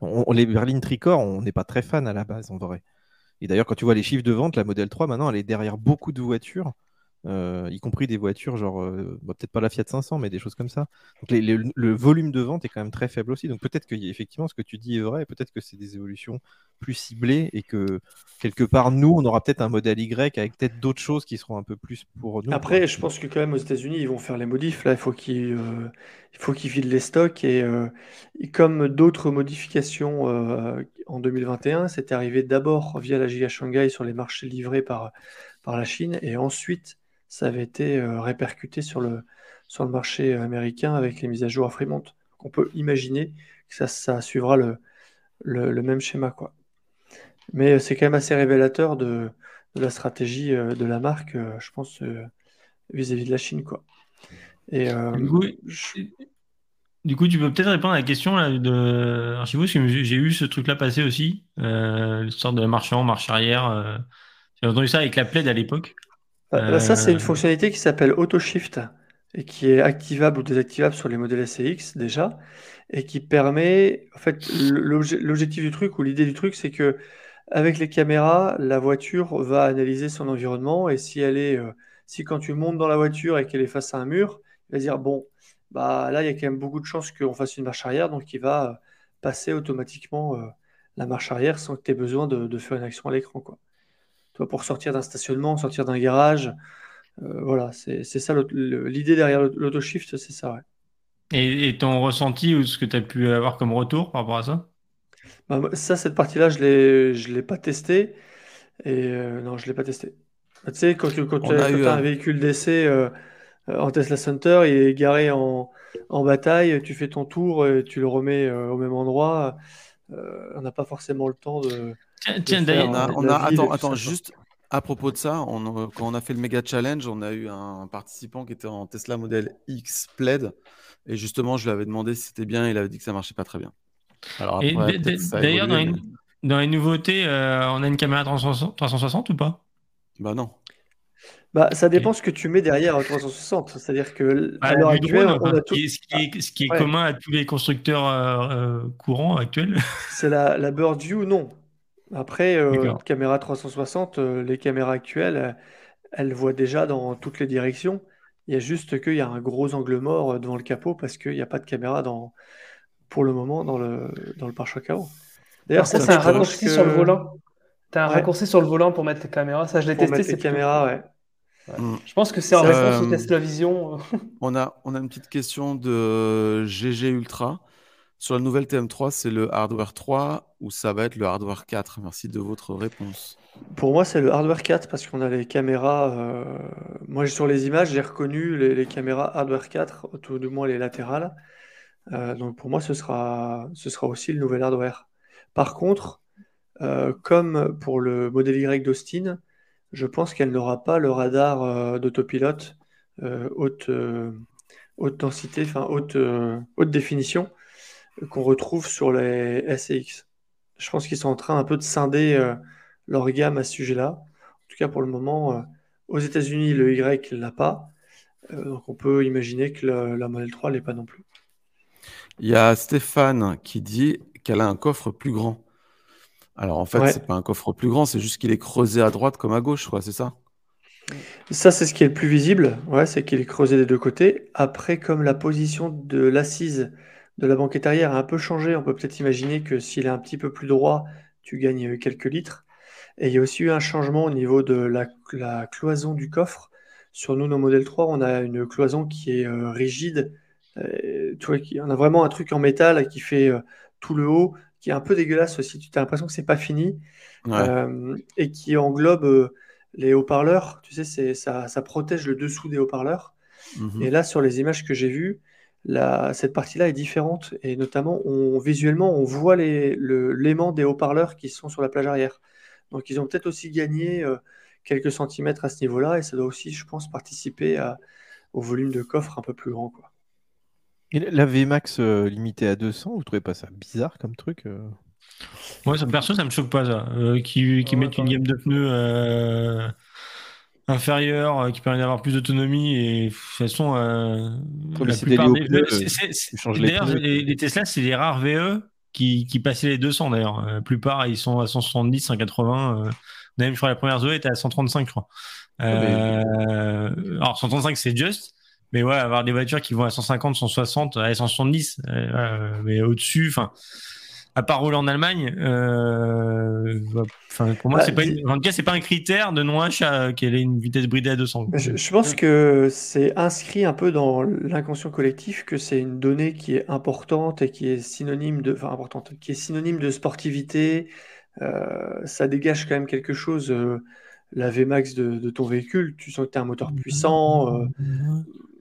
On, les berlines Tricor, on n'est pas très fan à la base, en vrai. Et d'ailleurs, quand tu vois les chiffres de vente, la Model 3, maintenant, elle est derrière beaucoup de voitures. Euh, y compris des voitures genre, euh, peut-être pas la Fiat 500, mais des choses comme ça. Donc le volume de vente est quand même très faible aussi. Donc peut-être que effectivement ce que tu dis est vrai, peut-être que c'est des évolutions plus ciblées et que quelque part nous on aura peut-être un modèle Y avec peut-être d'autres choses qui seront un peu plus pour nous. Après, je pense que quand même aux États-Unis ils vont faire les modifs. Là, il faut qu'ils euh, faut qu'ils vident les stocks et, comme d'autres modifications en 2021, c'est arrivé d'abord via la Giga Shanghai sur les marchés livrés par par la Chine et ensuite ça avait été euh, répercuté sur le, sur le marché américain avec les mises à jour à Fremont. on peut imaginer que ça, ça suivra le, le, même schéma. Quoi. Mais euh, c'est quand même assez révélateur de, de, la stratégie euh, de la marque, je pense, vis-à-vis de la Chine. Quoi. Et, du, coup, tu peux peut-être répondre à la question là, de Archivos, parce que j'ai eu ce truc-là passer aussi, euh, sorte de marche avant, marche arrière. J'ai entendu ça avec la plaide à l'époque. Bah, ça, c'est une euh, fonctionnalité qui s'appelle AutoShift et qui est activable ou désactivable sur les modèles SCX déjà et qui permet, en fait, l'objectif du truc ou l'idée du truc, c'est que avec les caméras, la voiture va analyser son environnement et si elle est, euh, si quand tu montes dans la voiture et qu'elle est face à un mur, il va dire bon, bah là il y a quand même beaucoup de chances qu'on fasse une marche arrière, donc il va euh, passer automatiquement euh, la marche arrière sans que tu aies besoin de, faire une action à l'écran, quoi. Toi, pour sortir d'un stationnement, sortir d'un garage, voilà, c'est ça l'idée derrière l'autoshift, c'est ça, ouais. Et, ton ressenti ou ce que tu as pu avoir comme retour par rapport à ça? Bah, ça, cette partie-là, je l'ai, je l'ai pas testé. Et euh, non, je l'ai pas testé. Bah, tu sais, quand, quand tu as, un véhicule d'essai euh, en Tesla Center, il est garé en, en bataille, tu fais ton tour, et tu le remets euh, au même endroit. on n'a pas forcément le temps de. Tiens, d'ailleurs, on a, attends, attends, juste à propos de ça, on, quand on a fait le méga challenge, on a eu un participant qui était en Tesla Model X Plaid, et justement, je lui avais demandé si c'était bien, il avait dit que ça marchait pas très bien. D'ailleurs, dans, les nouveautés, euh, on a une caméra 360, ou pas? Bah non. Bah, ça dépend ce que tu mets derrière 360. C'est-à-dire que à l'heure actuelle, on a tout... ce qui est, commun à tous les constructeurs euh, euh, courants actuels. C'est la, la Bird View, non. Après, caméra 360, les caméras actuelles, elles voient déjà dans toutes les directions. Il y a juste qu'il y a un gros angle mort devant le capot parce qu'il n'y a pas de caméra dans, pour le moment dans le, dans le pare-choc avant. D'ailleurs, ça, c'est un raccourci sur le volant. Tu as un raccourci sur le volant pour mettre tes caméras. Ça, je l'ai testé. C'est caméras, ouais. Mm. Je pense que c'est en réponse au Tesla Vision. on, a, on a une petite question de GG Ultra. Sur la nouvelle TM3, c'est le hardware 3 ou ça va être le hardware 4 Merci de votre réponse. Pour moi, c'est le hardware 4 parce qu'on a les caméras. Euh... Moi, sur les images, j'ai reconnu les, caméras hardware 4, tout du moins les latérales. Euh, donc pour moi, ce sera, ce sera aussi le nouvel hardware. Par contre, euh, comme pour le modèle Y d'Austin, je pense qu'elle n'aura pas le radar d'autopilote haute, haute densité, enfin haute, haute définition qu'on retrouve sur les SX. Je pense qu'ils sont en train un peu de scinder leur gamme à ce sujet-là. En tout cas, pour le moment, aux États-Unis, le Y ne l'a pas. donc on peut imaginer que la modèle 3 ne l'est pas non plus. Il y a Stéphane qui dit qu'elle a un coffre plus grand. Alors en fait, c'est pas un coffre plus grand, c'est juste qu'il est creusé à droite comme à gauche, quoi, c'est ça? Ça, c'est ce qui est le plus visible, ouais, c'est qu'il est creusé des deux côtés. Après, comme la position de l'assise de la banquette arrière a un peu changé, on peut peut-être imaginer que s'il est un petit peu plus droit, tu gagnes quelques litres. Et il y a aussi eu un changement au niveau de la, cloison du coffre. Sur nous, nos modèles 3, on a une cloison qui est euh, rigide euh, tu vois, on a vraiment un truc en métal qui fait euh, tout le haut, qui est un peu dégueulasse aussi. Tu as l'impression que c'est pas fini et qui englobe les haut-parleurs. Tu sais, ça, ça protège le dessous des haut-parleurs. Mhm. Et là, sur les images que j'ai vues, cette partie-là est différente et notamment on, visuellement on voit l'aimant des haut-parleurs qui sont sur la plage arrière. Donc ils ont peut-être aussi gagné quelques centimètres à ce niveau-là et ça doit aussi, je pense, participer au volume de coffre un peu plus grand. Quoi. Et la VMAX euh, limitée à 200, vous trouvez pas ça bizarre comme truc euh? Moi, ça, perso, ça me choque pas ça. Euh, qui, qui mettent une gamme de pneus inférieure, qui permet d'avoir plus d'autonomie et de toute façon, la plupart des D'ailleurs, les, Tesla, c'est les rares VE qui, qui passaient les 200 d'ailleurs. La plupart, ils sont à 170, 180. même, je crois, la première Zoé était à 135, je crois. Ah, alors, 135, c'est juste. Mais ouais, avoir des voitures qui vont à 150, 160, à 170, euh, mais au-dessus, enfin, à part rouler en Allemagne, euh, enfin, pour moi, bah, c'est pas en tout cas, c'est pas un critère de non-achat qu'elle ait une vitesse bridée à 200. Je, pense que c'est inscrit un peu dans l'inconscient collectif que c'est une donnée qui est importante et qui est synonyme de, enfin, importante, qui est synonyme de sportivité. Euh, ça dégage quand même quelque chose. la Vmax de, de, ton véhicule, tu sens que tu as un moteur puissant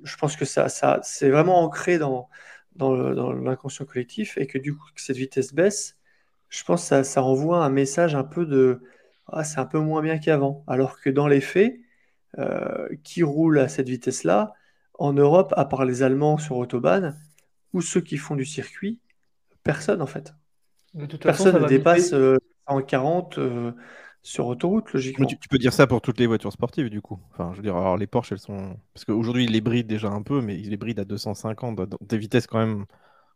je pense que ça, ça c'est vraiment ancré dans, dans l'inconscient collectif et que du coup, que cette vitesse baisse, je pense que ça, ça envoie un message un peu de ah, c'est un peu moins bien qu'avant. Alors que dans les faits, euh, qui roulent à cette vitesse-là, en Europe, à part les Allemands sur Autobahn, ou ceux qui font du circuit, personne en fait. personne ne dépasse euh, en 40 sur autoroute, logiquement. Tu, peux dire ça pour toutes les voitures sportives, du coup. Enfin, je veux dire, alors les Porsche, elles sont. Parce qu'aujourd'hui, ils les brident déjà un peu, mais ils les brident à 250, des vitesses quand même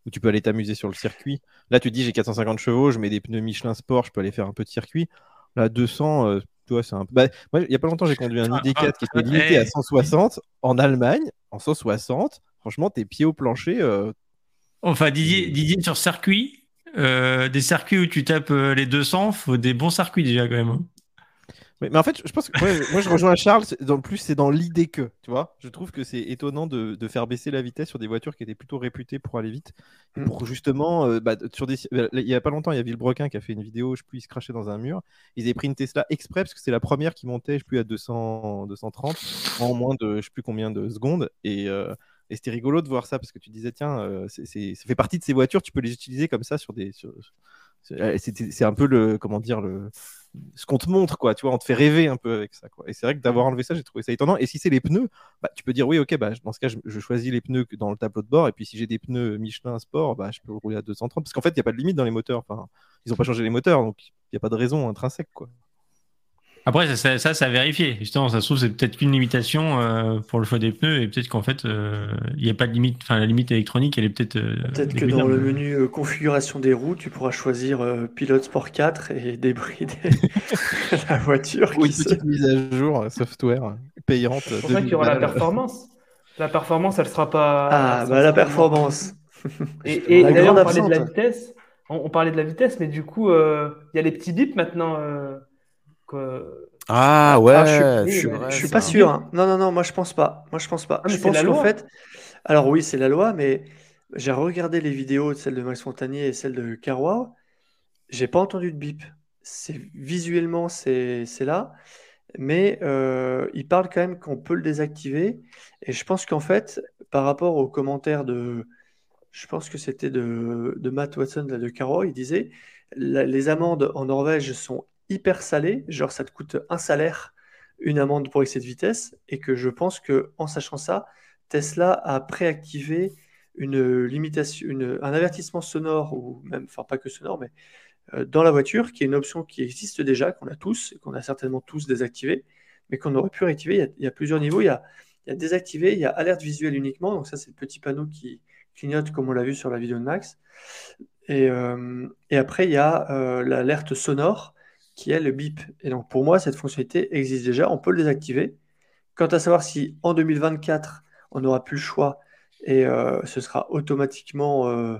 où tu peux aller t'amuser sur le circuit. Là, tu te dis j'ai 450 chevaux, je mets des pneus Michelin Sport, je peux aller faire un peu de circuit. Là, 200, euh, tu vois, c'est un peu. Bah, moi, il n'y a pas longtemps, j'ai conduit un ID4 qui était limité à 160 en Allemagne. En 160, franchement, tes pieds au plancher. euh, Enfin, Didier, Didier sur circuit, euh, des circuits où tu tapes euh, les 200, faut des bons circuits déjà quand même. hein. Mais, mais en fait, je pense que ouais, moi je rejoins Charles. Dans le plus, c'est dans l'idée que, tu vois. Je trouve que c'est étonnant de, de faire baisser la vitesse sur des voitures qui étaient plutôt réputées pour aller vite. Mm. pour justement, euh, bah, sur des, bah, il y a pas longtemps, il y a Villebrequin qui a fait une vidéo, je plus, il se crachait dans un mur. Ils avaient pris une Tesla exprès parce que c'est la première qui montait, je plus, à 200, 230 en moins de, je sais plus combien de secondes. Et, euh, et c'était rigolo de voir ça parce que tu disais, tiens, euh, c'est- ça fait partie de ces voitures, tu peux les utiliser comme ça sur des. sur- c'est c'est- un peu le, comment dire, le, ce qu'on te montre, quoi. Tu vois, on te fait rêver un peu avec ça, quoi. Et c'est vrai que d'avoir enlevé ça, j'ai trouvé ça étonnant. Et si c'est les pneus, bah, tu peux dire oui, ok, bah, dans ce cas, je, je choisis les pneus dans le tableau de bord. Et puis si j'ai des pneus Michelin Sport, bah, je peux rouler à 230. Parce qu'en fait, il n'y a pas de limite dans les moteurs. Ils n'ont pas changé les moteurs, donc il n'y a pas de raison intrinsèque, quoi. Après, ça, ça, ça, c'est à vérifier. Justement, ça se trouve, c'est peut-être qu'une limitation euh, pour le choix des pneus et peut-être qu'en fait, euh, il n'y a pas de limite. Enfin, la limite électronique, elle est peut-être. euh, Peut-être que dans le menu euh, configuration des roues, tu pourras choisir euh, pilote sport 4 et débrider la voiture Ou qui une se... petite mise à jour euh, software euh, payante. C'est pour ça qu'il y aura la performance. La performance, elle sera pas. Ah, bah la performance. Et, d'ailleurs, on parlait de la vitesse. On, on parlait de la vitesse, mais du coup, euh, il y a les petits bips maintenant. Que- Ah ouais, Ah, je suis- oui, Je pas sûr. hein. Non, non, non, moi je pense pas. Moi je pense pas. Ah, je c'est pense la qu'en fait, alors oui, c'est la loi, mais j'ai regardé les vidéos, celle de Max Fontanier et celle de Carrois. J'ai pas entendu de bip. C'est visuellement c'est c'est là, mais euh, il parle quand même qu'on peut le désactiver. Et je pense qu'en fait, par rapport aux commentaires de, je pense que c'était de, de Matt Watson là, de Carrois, il disait la- les amendes en Norvège sont hyper salées, genre ça te coûte un salaire une amende pour excès de vitesse, et que je pense que en sachant ça, Tesla a préactivé une limitation, un avertissement sonore ou même, enfin pas que sonore, mais euh, dans la voiture, qui est une option qui existe déjà, qu'on a tous, qu'on a certainement tous désactivé, mais qu'on aurait pu réactiver. Il y a, plusieurs niveaux. Il y a, désactivé, il y a alerte visuelle uniquement. Donc ça, c'est le petit panneau qui clignote, comme on l'a vu sur la vidéo de Max. Et, euh, après, il y a euh, l'alerte sonore, qui est le bip. Et donc pour moi, cette fonctionnalité existe déjà. On peut le désactiver. Quant à savoir si en 2024, on n'aura plus le choix et euh, ce sera automatiquement euh,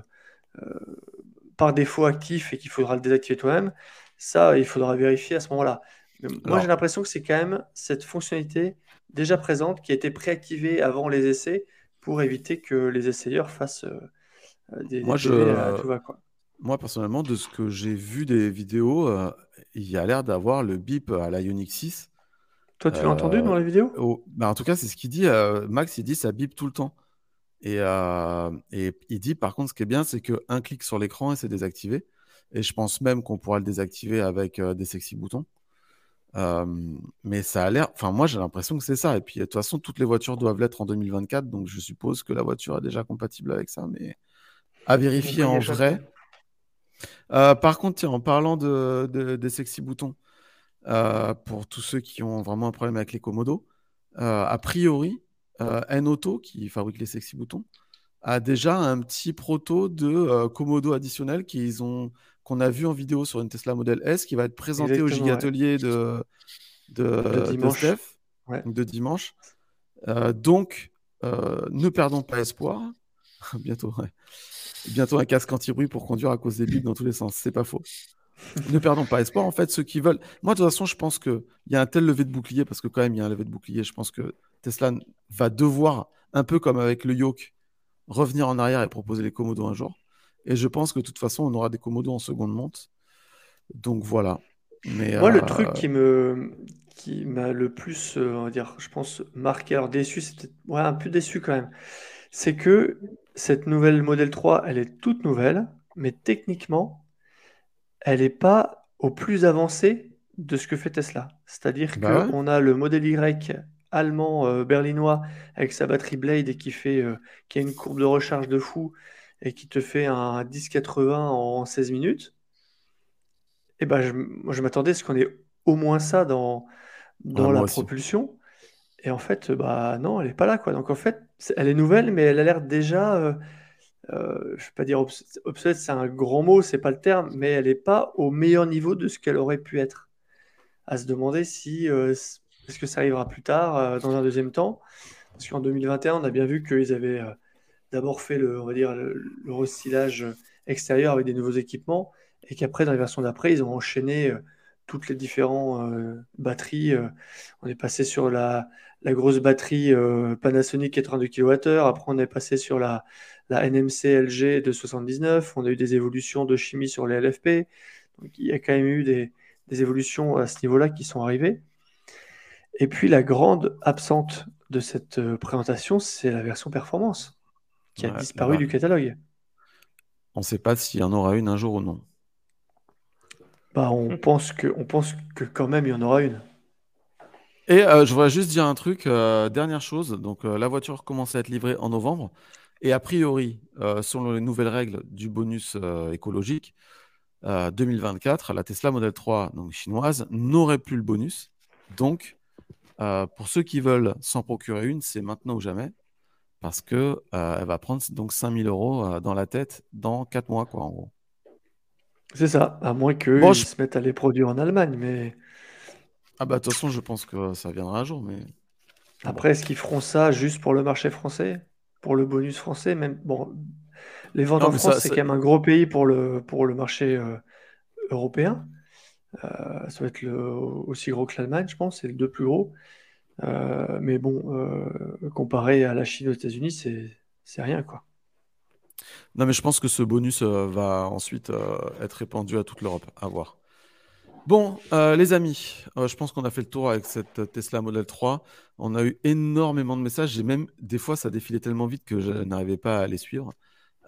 euh, par défaut actif et qu'il faudra le désactiver toi-même, ça, il faudra vérifier à ce moment-là. Moi, j'ai l'impression que c'est quand même cette fonctionnalité déjà présente qui a été préactivée avant les essais pour éviter que les essayeurs fassent des, Moi, je- PV à tout va, quoi. Moi, personnellement, de ce que j'ai vu des vidéos, il y a l'air d'avoir le bip à la Ioniq 6. Toi, tu l'as Euh, entendu dans la vidéo? au- bah, en tout cas, c'est ce qu'il dit. euh, Max, il dit ça bip tout le temps. Et, euh, et il dit, par contre, ce qui est bien, c'est qu'un clic sur l'écran et c'est désactivé. Et je pense même qu'on pourra le désactiver avec euh, des sexy boutons. Euh, mais ça a l'air. Enfin, moi, j'ai l'impression que c'est ça. Et puis, de toute façon, toutes les voitures doivent l'être en 2024. Donc, je suppose que la voiture est déjà compatible avec ça. Mais à vérifier en vrai. Euh, par contre, tiens, en parlant de, de- des sexy boutons, euh, pour tous ceux qui ont vraiment un problème avec les Komodo, euh, a priori, N-Auto, qui fabrique les sexy boutons, a déjà un petit proto de Komodo additionnel qu'ils ont, qu'on a vu en vidéo sur une Tesla Model S qui va être présenté au ouais. giga-atelier de, de, de dimanche. Steph, Ouais. de dimanche. Donc, ne perdons pas espoir. Bientôt, ouais. Bientôt un casque anti-bruit pour conduire à cause des bips dans tous les sens. C'est pas faux. ne perdons pas espoir. En fait, ceux qui veulent. Moi, de toute façon, je pense qu'il y a un tel levé de bouclier, parce que quand même, il y a un levé de bouclier. Je pense que Tesla va devoir, un peu comme avec le Yoke, revenir en arrière et proposer les Komodo un jour. Et je pense que de toute façon, on aura des Komodo en seconde monte. Donc voilà. Mais, Moi, le euh, truc qui me qui m'a le plus, euh, on va dire, je pense, marqué, alors déçu, c'était ouais, un peu déçu quand même, c'est que cette nouvelle Model 3, elle est toute nouvelle, mais techniquement, elle n'est pas au plus avancé de ce que fait Tesla. C'est-à-dire Bah ouais. qu'on a le Model Y allemand euh, berlinois avec sa batterie Blade et qui fait euh, qui a une courbe de recharge de fou et qui te fait un 1080 en 16 minutes. Et ben je, moi, je m'attendais à ce qu'on ait au moins ça dans, dans Ouais, la aussi. propulsion. Et en fait, bah non, elle n'est pas là, quoi. Donc en fait, elle est nouvelle, mais elle a l'air déjà euh, euh, je ne vais pas dire obsolète, c'est un grand mot, c'est pas le terme, mais elle n'est pas au meilleur niveau de ce qu'elle aurait pu être. À se demander si euh, est-ce que ça arrivera plus tard, dans un deuxième temps? Parce qu'en 2021, on a bien vu qu'ils avaient d'abord fait le, on va dire, le, le, extérieur avec des nouveaux équipements, et qu'après, dans les versions d'après, ils ont enchaîné toutes les différentes batteries. on est passé sur la, la grosse batterie Panasonic 82 kWh, après on est passé sur la la NMC LG de 79, on a eu des évolutions de chimie sur les LFP. Donc il y a quand même eu des, évolutions à ce niveau-là qui sont arrivées. Et puis la grande absente de cette euh, présentation, c'est la version performance qui a disparu du catalogue. On ne sait pas s'il y en aura une un jour ou non. Bah, on, pense que, on pense que quand même il y en aura une. Et euh, je voudrais juste dire un truc, euh, dernière chose. Donc la voiture commence à être livrée en novembre. Et a priori, euh, selon les nouvelles règles du bonus euh, écologique, 2024, euh, la Tesla Model 3 donc chinoise n'aurait plus le bonus. Donc, pour ceux qui veulent s'en procurer une, c'est maintenant ou jamais, parce que elle va prendre donc 5000 euros dans la tête dans 4 mois, quoi, en gros. C'est ça, à moins qu'ils se mettent à les produire en Allemagne, mais... Ah bah de toute façon, je pense que ça viendra un jour, mais... Après, est-ce qu'ils feront ça juste pour le marché français? Pour le bonus français. Même, bon, les ventes en France, c'est quand même un gros pays pour le, pour le marché euh, européen. Euh, ça va être le, aussi gros que l'Allemagne, je pense, c'est le deux plus gros. Euh, mais bon, comparé à la Chine aux États-Unis, c'est rien, quoi. Non, mais je pense que ce bonus va ensuite être répandu à toute l'Europe. À voir. Bon, euh, les amis, euh, je pense qu'on a fait le tour avec cette Tesla Model 3. On a eu énormément de messages. J'ai même des fois, ça défilait tellement vite que je n'arrivais pas à les suivre.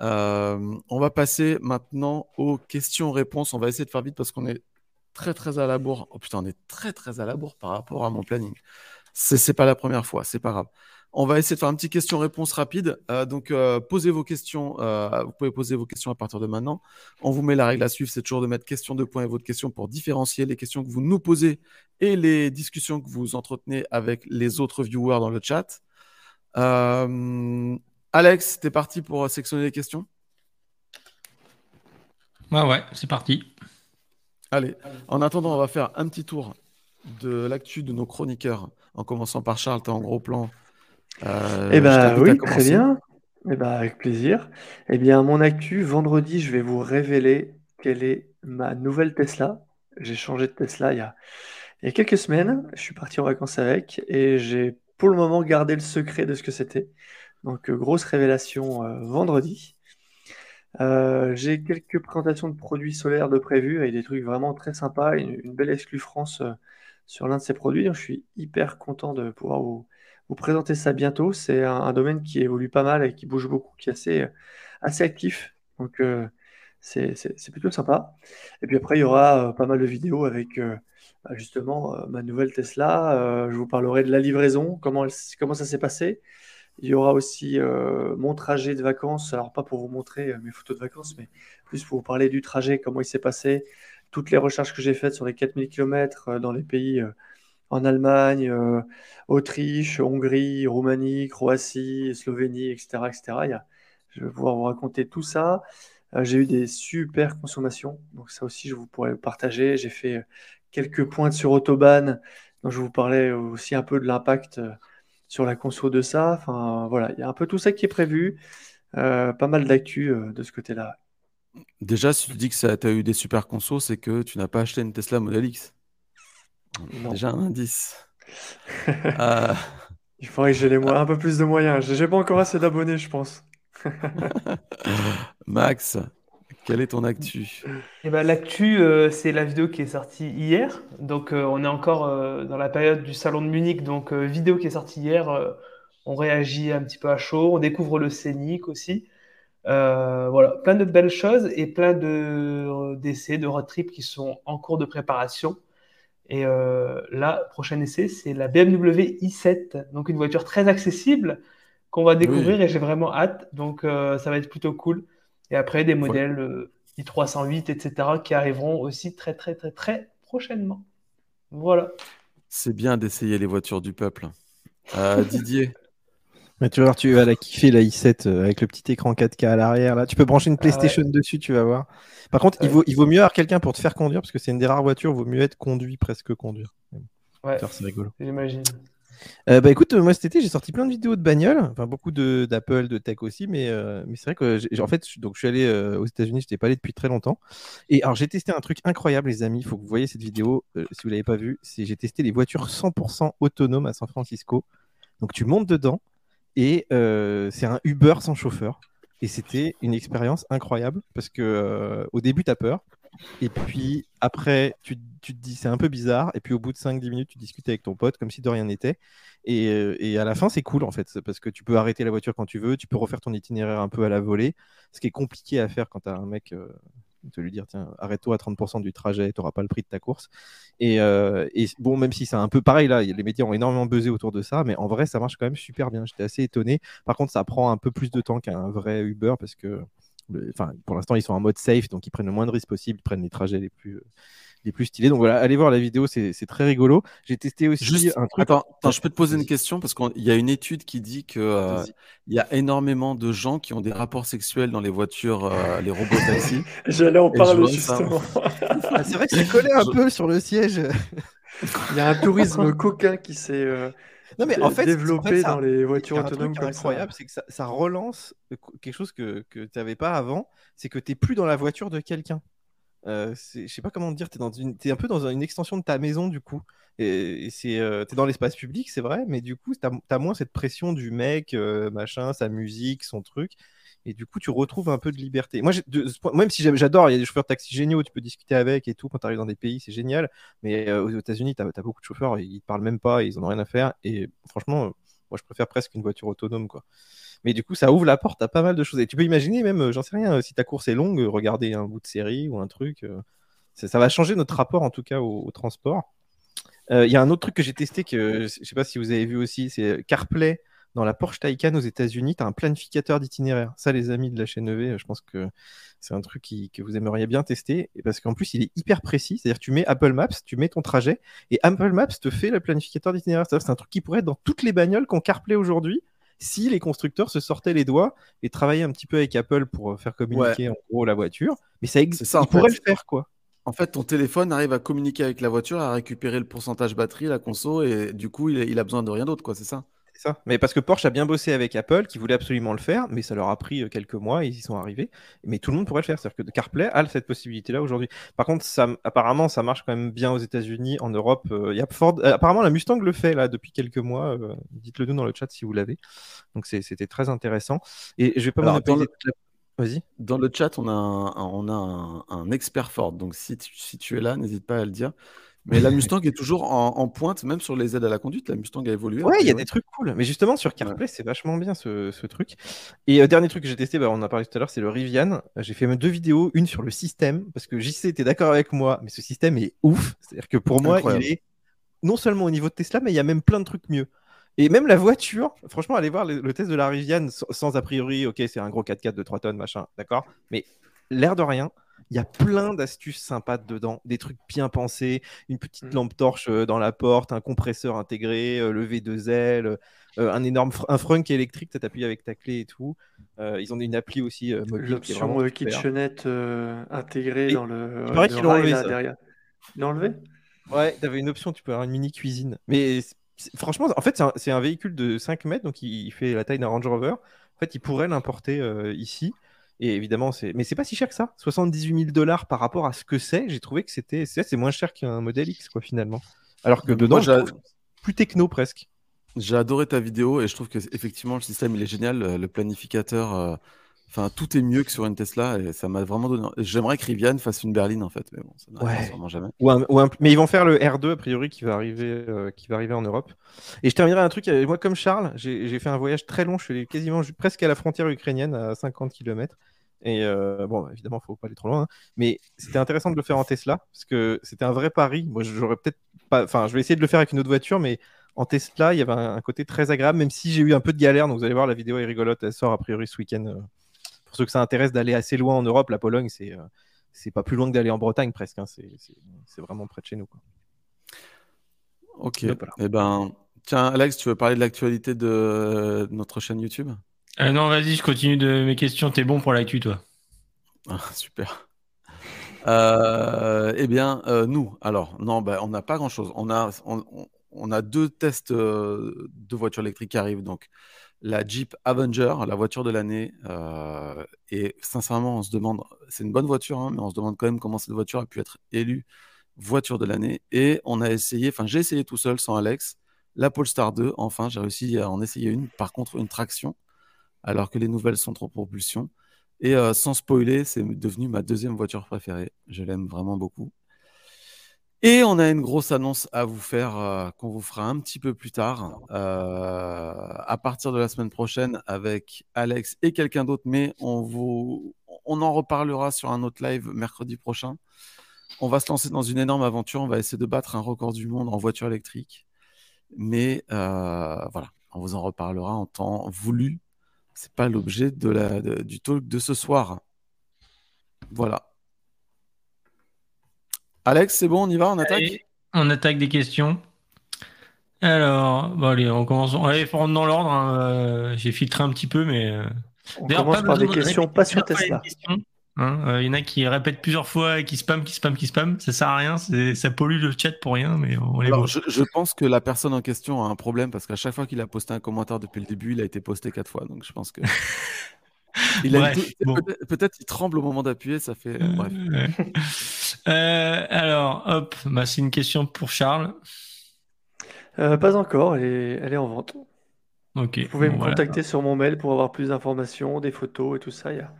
Euh, on va passer maintenant aux questions-réponses. On va essayer de faire vite parce qu'on est très très à la bourre. Oh putain, on est très très à la bourre par rapport à mon planning. C'est pas la première fois, c'est pas grave. On va essayer de faire un petit question-réponse rapide. Euh, donc, euh, posez vos questions. Euh, vous pouvez poser vos questions à partir de maintenant. On vous met la règle à suivre, c'est toujours de mettre question de points et votre question pour différencier les questions que vous nous posez et les discussions que vous entretenez avec les autres viewers dans le chat. Alex, t'es parti pour sectionner les questions? Ouais, ouais, c'est parti. Allez, en attendant, on va faire un petit tour de l'actu de nos chroniqueurs, en commençant par Charles, tu en gros plan euh, eh bien oui, très bien. Eh ben, avec plaisir. Eh bien, mon actu, vendredi, je vais vous révéler quelle est ma nouvelle Tesla. J'ai changé de Tesla il y a, il y a quelques semaines. Je suis parti en vacances avec et j'ai pour le moment gardé le secret de ce que c'était. Donc, euh, grosse révélation euh, vendredi. j'ai quelques présentations de produits solaires de prévu avec des trucs vraiment très sympas, une, une belle exclue France sur l'un de ces produits. Donc, je suis hyper content de pouvoir vous, vous présenter ça bientôt. C'est un, domaine qui évolue pas mal et qui bouge beaucoup, qui est assez, assez actif. Donc, euh, c'est plutôt sympa. Et puis après, il y aura euh, pas mal de vidéos avec euh, bah, justement ma nouvelle Tesla. je vous parlerai de la livraison, comment, comment ça s'est passé. Il y aura aussi mon trajet de vacances. Alors, pas pour vous montrer mes photos de vacances, mais plus pour vous parler du trajet, comment il s'est passé, toutes les recherches que j'ai faites sur les 4000 km dans les pays en Allemagne, euh, Autriche, Hongrie, Roumanie, Croatie, Slovénie, etc. etc. je vais pouvoir vous raconter tout ça. Euh, j'ai eu des super consommations, donc ça aussi je vous pourrais partager. J'ai fait euh, quelques points sur Autobahn, dont je vous parlais aussi un peu de l'impact sur la conso de ça. Enfin voilà, il y a un peu tout ça qui est prévu. pas mal d'actu de ce côté-là. Déjà, si tu dis que tu as eu des super consos, c'est que tu n'as pas acheté une Tesla Model X. Déjà un indice. Euh, Il faudrait que j'ai les un peu plus de moyens. J'ai pas encore assez d'abonnés, je pense. Max, quel est ton actu? Eh ben, l'actu, euh, c'est la vidéo qui est sortie hier. Donc, euh, on est encore dans la période du salon de Munich. Donc, vidéo qui est sortie hier. on réagit un petit peu à chaud. On découvre le scénic aussi. voilà, plein de belles choses et plein de d'essais, de road trip qui sont en cours de préparation. Et euh, là, prochain essai, c'est la BMW i7, donc une voiture très accessible qu'on va découvrir et j'ai vraiment hâte. Donc euh, ça va être plutôt cool. Et après, des modèles euh, i308, etc., qui arriveront aussi très, très, très, très prochainement. Voilà. C'est bien d'essayer les voitures du peuple. Didier Mais tu vas voir, tu vas la kiffer la i7 euh, avec le petit écran 4K à l'arrière. Là, tu peux brancher une PlayStation dessus, tu vas voir. Par contre, il, vaut, il vaut mieux avoir quelqu'un pour te faire conduire parce que c'est une des rares voitures. Il vaut mieux être conduit presque conduire. Ouais, c'est rigolo. j'imagine. Euh, bah écoute, moi cet été j'ai sorti plein de vidéos de bagnoles, enfin beaucoup d'Apple, de, tech aussi, mais, euh, mais c'est vrai que en fait, je- donc je suis allé euh, aux États-Unis, je n'étais pas allé depuis très longtemps. Et alors j'ai testé un truc incroyable, les amis. Il faut que vous voyez cette vidéo si vous l'avez pas vue. C'est j'ai testé les voitures 100% autonomes à San Francisco. Donc tu montes dedans et euh, c'est un Uber sans chauffeur. Et c'était une expérience incroyable parce que euh, au début tu as peur. Et puis après, tu, tu te dis c'est un peu bizarre. Et puis au bout de 5-10 minutes, tu discutes avec ton pote comme si de rien n'était. Et, euh, et à la fin, c'est cool en fait, parce que tu peux arrêter la voiture quand tu veux, tu peux refaire ton itinéraire un peu à la volée, ce qui est compliqué à faire quand tu as un mec, te lui dire tiens, arrête-toi à 30% du trajet, tu n'auras pas le prix de ta course. Et, euh, et bon, même si c'est un peu pareil là, les médias ont énormément buzzé autour de ça, mais en vrai, ça marche quand même super bien. J'étais assez étonné. Par contre, ça prend un peu plus de temps qu'un vrai Uber parce que pour l'instant, ils sont en mode safe, donc ils prennent le moins de risques possible, ils prennent les trajets les plus, les plus stylés. Donc voilà, allez voir la vidéo, c'est très rigolo. J'ai testé aussi Juste, un truc. attends, attends, je peux te poser une question parce qu'il y a une étude qui dit que euh, il y a énormément de gens qui ont des rapports sexuels dans les voitures, euh, les robots taxis. J'allais en parler justement. Ah, c'est vrai que c'est collé un Je- peu sur le siège. Il y a un tourisme coquin qui s'est euh, Non, mais en fait, développé en fait, ça- dans les il voitures autonomes comme incroyable, c'est que ça, ça relance euh, quelque chose que, que tu n'avais pas avant, c'est que tu n'es plus dans la voiture de quelqu'un. Euh, je sais pas comment dire, tu es, un peu dans une extension de ta maison du coup. Et, c'est, euh, t'es dans l'espace public, c'est vrai, mais du coup, tu as, moins cette pression du mec, euh, machin, sa musique, son truc. Et du coup, tu retrouves un peu de liberté. Moi, même si j'adore, il y a des chauffeurs de taxi géniaux, tu peux discuter avec et tout quand tu arrives dans des pays, c'est génial. Mais euh, aux États-Unis, tu as, beaucoup de chauffeurs, ils te parlent même pas, ils en ont rien à faire. Et franchement, moi, je préfère presque une voiture autonome, quoi. Mais du coup, ça ouvre la porte à pas mal de choses. Et tu peux imaginer, même, euh, j'en sais rien, euh, si ta course est longue, euh, regarder un bout de série ou un truc. ça, va changer notre rapport, en tout cas, au, transport. Il y a un autre truc que j'ai testé, que je sais pas si vous avez vu aussi, c'est CarPlay. Dans la Porsche Taycan aux États-Unis, tu as un planificateur d'itinéraire. Ça, les amis de la chaîne EV, je pense que c'est un truc qui- que vous aimeriez bien tester. Et parce qu'en plus, il est hyper précis. C'est-à-dire que tu mets Apple Maps, tu mets ton trajet, et Apple Maps te fait le planificateur d'itinéraire. C'est un truc qui pourrait être dans toutes les bagnoles qu'on CarPlay aujourd'hui si les constructeurs se sortaient les doigts et travaillaient un petit peu avec Apple pour euh, faire communiquer en gros la voiture. Mais ça existe. ça, Ils pourraient le faire, quoi. En fait, ton téléphone arrive à communiquer avec la voiture, à récupérer le pourcentage batterie, la conso, et du coup, il, il a besoin de rien d'autre, quoi, c'est ça? Ça. Mais parce que Porsche a bien bossé avec Apple, qui voulait absolument le faire, mais ça leur a pris euh, quelques mois, ils y sont arrivés. Mais tout le monde pourrait le faire. C'est-à-dire que CarPlay a cette possibilité-là aujourd'hui. Par contre, ça, apparemment, ça marche quand même bien aux États-Unis, en Europe. euh, il y a Ford, euh, apparemment, la Mustang le fait là depuis quelques mois. euh, Dites-le nous dans le chat si vous l'avez. Donc c'était très intéressant. Et je vais pas monopoliser dans le- Vas-y. Dans le chat, on a un, un- on a un, un expert Ford, donc si tu, si tu es là, n'hésite pas à le dire. Mais la Mustang est toujours en, en pointe, même sur les aides à la conduite. La Mustang a évolué. Ouais, il y a des trucs cool. Mais justement, sur CarPlay, c'est vachement bien ce, ce truc. Et euh, dernier truc que j'ai testé, bah, on en a parlé tout à l'heure, c'est le Rivian. J'ai fait même deux vidéos, une sur le système, parce que JC était d'accord avec moi, mais ce système est ouf. C'est-à-dire que pour moi, Incroyable. il est non seulement au niveau de Tesla, mais il y a même plein de trucs mieux. Et même la voiture, franchement, allez voir le, le test de la Rivian sans, sans a priori, ok, c'est un gros 4x4 de 3 tonnes, machin, d'accord Mais l'air de rien, il y a plein d'astuces sympas dedans, des trucs bien pensés, une petite Mm. lampe torche euh, dans la porte, un compresseur intégré, euh, le V2L, euh, un énorme fr- un frunk électrique, tu appuies avec ta clé et tout. Euh, ils ont une appli aussi mobile L'option euh, kitchenette euh, intégrée Et dans le, il paraît qu'ils l'ont enlevé, là, ça. derrière. Ils l'ont enlevé? Ouais, t'avais une option, tu peux avoir une mini cuisine. Mais franchement, en fait, c'est un, véhicule de 5 mètres, donc il, il fait la taille d'un Range Rover. En fait, il pourrait l'importer ici. Et évidemment, c'est. Mais c'est pas si cher que ça. 78 000 dollars par rapport à ce que c'est. J'ai trouvé que c'était. C'est c'est moins cher qu'un modèle X, quoi, finalement. Alors que Moi, dedans, je plus techno presque. J'ai adoré ta vidéo et je trouve que effectivement le système il est génial, le le planificateur, euh, enfin tout est mieux que sur une Tesla et ça m'a vraiment donné. J'aimerais que Rivian fasse une berline en fait, mais bon, ça n'arrivera Ouais. sûrement jamais. Ou un- ou un- Mais ils vont faire le R2 a priori qui va arriver, euh, qui va arriver en Europe. Et je terminerai un truc. euh, Moi, comme Charles, j'ai fait un voyage très long. Je suis quasiment presque à la frontière ukrainienne à 50 km. Et euh, bon, évidemment, il faut pas aller trop loin. hein. Mais c'était intéressant de le faire en Tesla parce que c'était un vrai pari. Moi, j'aurais peut-être pas. Enfin, je vais essayer de le faire avec une autre voiture, mais en Tesla, il y avait un, un côté très agréable, même si j'ai eu un peu de galère. Donc, vous allez voir, la vidéo est rigolote. Elle sort a priori ce week-end. Pour ceux que ça intéresse d'aller assez loin en Europe, la Pologne, c'est euh, c'est pas plus loin que d'aller en Bretagne presque. hein. C'est vraiment près de chez nous. Quoi. Ok. Donc, voilà. Eh ben, Tiens, Alex, tu veux parler de l'actualité de notre chaîne YouTube? Euh, non, vas-y, je continue de mes questions. T'es bon pour l'actu, toi. Ah, super. Euh, eh bien, euh, nous, alors, non, bah, on n'a pas grand-chose. On a, on, a deux tests euh, de voitures électriques qui arrivent. Donc, la Jeep Avenger, la voiture de l'année. euh, et sincèrement, on se demande, c'est une bonne voiture, hein, mais on se demande quand même comment cette voiture a pu être élue voiture de l'année. Et on a essayé, enfin, j'ai essayé tout seul sans Alex, la Polestar 2. Enfin, j'ai réussi à en essayer une. Par contre, une traction, alors que les nouvelles sont trop propulsion. Et euh, sans spoiler, c'est devenu ma deuxième voiture préférée. Je l'aime vraiment beaucoup. Et on a une grosse annonce à vous faire euh, qu'on vous fera un petit peu plus tard, euh, à partir de la semaine prochaine avec Alex et quelqu'un d'autre, mais on vous, on en reparlera sur un autre live mercredi prochain. On va se lancer dans une énorme aventure. On va essayer de battre un record du monde en voiture électrique. Mais euh, voilà, on vous en reparlera en temps voulu. C'est pas l'objet de du talk de ce soir. Voilà. Alex, c'est bon, on y va, on attaque Allez, on attaque des questions. Alors, bon, allez, on commence. Allez, faut rentrer dans l'ordre. hein. Euh, J'ai filtré un petit peu, mais. euh, On commence pas par des questions pas sur Tesla. hein. Euh, Il y en a qui répètent plusieurs fois, et qui spam, qui spam, qui spam. Ça sert à rien, c'est- ça pollue le chat pour rien, mais on les Alors, voit. je, je pense que la personne en question a un problème parce qu'à chaque fois qu'il a posté un commentaire depuis le début, il a été posté quatre fois. Donc, je pense que. Il a bon. peut-être, peut-être il tremble au moment d'appuyer, ça fait. Euh, Bref. Euh, alors, hop, bah, c'est une question pour Charles. Euh, pas encore, elle est, elle est en vente. Ok. Vous pouvez bon, me voilà. contacter sur mon mail pour avoir plus d'informations, des photos et tout ça. Il n'y a,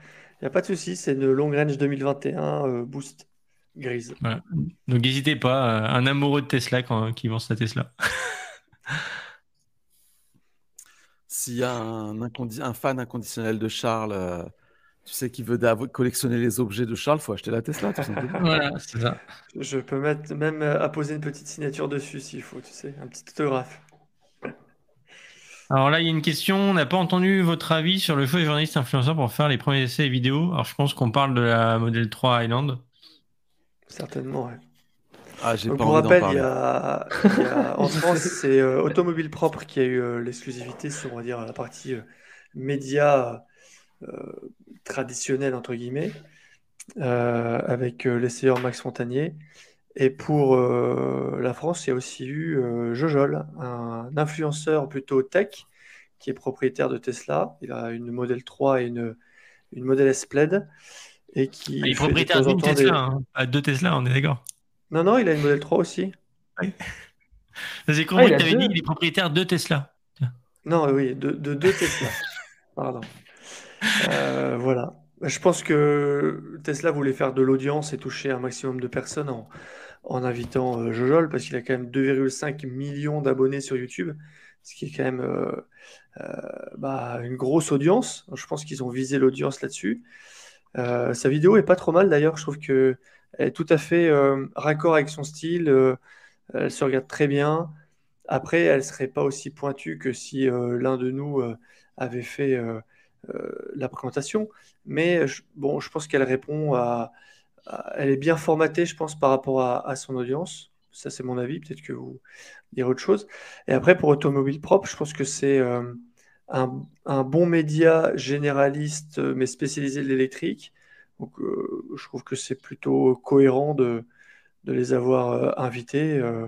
y a pas de souci, c'est une long range 2021 euh, Boost grise. Voilà. Donc n'hésitez pas, un amoureux de Tesla quand, qui vend sa Tesla. S'il y a un, incondi- un fan inconditionnel de Charles, euh, tu sais, qui veut collectionner les objets de Charles, faut acheter la Tesla, tout simplement. Voilà, c'est ça. Je peux mettre même euh, apposer une petite signature dessus s'il faut, tu sais, un petit autographe. Alors là, il y a une question. On n'a pas entendu votre avis sur le choix des journalistes influenceurs pour faire les premiers essais et vidéos. Alors je pense qu'on parle de la Model 3 Highland. Certainement, ouais. Ah, j'ai Donc, pas pour envie d'en rappel, il y parler. a, il y a- en France, c'est euh, Automobile Propre qui a eu euh, l'exclusivité sur, on va dire, la partie euh, média euh, traditionnelle, entre guillemets, euh, avec euh, l'essayeur Max Fontanier. Et pour euh, la France, il y a aussi eu euh, Jojol, un influenceur plutôt tech, qui est propriétaire de Tesla. Il a une Model 3 et une, une Model S Plaid. Et qui il est propriétaire d'une temps des- Tesla, hein. deux Tesla, on est d'accord. Non, non, il a une Model 3 aussi. J'ai compris il que a tu avais deux. dit qu'il est propriétaire de Tesla. Non, oui, de, de deux Tesla. Pardon. Euh, voilà. Je pense que Tesla voulait faire de l'audience et toucher un maximum de personnes en, en invitant euh, Jojol, parce qu'il a quand même 2,5 millions d'abonnés sur YouTube, ce qui est quand même euh, euh, bah, une grosse audience. Je pense qu'ils ont visé l'audience là-dessus. Euh, sa vidéo est pas trop mal d'ailleurs. Je trouve que elle est tout à fait euh, raccord avec son style. euh, elle se regarde très bien. Après, elle serait pas aussi pointue que si euh, l'un de nous avait fait la présentation. Mais je, bon, je pense qu'elle répond à, Elle est bien formatée, je pense, par rapport à, son audience. Ça, c'est mon avis. Peut-être que vous direz autre chose. Et après, pour Automobile Propre, je pense que c'est un, bon média généraliste, mais spécialisé de l'électrique. Donc, euh, je trouve que c'est plutôt cohérent de, les avoir euh, invités. euh.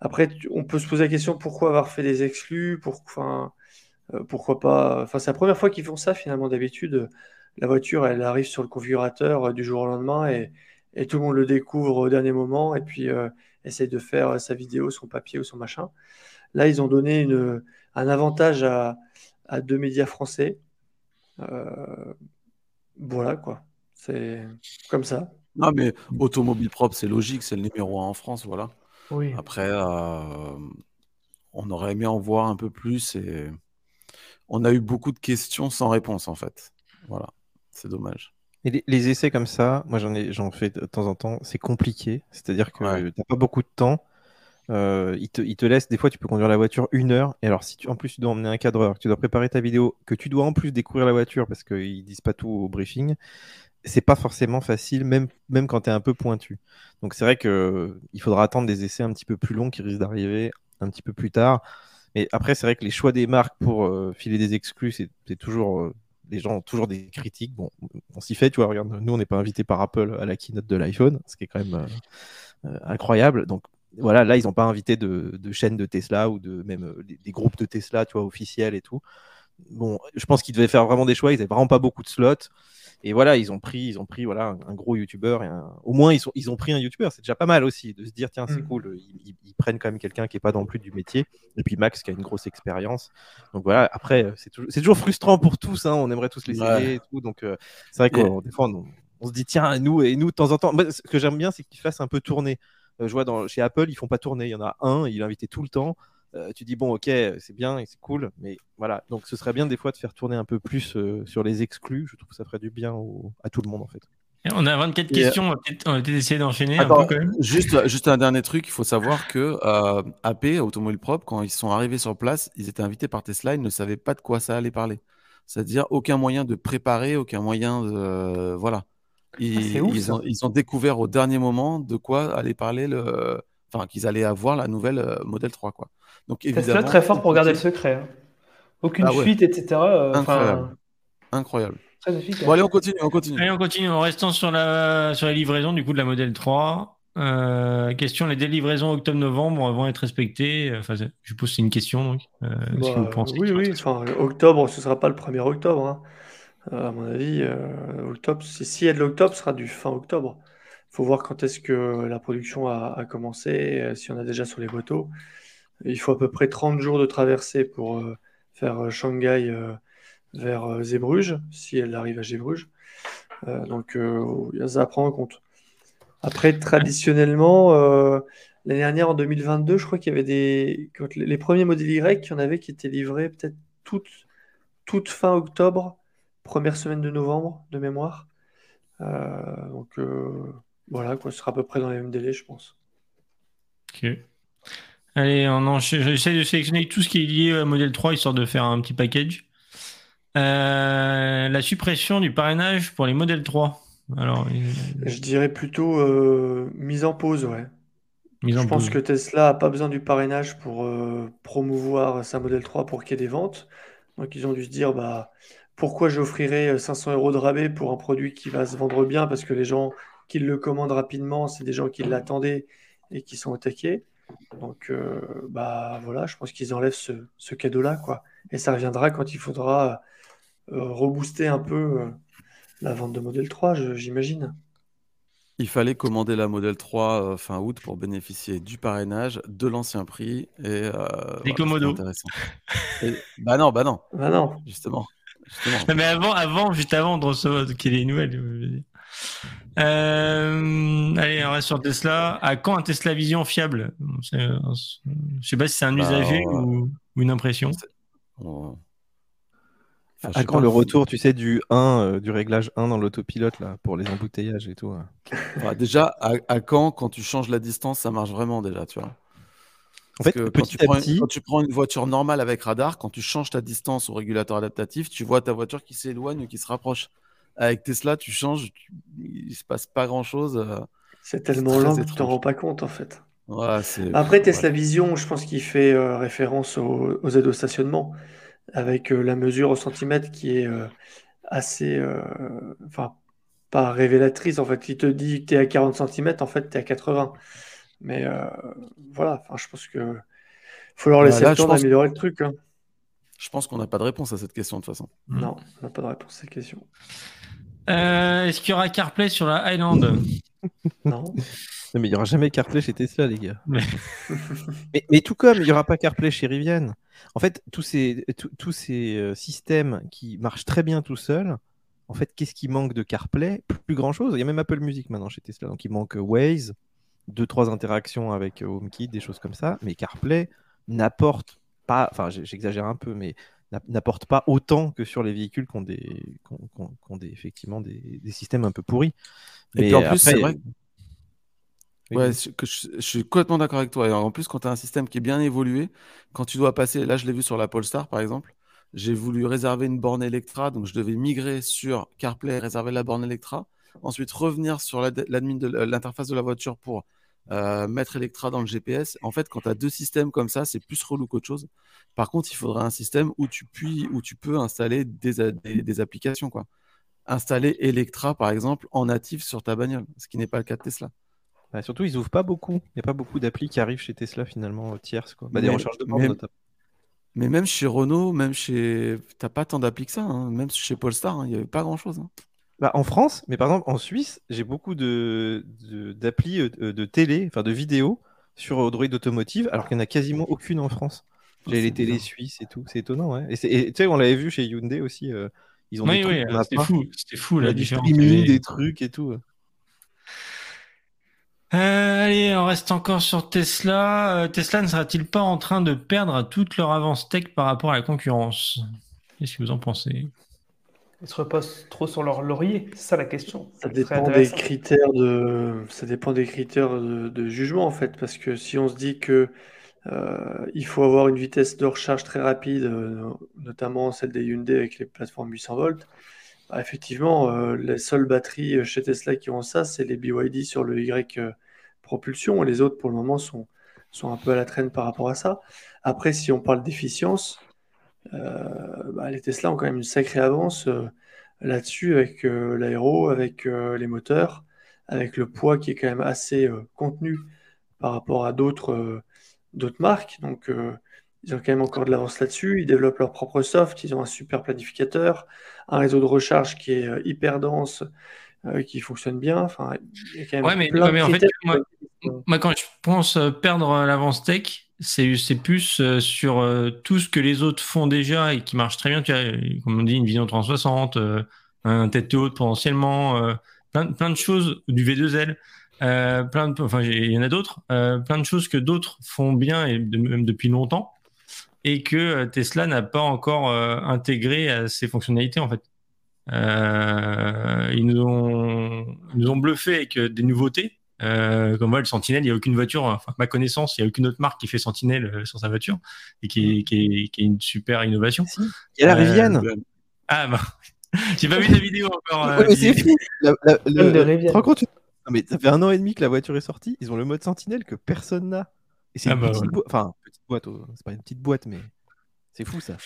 Après, on peut se poser la question pourquoi avoir fait des exclus, pourquoi pas? Enfin, c'est la première fois qu'ils font ça finalement. D'habitude, la voiture, elle arrive sur le configurateur du jour au lendemain et, tout le monde le découvre au dernier moment et puis essaye de faire sa vidéo, son papier ou son machin. Là, ils ont donné un avantage à, deux médias français. Voilà quoi. C'est comme ça. Non, mais automobile propre, c'est logique, c'est le numéro un en France, voilà. Oui. Après, euh, on aurait aimé en voir un peu plus et on a eu beaucoup de questions sans réponse, en fait. Voilà, c'est dommage. Et les, les essais comme ça, moi j'en ai, j'en fais de temps en temps, c'est compliqué. C'est-à-dire que Ouais. t'as pas beaucoup de temps. Euh, ils te, ils te laissent, des fois tu peux conduire la voiture une heure. Et alors si tu, en plus tu dois emmener un cadreur, que tu dois préparer ta vidéo, que tu dois en plus découvrir la voiture parce qu'ils disent pas tout au briefing, c'est pas forcément facile, même, même quand tu es un peu pointu. Donc c'est vrai que euh, il faudra attendre des essais un petit peu plus longs qui risquent d'arriver un petit peu plus tard. Mais après, c'est vrai que les choix des marques pour euh, filer des exclus, c'est toujours. Euh, les gens ont toujours des critiques. Bon, on s'y fait, tu vois. Regarde, nous, on n'est pas invité par Apple à la keynote de l'iPhone, ce qui est quand même incroyable. Donc, voilà, là, ils n'ont pas invité de, de chaînes de Tesla ou de même des, groupes de Tesla, tu vois, officiels et tout. Bon, je pense qu'ils devaient faire vraiment des choix. Ils n'avaient vraiment pas beaucoup de slots. Et voilà, ils ont pris, ils ont pris voilà, un, gros youtubeur. Au moins, ils, sont, ils ont pris un youtubeur. C'est déjà pas mal aussi de se dire, tiens, c'est mm. cool. Ils, prennent quand même quelqu'un qui n'est pas dans plus du métier. Et puis Max qui a une grosse expérience. Donc voilà, après, c'est toujours, toujours, frustrant pour tous. Hein. On aimerait tous les aider et tout. Donc euh, c'est vrai qu'on des fois, on, se dit, tiens, nous, et nous, de temps en temps, ce que j'aime bien, c'est qu'ils fassent un peu tourner. Euh, je vois dans, chez Apple, ils font pas tourner. Il y en a un, il est invité tout le temps. Euh, tu dis bon ok c'est bien et c'est cool mais voilà. Donc ce serait bien des fois de faire tourner un peu plus euh, sur les exclus. Je trouve que ça ferait du bien à tout le monde en fait. On a 24 questions on va peut-être essayer d'enchaîner un peu quand même. juste, juste un dernier truc. Il faut savoir que euh, AP Automobile Propre quand ils sont arrivés sur place ils étaient invités par Tesla. Ils ne savaient pas de quoi ça allait parler. C'est-à-dire aucun moyen de préparer aucun moyen de voilà. Ah, ils, ils, ont, ils, ont, découvert au dernier moment de quoi allait parler le enfin qu'ils allaient avoir la nouvelle modèle 3 quoi donc, évidemment, très fort pour garder le secret. Hein. Aucune ah fuite, etc. Euh, Incroyable. Incroyable. Bon, allez, on continue, on continue. Allez, on continue. En restant sur la, sur la livraison du coup de la modèle 3. Euh, question les délivraisons octobre-novembre vont être respectées? Enfin, Je suppose que c'est une question. Donc, euh, bah, oui, oui. Enfin, octobre, ce ne sera pas le 1er octobre. Hein. à mon avis, octobre, s'il y a de l'octobre, ce sera du fin octobre. Il faut voir quand est-ce que la production a, commencé, si on a déjà sur les motos. Il faut à peu près 30 jours de traversée pour euh, faire euh, Shanghai euh, vers Zeebrugge, si elle arrive à Zeebrugge. donc, a ça à prendre en compte. Après, traditionnellement, l'année dernière, en 2022, je crois qu'il y avait des. les premiers modèles Y, il y en avait qui étaient livrés peut-être toute, toute fin octobre, première semaine de novembre, de mémoire. donc, voilà, quoi, ce sera à peu près dans les mêmes délais, je pense. Ok. Allez, on j'essaie de sélectionner tout ce qui est lié au modèle 3 histoire de faire un petit package. Euh, la suppression du parrainage pour les modèles 3. Alors, Je dirais plutôt euh, mise en pause, ouais. Je pense que Tesla n'a pas besoin du parrainage pour euh, promouvoir sa modèle 3 pour qu'il y ait des ventes. Donc ils ont dû se dire, bah, pourquoi j'offrirais 500 euros de rabais pour un produit qui va se vendre bien parce que les gens qui le commandent rapidement, c'est des gens qui l'attendaient et qui sont attaqués. Donc, euh, bah voilà, je pense qu'ils enlèvent ce, cadeau-là, quoi. Et ça reviendra quand il faudra euh, rebooster un peu euh, la vente de modèle 3, j'imagine. Il fallait commander la modèle 3 fin août pour bénéficier du parrainage, de l'ancien prix et des commodos. Intéressant. bah non, bah non. Bah non. Justement. Mais avant, avant, juste avant de recevoir qu'il y ait nouvelles. Euh, allez, on reste sur Tesla. À quand un Tesla Vision fiable? Je sais pas si c'est un bah, usager ou, une impression. à quand le retour, tu sais, du 1, euh, du réglage 1 dans l'autopilote là, pour les embouteillages et tout bah, Déjà, à, quand, quand tu changes la distance, ça marche vraiment déjà, tu vois en fait, quand, tu prends une, quand tu prends une voiture normale avec radar, quand tu changes ta distance au régulateur adaptatif, tu vois ta voiture qui s'éloigne ou qui se rapproche. Avec Tesla, tu changes, il se passe pas grand chose. Euh, c'est tellement lent que tu t'en rends pas compte en fait. Après, Tesla Vision, je pense qu'il fait euh, référence aux, aides au stationnement avec euh, la mesure au centimètre qui est assez. Enfin, pas révélatrice. En fait, il te dit que tu es à 40 cm, en fait, tu es à 80. Mais voilà, enfin, je pense que faut leur bah, laisser le temps d'améliorer le truc. Hein. Je pense qu'on n'a pas de réponse à cette question de toute façon. Non, on n'a pas de réponse à cette question. Euh, est-ce qu'il y aura CarPlay sur la Highland? Non. mais il n'y aura jamais CarPlay chez Tesla, les gars. mais... tout comme il n'y aura pas CarPlay chez Rivian. En fait, tous ces, tous ces euh, systèmes qui marchent très bien tout seuls, en fait, qu'est-ce qui manque de CarPlay? Plus grand-chose. Il y a même Apple Music maintenant chez Tesla. Donc il manque Waze, deux, trois interactions avec euh, HomeKit, des choses comme ça. Mais CarPlay n'apporte pas, enfin j'exagère un peu, mais n'apporte pas autant que sur les véhicules qui ont des, des effectivement des, systèmes un peu pourris. Et puis en plus, c'est vrai. Ouais, je, suis complètement d'accord avec toi. Et en plus, quand tu as un système qui est bien évolué, quand tu dois passer, là je l'ai vu sur la Polestar par exemple, j'ai voulu réserver une borne Electra, donc je devais migrer sur CarPlay, réserver la borne Electra, ensuite revenir sur l'admin de l'interface de la voiture pour euh, mettre Electra dans le GPS. En fait, quand tu as deux systèmes comme ça, c'est plus relou qu'autre chose. Par contre, il faudrait un système où tu, puis, où tu peux installer des, des, applications. Quoi. Installer Electra, par exemple, en natif sur ta bagnole, ce qui n'est pas le cas de Tesla. Bah, surtout, ils ouvrent pas beaucoup. Il n'y a pas beaucoup d'applis qui arrivent chez Tesla finalement tierces. Quoi. Bah, des recharges de. Mais même chez Renault, même chez. T'as pas tant d'applis que ça. Hein. Même chez Polestar, hein, il n'y avait pas grand chose. Hein. Bah, en France, mais par exemple en Suisse, j'ai beaucoup de, d'applis euh, de, télé, enfin de vidéos sur Android Automotive, alors qu'il n'y en a quasiment aucune en France. Ah, j'ai les télés suisses et tout, c'est étonnant. Ouais. Et tu sais, on l'avait vu chez Hyundai aussi. Euh, ils ont oui, des oui, c'était fou, c'était fou la différence. Des trucs et tout. Euh, allez, on reste encore sur Tesla. Tesla ne sera-t-il pas en train de perdre toute leur avance tech par rapport à la concurrence? Qu'est-ce que vous en pensez? Ils se reposent trop sur leur laurier, c'est ça la question. Ça dépend des critères de, ça dépend des critères de, jugement en fait, parce que si on se dit que euh, il faut avoir une vitesse de recharge très rapide, euh, notamment celle des Hyundai avec les plateformes 800 volts, bah, effectivement, euh, les seules batteries chez Tesla qui ont ça, c'est les BYD sur le Y propulsion, et les autres pour le moment sont, sont un peu à la traîne par rapport à ça. Après, si on parle d'efficience, bah, les Tesla ont quand même une sacrée avance euh, là-dessus avec euh, l'aéro, avec les moteurs, avec le poids qui est quand même assez contenu par rapport à d'autres d'autres marques. Donc, ils ont quand même encore de l'avance là-dessus. Ils développent leur propre soft. Ils ont un super planificateur, un réseau de recharge qui est hyper dense, qui fonctionne bien. Enfin, il y a quand même plein de en fait, moi, quand je pense perdre l'avance tech, c'est plus euh, sur euh, tout ce que les autres font déjà et qui marche très bien. Tu as, comme on dit, une vision 360, euh, un tête haute potentiellement, plein, plein, de choses, du V2L, plein de, enfin, il y en a d'autres, plein de choses que d'autres font bien et même depuis longtemps et que Tesla n'a pas encore intégré à ses fonctionnalités en fait. ils, nous ont, ils nous ont bluffé avec des nouveautés euh, comme moi, le Sentinelle, il n'y a aucune voiture, enfin, ma connaissance, il n'y a aucune autre marque qui fait Sentinelle euh, sur sa voiture et qui est, qui est, qui est une super innovation. Il y a la Rivian. Euh, ah, bah, j'ai pas vu la vidéo encore. Euh, mais c'est fou. La, la, le, rends compte mais ça fait un an et demi que la voiture est sortie. Ils ont le mode Sentinelle que personne n'a. Et c'est ah une bah, petite boîte. Enfin, petite boîte. Oh, c'est pas une petite boîte, mais c'est fou ça.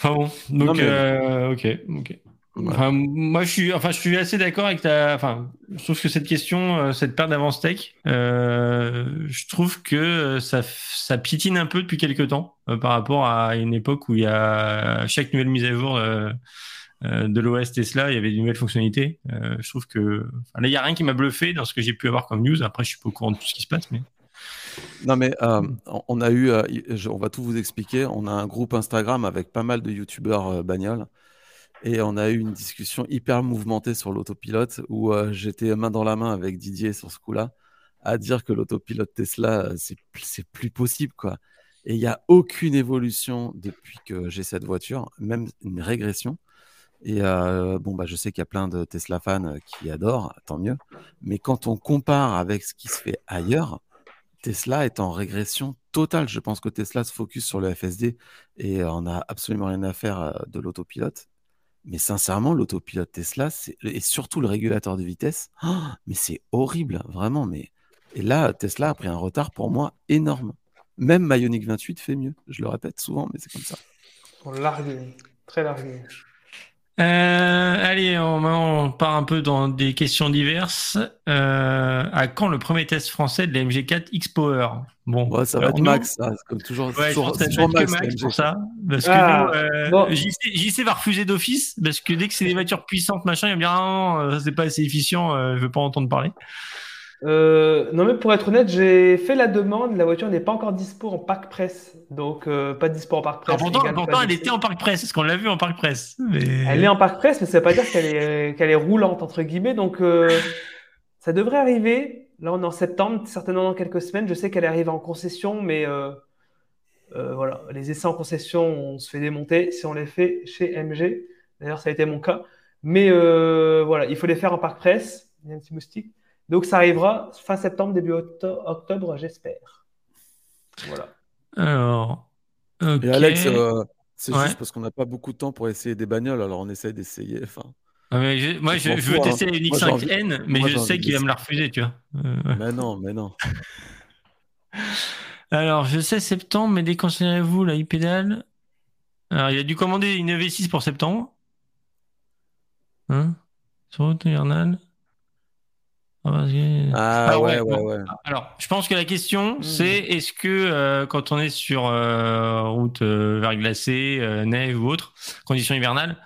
Enfin bon, donc, euh, ok, ok moi, je suis, enfin, je suis assez d'accord avec ta. Enfin, je trouve que cette question, euh, cette perte d'avance tech, euh, je trouve que ça, ça piétine un peu depuis quelques temps euh, par rapport à une époque où il y a chaque nouvelle mise à jour euh, de l'OS Tesla, il y avait de nouvelles fonctionnalités. je trouve que là, il y a rien qui m'a bluffé dans ce que j'ai pu avoir comme news. Après, je suis pas au courant de tout ce qui se passe, mais. Non, mais on a eu, on va tout vous expliquer. On a un groupe Instagram avec pas mal de youtubeurs bagnoles. Et on a eu une discussion hyper mouvementée sur l'autopilote où euh, j'étais main dans la main avec Didier sur ce coup-là à dire que l'autopilote Tesla, euh, c'est plus possible. quoi. Et il n'y a aucune évolution depuis que j'ai cette voiture, même une régression. Et euh, bon, bah, je sais qu'il y a plein de Tesla fans qui adorent, tant mieux. Mais quand on compare avec ce qui se fait ailleurs, Tesla est en régression totale. Je pense que Tesla se focus sur le FSD et on n'a absolument rien à faire de l'autopilote. Mais sincèrement, l'autopilote Tesla, et surtout le régulateur de vitesse, mais c'est horrible, vraiment. Mais... Et là, Tesla a pris un retard pour moi énorme. Même Ioniq 28 fait mieux. Je le répète souvent, mais c'est comme ça. On largue, très largué. Euh, allez, on, part un peu dans des questions diverses. Euh, à quand le premier test français de la MG4 X-Power? Bon, ça va être Max, comme toujours. Ouais, toujours, toujours Max, Max pour ça. Parce que ah, euh, JC, va refuser d'office, parce que dès que c'est des voitures puissantes, machin, il va me dire ah non, c'est pas assez efficient, je veux pas entendre parler. Euh, non, mais pour être honnête, j'ai fait la demande. La voiture n'est pas encore dispo en parc presse. Donc, euh, pas dispo en parc presse. Ah, pourtant, elle était en parc presse. Est-ce qu'on l'a vu en parc presse? Elle est en parc presse, mais ça ne veut pas dire qu'elle est, qu'elle est roulante, entre guillemets. Donc, euh, ça devrait arriver. Là, on est en septembre, certainement dans quelques semaines. Je sais qu'elle arrive en concession, mais voilà, les essais en concession, on se fait démonter si on les fait chez MG. D'ailleurs, ça a été mon cas. Mais voilà, il faut les faire en parc presse. Il y a un petit moustique. Donc ça arrivera fin septembre, début octobre, j'espère. Voilà. Alors. Et Alex, euh, c'est juste parce qu'on n'a pas beaucoup de temps pour essayer des bagnoles, alors on essaie d'essayer. Enfin, Ah, mais je- moi, je, veux hein. tester j'ai envie- NX5N, mais moi, je sais qu'il va de- me la refuser, tu vois. Euh, Mais non, mais non. Alors, je sais septembre, mais déconseillerez-vous la e-pédale Alors, il a dû commander une EV6 pour septembre. Hein? Sur route hivernale. Ah, Ah, Ah ouais, ouais, ouais, bon. ouais. Alors, je pense que la question, c'est est-ce que euh, quand on est sur euh, route euh, verglacée, euh, neige ou autre, conditions hivernales,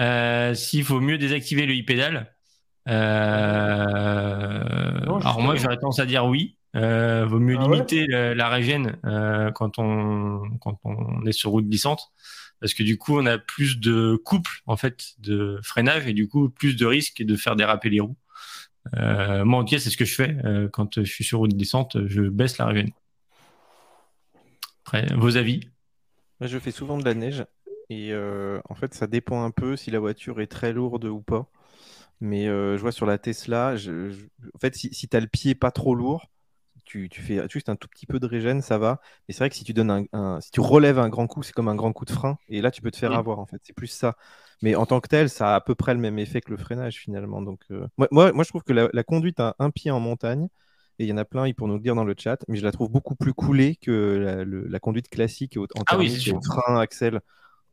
euh, s'il faut mieux désactiver le e-pédale euh, Alors moi, j'aurais tendance à dire oui. Euh, vaut mieux Ah ouais limiter la, la régène euh, quand on quand on est sur route glissante, parce que du coup, on a plus de couple en fait de freinage et du coup plus de risques de faire déraper les roues. Euh, moi, en tout cas, c'est ce que je fais euh, quand je suis sur route glissante, je baisse la régène. Vos avis? Je fais souvent de la neige et euh, en fait, ça dépend un peu si la voiture est très lourde ou pas. Mais je vois sur la Tesla, en fait, si, si tu as le pied pas trop lourd, tu, tu fais juste un tout petit peu de régène, ça va. Mais c'est vrai que si tu donnes un, un- si tu relèves un grand coup, c'est comme un grand coup de frein. Et là, tu peux te faire Oui. avoir, en fait. C'est plus ça. Mais en tant que tel, ça a à peu près le même effet que le freinage, finalement. Donc, euh, moi, moi, moi, je trouve que la, la conduite à un pied en montagne, et il y en a plein, ils pourront nous le dire dans le chat, mais je la trouve beaucoup plus coolée que la, le- la conduite classique en Ah oui, au frein, axel.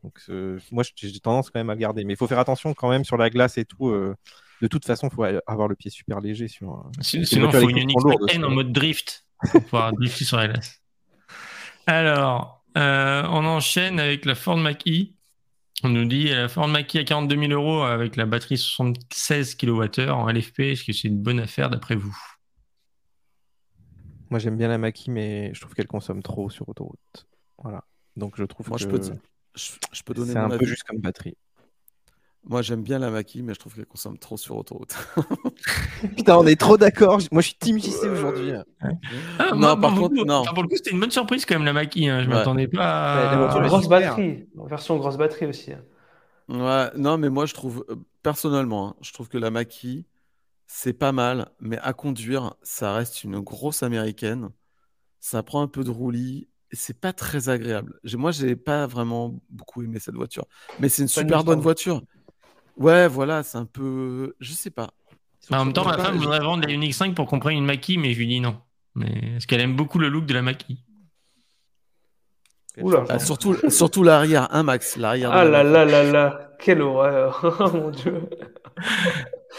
Donc, euh, moi, j'ai j'ai tendance quand même à le garder. Mais il faut faire attention quand même sur la glace et tout. euh, de toute façon, il faut avoir le pied super léger sur. un- Sinon, il faut une Unix ça. en mode drift pour pouvoir drifter sur la glace. Alors, euh, on enchaîne avec la Ford Mach-E. On nous dit la Ford Mach-E à 42 000 euros avec la batterie 76 kWh en LFP. Est-ce que c'est une bonne affaire d'après vous? Moi, j'aime bien la Maki, mais je trouve qu'elle consomme trop sur autoroute. Voilà. Donc, je trouve Moi, que je peux, je, je peux donner c'est mon un peu avis. juste comme batterie. Moi, j'aime bien la Maki, mais je trouve qu'elle consomme trop sur autoroute. Putain, on est trop d'accord. Moi, je suis Team JC aujourd'hui. Ah, Non, moi, par contre, coup- non. pour le coup, c'était une bonne surprise quand même la Mach-E. hein. Je Ouais. m'attendais pas Ouais, à... grosse batterie, en version grosse batterie aussi. hein. Ouais, non, mais moi, je trouve, euh, personnellement, hein, je trouve que la Maki, c'est pas mal, mais à conduire, ça reste une grosse américaine. Ça prend un peu de roulis. et C'est pas très agréable. Moi, j'ai pas vraiment beaucoup aimé cette voiture. Mais c'est une super bonne voiture. Ouais, voilà, c'est un peu. Je sais pas. En même temps, ma femme je- voudrait vendre la Unix 5 pour qu'on prenne une Mach-E, mais je lui dis non. Mais... Parce qu'elle aime beaucoup le look de la Mach-E. Oula. Ah, surtout surtout l'arrière, un max. L'arrière. Ah là là là là, quelle horreur, oh mon dieu.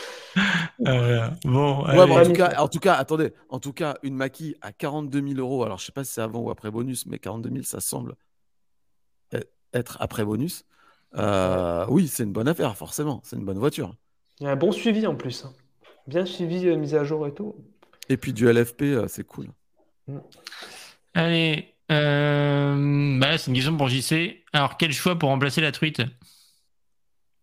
Euh, bon, Ouais, mais en tout cas, en tout cas, attendez, en tout cas, une Maki à 42 000 euros. Alors, je sais pas si c'est avant ou après bonus, mais 42 000, ça semble e- être après bonus. Euh, oui, c'est une bonne affaire, forcément. C'est une bonne voiture. Il y a un bon suivi en plus. hein. Bien suivi, euh, mise à jour et tout. Et puis du LFP, euh, c'est cool. Allez, euh, bah, c'est une question pour JC. Alors, quel choix pour remplacer la truite?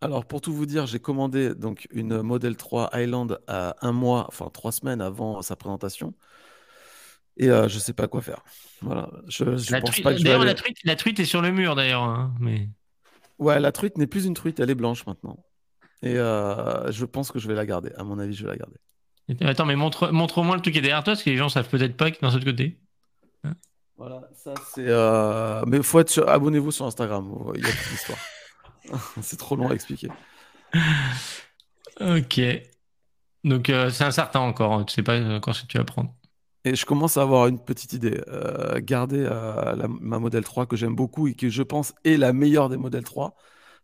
Alors, pour tout vous dire, j'ai commandé donc une Model 3 Highland à un mois, enfin trois semaines avant sa présentation. Et euh, je sais pas quoi faire. Voilà. Je, je La pense truite- pas que je vais D'ailleurs, aller- la truite, la truite est sur le mur, d'ailleurs. hein, mais... Ouais, la truite n'est plus une truite, elle est blanche maintenant. Et euh, je pense que je vais la garder. À mon avis, je vais la garder. Attends, mais montre, montre-moi le truc qui est derrière toi, parce que les gens savent peut-être pas que dans l'autre côté. Voilà, ça c'est. euh, Mais faut être sur- abonnez-vous sur Instagram. Il y a toute l'histoire. c'est trop long à expliquer. Ok. Donc, euh, c'est incertain encore. hein, Tu sais pas encore que tu vas prendre. Et je commence à avoir une petite idée. Euh, garder euh, la- ma Model 3 que j'aime beaucoup et que je pense est la meilleure des Model 3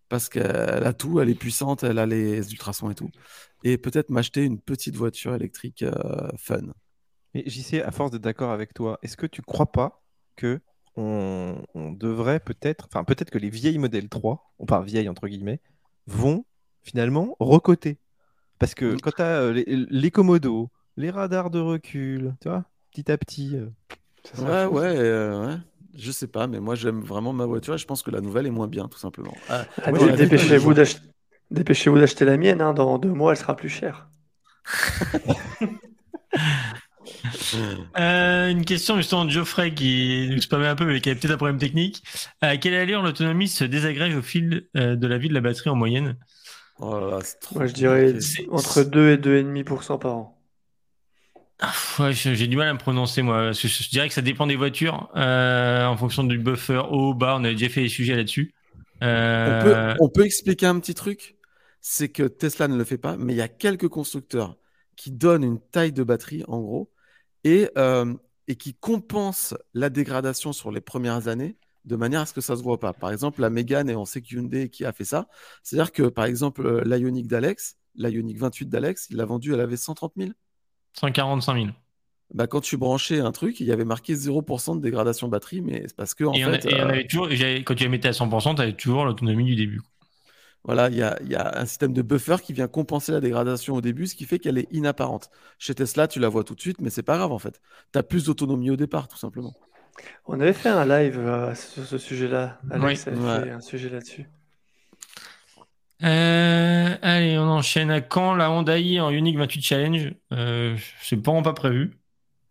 parce qu'elle a tout, elle est puissante, elle a les ultrasons et tout. Et peut-être m'acheter une petite voiture électrique euh, fun. Mais JC, à force d'être d'accord avec toi, est-ce que tu crois pas que on, on devrait peut-être, enfin peut-être que les vieilles modèles 3, enfin vieilles entre guillemets, vont finalement recoter? Parce que quand tu as les, les commodos, les radars de recul, tu vois, petit à petit. euh, Ça Ouais, ouais, euh, ouais. Je sais pas, mais moi j'aime vraiment ma voiture et je pense que la nouvelle est moins bien, tout simplement. Ah, Ah, Dépêchez-vous d'acheter la mienne, hein, dans deux mois elle sera plus chère. Euh, une question justement de Geoffrey qui nous spammait un peu mais qui avait peut-être un problème technique. À quelle allure l'autonomie se désagrège au fil euh, de la vie de la batterie en moyenne? Oh là là, c'est trop Moi je dirais entre 2 et 2,5% par an. Ah, J'ai du mal à me prononcer moi. Je, dirais que ça dépend des voitures euh, en fonction du buffer haut, bas. On avait déjà fait des sujets là-dessus. On Euh, peut, on peut expliquer un petit truc? c'est que Tesla ne le fait pas, mais il y a quelques constructeurs qui donnent une taille de batterie, en gros, et, euh, et qui compensent la dégradation sur les premières années de manière à ce que ça ne se voit pas. Par exemple, la Mégane, et on sait que Hyundai qui a fait ça, c'est-à-dire que, par exemple, l'Ioniq d'Alex, l'Ioniq 28 d'Alex, il l'a vendu, elle avait 130 000 145 000. bah, quand tu branchais un truc, il y avait marqué 0% de dégradation batterie, mais c'est parce que en Et, on a- fait, et on euh, avait toujours, quand tu la mettais à 100%, tu avais toujours l'autonomie du début. voilà, il y a, il y a un système de buffer qui vient compenser la dégradation au début, ce qui fait qu'elle est inapparente. Chez Tesla, tu la vois tout de suite, mais c'est pas grave en fait. Tu as plus d'autonomie au départ, tout simplement. On avait fait un live euh, sur ce sujet-là. Alex Oui. avait Ouais. fait un sujet là-dessus. Euh, allez, on enchaîne à quand la Hyundai en Unique 28 Challenge? Euh, C'est pas, pas prévu.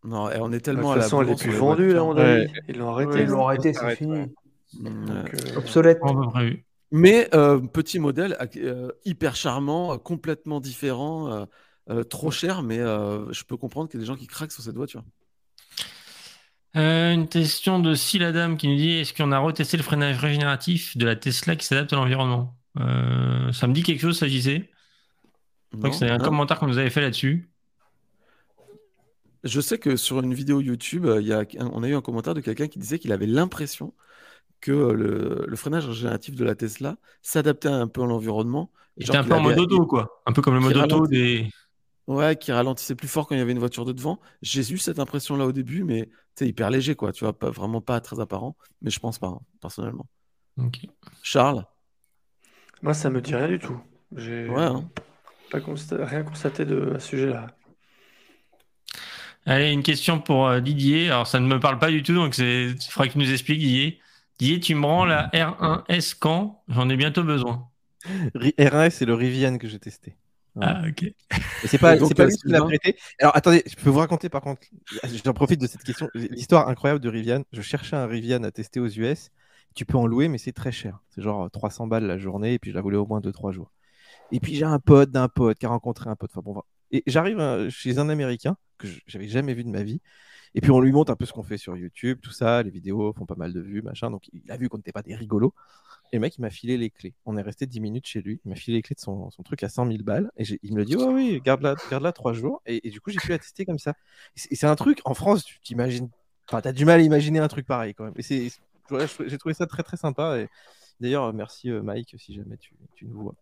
Non, et on est De tellement à la façon, elle est plus vendue, la. Honda. Ouais. Ils l'ont Ouais, arrêté. ils l'ont arrêté, c'est fini. ouais. Mm, euh, Obsolète. Pas, pas prévu. Mais euh, petit modèle, euh, hyper charmant, complètement différent, euh, euh, trop cher, mais euh, je peux comprendre qu'il y a des gens qui craquent sur cette voiture. Euh, une question de Siladam qui nous dit est-ce qu'on a retesté le freinage régénératif de la Tesla qui s'adapte à l'environnement? Euh, Ça me dit quelque chose, ça, JC c'est un Non commentaire qu'on nous avait fait là-dessus. Je sais que sur une vidéo YouTube, euh, il y a, on a eu un commentaire de quelqu'un qui disait qu'il avait l'impression que euh, le, le freinage régénératif de la Tesla s'adaptait un peu à l'environnement. Il Genre était un peu en mode auto, quoi. Un peu comme le mode auto des. Ouais, qui ralentissait plus fort quand il y avait une voiture de devant. J'ai eu cette impression-là au début, mais c'est hyper léger, quoi. Tu vois, pas, vraiment pas très apparent. Mais je pense pas, hein, personnellement. Ok. Charles? Moi, ça me dit rien du tout. J'ai Ouais, hein. pas consta- rien constaté de à ce sujet-là. Allez, une question pour euh, Didier. Alors, ça ne me parle pas du tout, donc c'est- il faudra que tu nous expliques, Didier. Didier, tu me rends la R1S quand? J'en ai bientôt besoin. Ri- R1S, c'est le Rivian que j'ai testé. Ouais. Ah, ok. Et c'est pas, donc, c'est pas euh, lui qui l'a prêté. Alors attendez, je peux vous raconter par contre, j'en profite de cette question, l'histoire incroyable de Rivian. Je cherchais un Rivian à tester aux US. Tu peux en louer, mais c'est très cher. C'est genre 300 balles la journée, et puis je la voulais au moins 2-3 jours. Et puis j'ai un pote d'un pote qui a rencontré un pote. Enfin bon. Et j'arrive euh, chez un Américain que j'avais jamais vu de ma vie. Et puis on lui montre un peu ce qu'on fait sur YouTube, tout ça. Les vidéos font pas mal de vues, machin. Donc il a vu qu'on n'était pas des rigolos. Et le mec, il m'a filé les clés. On est resté 10 minutes chez lui. Il m'a filé les clés de son, truc à 100 000 balles. Et il me dit, oh oui, garde-la garde 3 jours. Et, du coup, j'ai pu la tester comme ça. Et c'est un truc, en France, tu t'imagines. Enfin, t'as du mal à imaginer un truc pareil quand même. Et c'est, j'ai trouvé ça très très sympa. Et d'ailleurs, merci euh, Mike, si jamais tu, nous vois.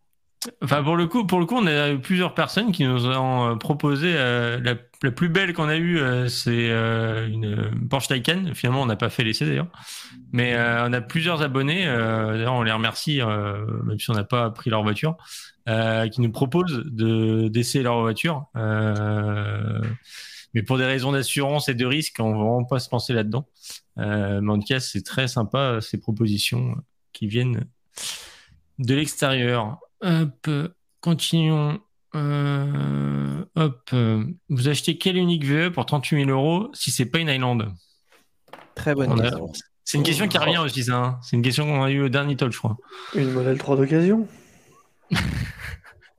Enfin, pour le coup, pour le coup, on a eu plusieurs personnes qui nous ont euh, proposé euh, la, plus belle qu'on a eue, c'est une Porsche Taycan. Finalement, on n'a pas fait l'essai d'ailleurs, mais on a plusieurs abonnés. d'ailleurs, on les remercie, même si on n'a pas pris leur voiture, qui nous proposent de d'essayer leur voiture. Euh, mais pour des raisons d'assurance et de risque, on va vraiment pas se penser là-dedans. Euh, mais en tout cas, c'est très sympa ces propositions qui viennent de l'extérieur. Hop, continuons. Euh, hop, euh, vous achetez quel unique VE pour 38 000 euros si c'est pas une Island? Très bonne a- question. C'est une question qui revient aussi, ça. hein. C'est une question qu'on a eu au dernier talk, je crois. Une modèle 3 d'occasion?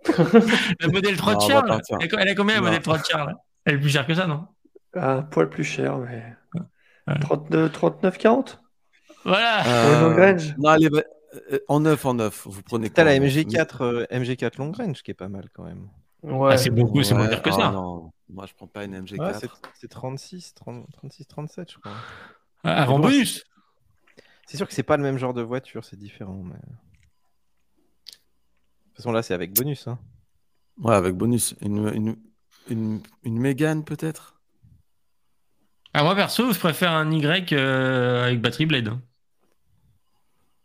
Le modèle 3 Non, de Charles, partir. elle a- combien la modèle 3 de Charles? Elle est plus chère que ça, non? Un poil plus cher, mais. Ouais. 39, 39 40 Voilà Euh, non, allez, bah, euh, en neuf, en neuf. Vous prenez T'as quoi la en neuf? MG4, euh, MG4 Long Range qui est pas mal quand même. Ouais. Ah, C'est beaucoup, c'est moins cher que oh ça. non, moi je prends pas une Ouais, MG4. c'est, c'est 36, 30 36, 37, je crois. Ah, bonus C'est sûr que c'est pas le même genre de voiture, c'est différent. Mais... De toute façon, là, c'est avec bonus. Hein. Ouais, avec bonus. Une, une, une, une Mégane peut-être? Ah, Moi, perso, je préfère un Y euh, avec batterie blade. hein.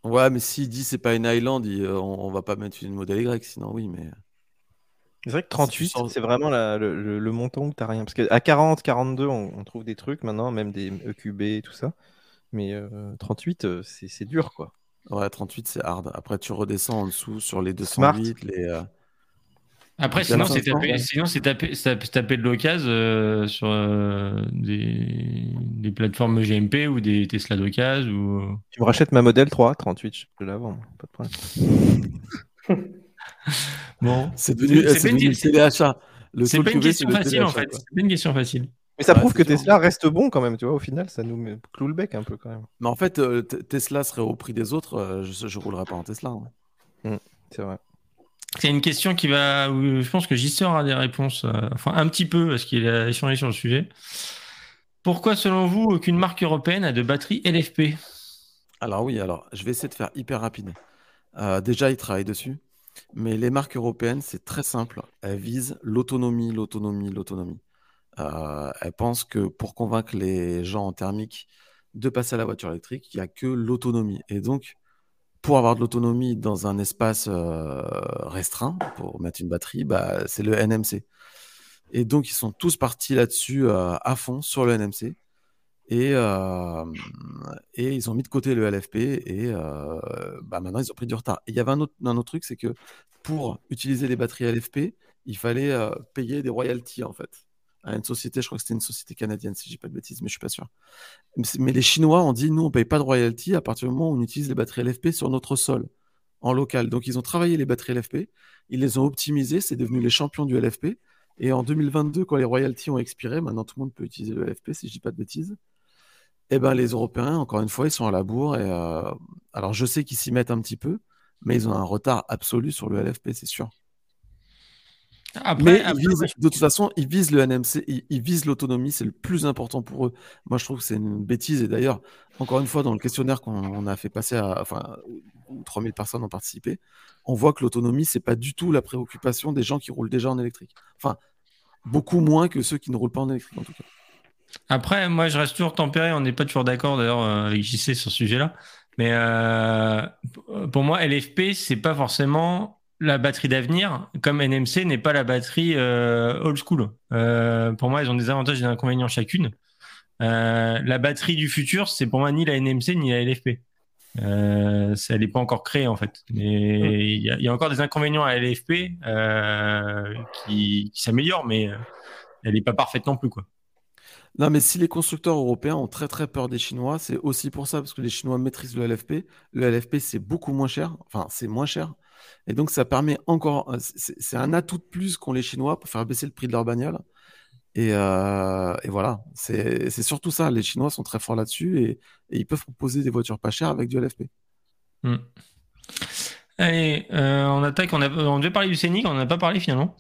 Ouais, mais s'il dit c'est pas une Highland, il- euh, on, on va pas mettre une modèle Y, sinon oui, mais. C'est vrai que tu 38, sens- c'est vraiment la- le, le- le montant où t'as rien. Parce qu'à 40, 42, on, on trouve des trucs maintenant, même des EQB et tout ça. Mais euh, 38, euh, c'est, c'est dur, quoi. Ouais, 38 c'est hard. Après, tu redescends en dessous sur les Smart. 208, les. euh, Après, sinon, c'est 500, taper, sinon, c'est taper, taper de l'occasion euh, sur euh, des, des plateformes GMP ou des Tesla d'occasion. Ou... Tu me rachètes ma modèle 3, 38, je peux la vendre, pas de problème. Bon, C'est devenu, C'est- euh, c'est c'est pas une devenu question- téléachat. C'est pas une facile en fait. C'est pas une question facile. Mais ça Ouais, prouve que sûr. Tesla reste bon quand même, tu vois. Au final, ça nous cloue le bec un peu quand même. Mais en fait, euh, T- Tesla serait au prix des autres, euh, je, je roulerais pas en Tesla. hein. C'est vrai. C'est une question qui va. où Je pense que JC aura des réponses, euh, enfin un petit peu, parce qu'il a échangé sur le sujet. Pourquoi, selon vous, aucune marque européenne a de batterie LFP Alors oui, alors je vais essayer de faire hyper rapide. Euh, déjà, ils travaillent dessus. Mais les marques européennes, c'est très simple. Elles visent l'autonomie, l'autonomie, l'autonomie. Euh, elles pensent que pour convaincre les gens en thermique de passer à la voiture électrique, il n'y a que l'autonomie. Et donc, pour avoir de l'autonomie dans un espace euh, restreint, pour mettre une batterie, bah, c'est le NMC. Et donc, ils sont tous partis là-dessus euh, à fond sur le NMC. Et, euh, et ils ont mis de côté le LFP et bah, maintenant ils ont pris du retard. Et il y avait un autre truc, c'est que pour utiliser les batteries LFP, il fallait payer des royalties en fait à une société, je crois que c'était une société canadienne si je dis pas de bêtises, mais je suis pas sûr. Mais les Chinois ont dit nous on paye pas de royalties à partir du moment où on utilise les batteries LFP sur notre sol en local. Donc ils ont travaillé les batteries LFP, ils les ont optimisées, c'est devenu les champions du LFP. Et en 2022, quand les royalties ont expiré, maintenant tout le monde peut utiliser le LFP si je dis pas de bêtises. Eh ben, les Européens, encore une fois, ils sont à la bourre. Euh, alors, je sais qu'ils s'y mettent un petit peu, mais ils ont un retard absolu sur le LFP, c'est sûr. Après, Mais ils après, visent- moi, je- de toute façon, ils visent le NMC, ils, ils visent l'autonomie, c'est le plus important pour eux. Moi, je trouve que c'est une bêtise. Et d'ailleurs, encore une fois, dans le questionnaire qu'on on a fait passer à, enfin, où 3000 personnes ont participé, on voit que l'autonomie, c'est pas du tout la préoccupation des gens qui roulent déjà en électrique. Enfin, beaucoup moins que ceux qui ne roulent pas en électrique, en tout cas. Après, moi, je reste toujours tempéré. On n'est pas toujours d'accord d'ailleurs euh, avec JC sur ce sujet-là. Mais euh, pour moi, LFP, c'est pas forcément la batterie d'avenir, comme NMC n'est pas la batterie euh, old school. Euh, pour moi, ils ont des avantages et des inconvénients chacune. Euh, la batterie du futur, c'est pour moi ni la NMC ni la LFP. Elle n'est pas encore créée en fait. Il y, a- encore des inconvénients à LFP euh, qui, qui s'améliorent, mais elle n'est pas parfaite non plus quoi. Non, mais si les constructeurs européens ont très très peur des Chinois, c'est aussi pour ça, parce que les Chinois maîtrisent le LFP. Le LFP, c'est beaucoup moins cher, enfin, c'est moins cher. Et donc, ça permet encore, euh, c'est un atout de plus qu'ont les Chinois pour faire baisser le prix de leur bagnole. Et, euh, et voilà, c'est surtout ça. Les Chinois sont très forts là-dessus et, et ils peuvent proposer des voitures pas chères avec du LFP. Hmm. Allez, euh, on attaque. On, a, on devait parler du Scénic, on n'en a pas parlé finalement.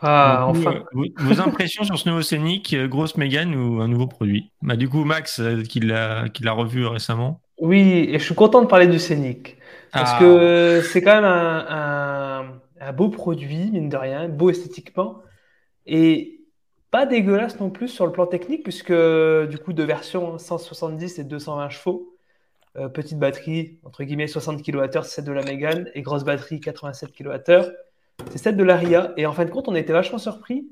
Ah, coup, enfin. euh, vos, vos impressions sur ce nouveau Scénic, grosse Mégane ou un nouveau produit? Bah, Du coup, Max, euh, qui l'a revu récemment. Oui, et je suis content de parler du Scénic. Parce Ah. que c'est quand même un, un- un beau produit, mine de rien, beau esthétiquement, et pas dégueulasse non plus sur le plan technique, puisque du coup, deux versions, 170 et 220 chevaux, Euh, petite batterie, entre guillemets 60 kWh, c'est celle de la Mégane, et grosse batterie, 87 kWh, c'est celle de la Ria. Et en fin de compte, on a été vachement surpris,